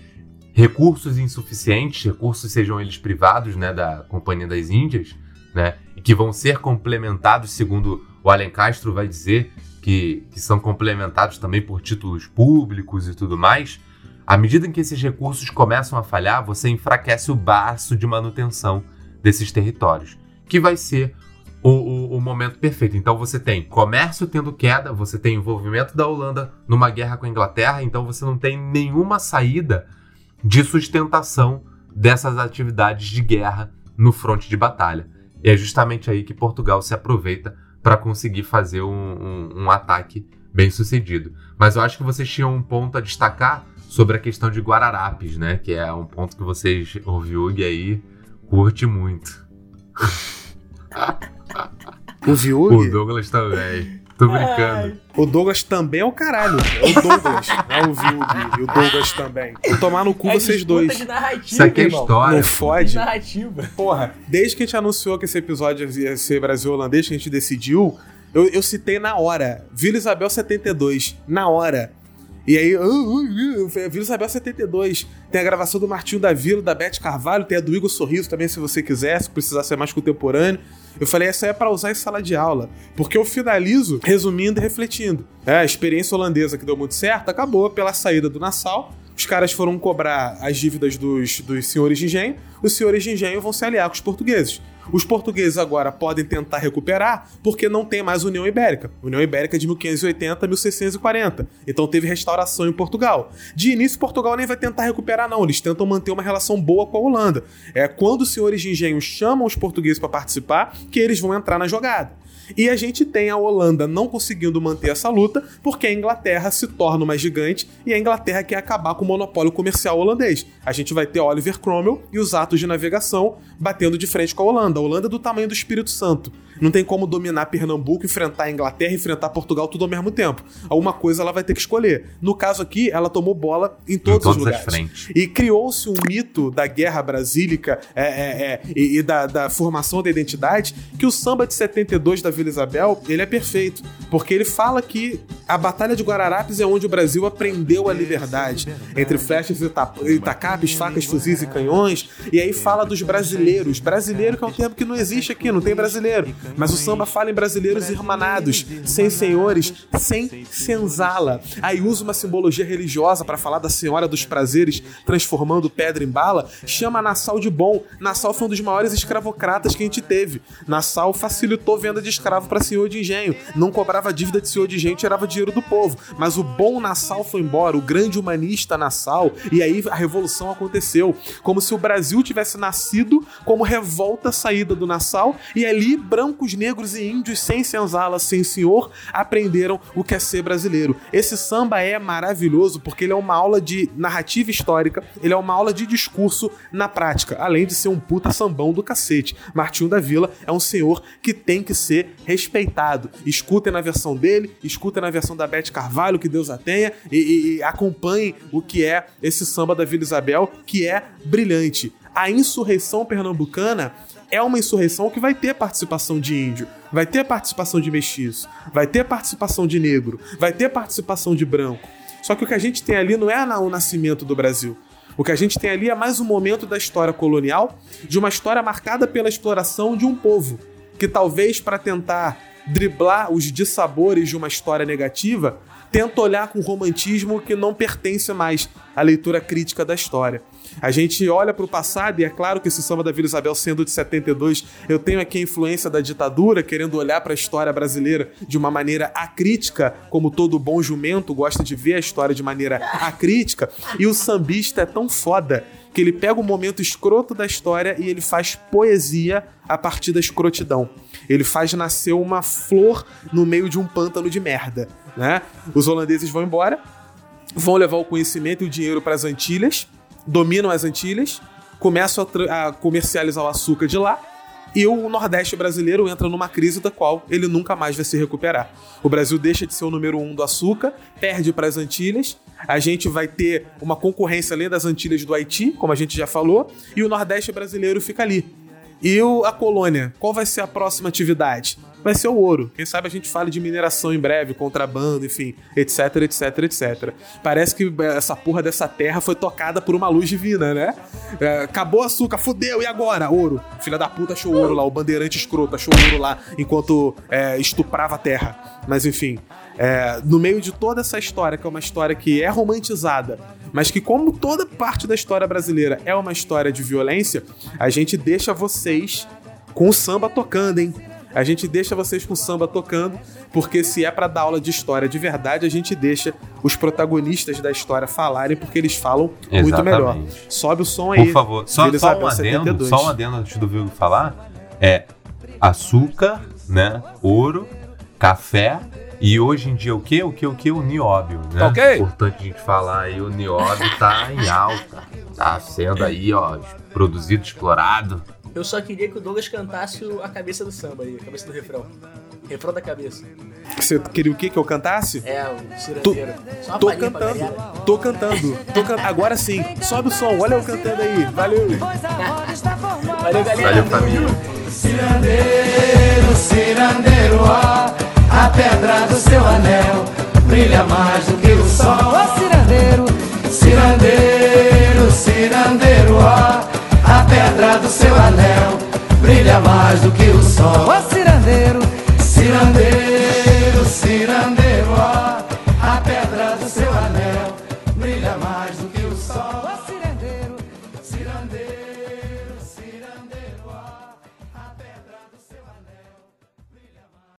recursos insuficientes, recursos sejam eles privados, né, da Companhia das Índias, né, e que vão ser complementados, segundo o Allen Castro vai dizer, que, que são complementados também por títulos públicos e tudo mais, à medida em que esses recursos começam a falhar, você enfraquece o baço de manutenção desses territórios, que vai ser o, o, o, momento perfeito. Então você tem comércio tendo queda, você tem envolvimento da Holanda numa guerra com a Inglaterra, então você não tem nenhuma saída de sustentação dessas atividades de guerra no fronte de batalha. E é justamente aí que Portugal se aproveita para conseguir fazer um, um, um ataque bem sucedido. Mas eu acho que vocês tinham um ponto a destacar sobre a questão de Guararapes, né? Que é um ponto que vocês, o Viug aí, curte muito. O Viug? O Douglas também. Tô brincando. O Douglas também é o caralho. É o Douglas. não é o Vilg. E o Douglas também. Vou tomar no cu É vocês dois. Isso aqui é história. Não De fode. narrativa. Porra, desde que a gente anunciou que esse episódio ia ser Brasil holandês, que a gente decidiu, eu, eu citei na hora. Vila Isabel 72. Na hora. E aí, uh, uh, uh, eu falei, Vila Isabel 72. Tem a gravação do Martinho da Vila, da Beth Carvalho, tem a do Igor Sorriso também, se você quiser, se precisar ser mais contemporâneo. Eu falei, essa é pra usar em sala de aula. Porque eu finalizo resumindo e refletindo. É, a experiência holandesa que deu muito certo acabou pela saída do Nassau. Os caras foram cobrar as dívidas dos, dos senhores de engenho. Os senhores de engenho vão se aliar com os portugueses. Os portugueses agora podem tentar recuperar porque não tem mais União Ibérica. União Ibérica é de 1580 a 1640. Então teve restauração em Portugal. De início, Portugal nem vai tentar recuperar, não. Eles tentam manter uma relação boa com a Holanda. É quando os senhores de engenho chamam os portugueses para participar que eles vão entrar na jogada. E a gente tem a Holanda não conseguindo manter essa luta porque a Inglaterra se torna uma gigante e a Inglaterra quer acabar com o monopólio comercial holandês. A gente vai ter Oliver Cromwell e os atos de navegação batendo de frente com a Holanda. A Holanda é do tamanho do Espírito Santo. Não tem como dominar Pernambuco, enfrentar a Inglaterra e enfrentar Portugal tudo ao mesmo tempo. Alguma coisa ela vai ter que escolher. No caso aqui, ela tomou bola em todos, todas os as lugares. frentes. E criou-se um mito da guerra brasílica é, é, é, e, e da, da formação da identidade que o samba de 72 da Vila Isabel ele é perfeito. Porque ele fala que a Batalha de Guararapes é onde o Brasil aprendeu a liberdade. Entre flechas e e tacapes, facas, fuzis e canhões. E aí fala dos brasileiros. Brasileiro que é um termo que não existe aqui, não tem brasileiro. Mas o samba fala em brasileiros irmanados, sem senhores, sem senzala. Aí usa uma simbologia religiosa para falar da Senhora dos Prazeres, transformando pedra em bala. Chama Nassau de bom. Nassau foi um dos maiores escravocratas que a gente teve. Nassau facilitou venda de escravo para senhor de engenho. Não cobrava dívida de senhor de engenho, tirava dinheiro do povo. Mas o bom Nassau foi embora, o grande humanista Nassau, e aí a revolução aconteceu. Como se o Brasil tivesse nascido como revolta saída do Nassau, e ali brancos, negros e índios sem senzala, sem senhor, aprenderam o que é ser brasileiro. Esse samba é maravilhoso porque ele é uma aula de narrativa histórica, ele é uma aula de discurso na prática, além de ser um puta sambão do cacete. Martinho da Vila é um senhor que tem que ser respeitado. Escutem na versão dele, escutem na versão da Beth Carvalho, que Deus a tenha, e, e, e acompanhem o que é esse samba da Vila Isabel, que é brilhante. A insurreição pernambucana é uma insurreição que vai ter participação de índio, vai ter participação de mestiço, vai ter participação de negro, vai ter participação de branco. Só que o que a gente tem ali não é o nascimento do Brasil. O que a gente tem ali é mais um momento da história colonial, de uma história marcada pela exploração de um povo, que talvez para tentar driblar os dissabores de uma história negativa, tenta olhar com romantismo que não pertence mais à leitura crítica da história. A gente olha para o passado, e é claro que esse samba da Vila Isabel sendo de 72, eu tenho aqui a influência da ditadura, querendo olhar para a história brasileira de uma maneira acrítica, como todo bom jumento gosta de ver a história de maneira acrítica, e o sambista é tão foda que ele pega o momento escroto da história e ele faz poesia a partir da escrotidão. Ele faz nascer uma flor no meio de um pântano de merda, né? Os holandeses vão embora, vão levar o conhecimento e o dinheiro para as Antilhas, dominam as Antilhas, começam a, a comercializar o açúcar de lá. E o Nordeste brasileiro entra numa crise da qual ele nunca mais vai se recuperar. O Brasil deixa de ser o número um do açúcar, perde para as Antilhas. A gente vai ter uma concorrência além das Antilhas do Haiti, como a gente já falou, e o Nordeste brasileiro fica ali. E a colônia, qual vai ser a próxima atividade? Vai ser o ouro. Quem sabe a gente fale de mineração em breve, contrabando, enfim, etc, etc, etc. Parece que essa porra dessa terra foi tocada por uma luz divina, né? É, acabou o açúcar, fudeu, e agora? Ouro. Filha da puta achou ouro lá, o bandeirante escroto achou ouro lá enquanto é, estuprava a terra. Mas enfim, é, no meio de toda essa história, que é uma história que é romantizada, mas que, como toda parte da história brasileira é uma história de violência, a gente deixa vocês com o samba tocando, hein? A gente deixa vocês com samba tocando, porque se é pra dar aula de história de verdade, a gente deixa os protagonistas da história falarem, porque eles falam muito Exatamente. melhor. Sobe o som aí. Por favor, só, só um adendo, 72. só um adendo antes do Vilgo falar. É açúcar, né? Ouro, café e hoje em dia o que? O que? O que? O nióbio, né? Tá? Importante a gente falar aí, o nióbio tá em alta. Tá sendo aí, ó, produzido, explorado. Eu só queria que o Douglas cantasse a cabeça do samba aí, a cabeça do refrão. Refrão da cabeça. Você queria o quê que eu cantasse? É, o cirandeiro. Tô pra cantando, tô cantando, tô can... agora sim. Sobe o som, olha eu cantando aí. Valeu. Valeu, galera. Valeu, família. Cirandeiro, cirandeiro, ó, a pedra do seu anel brilha mais do que o sol. Ó, cirandeiro, cirandeiro, cirandeiro, ó, a pedra do seu anel brilha mais do que o sol. Ó, cirandeiro, cirandeiro, cirandeiro,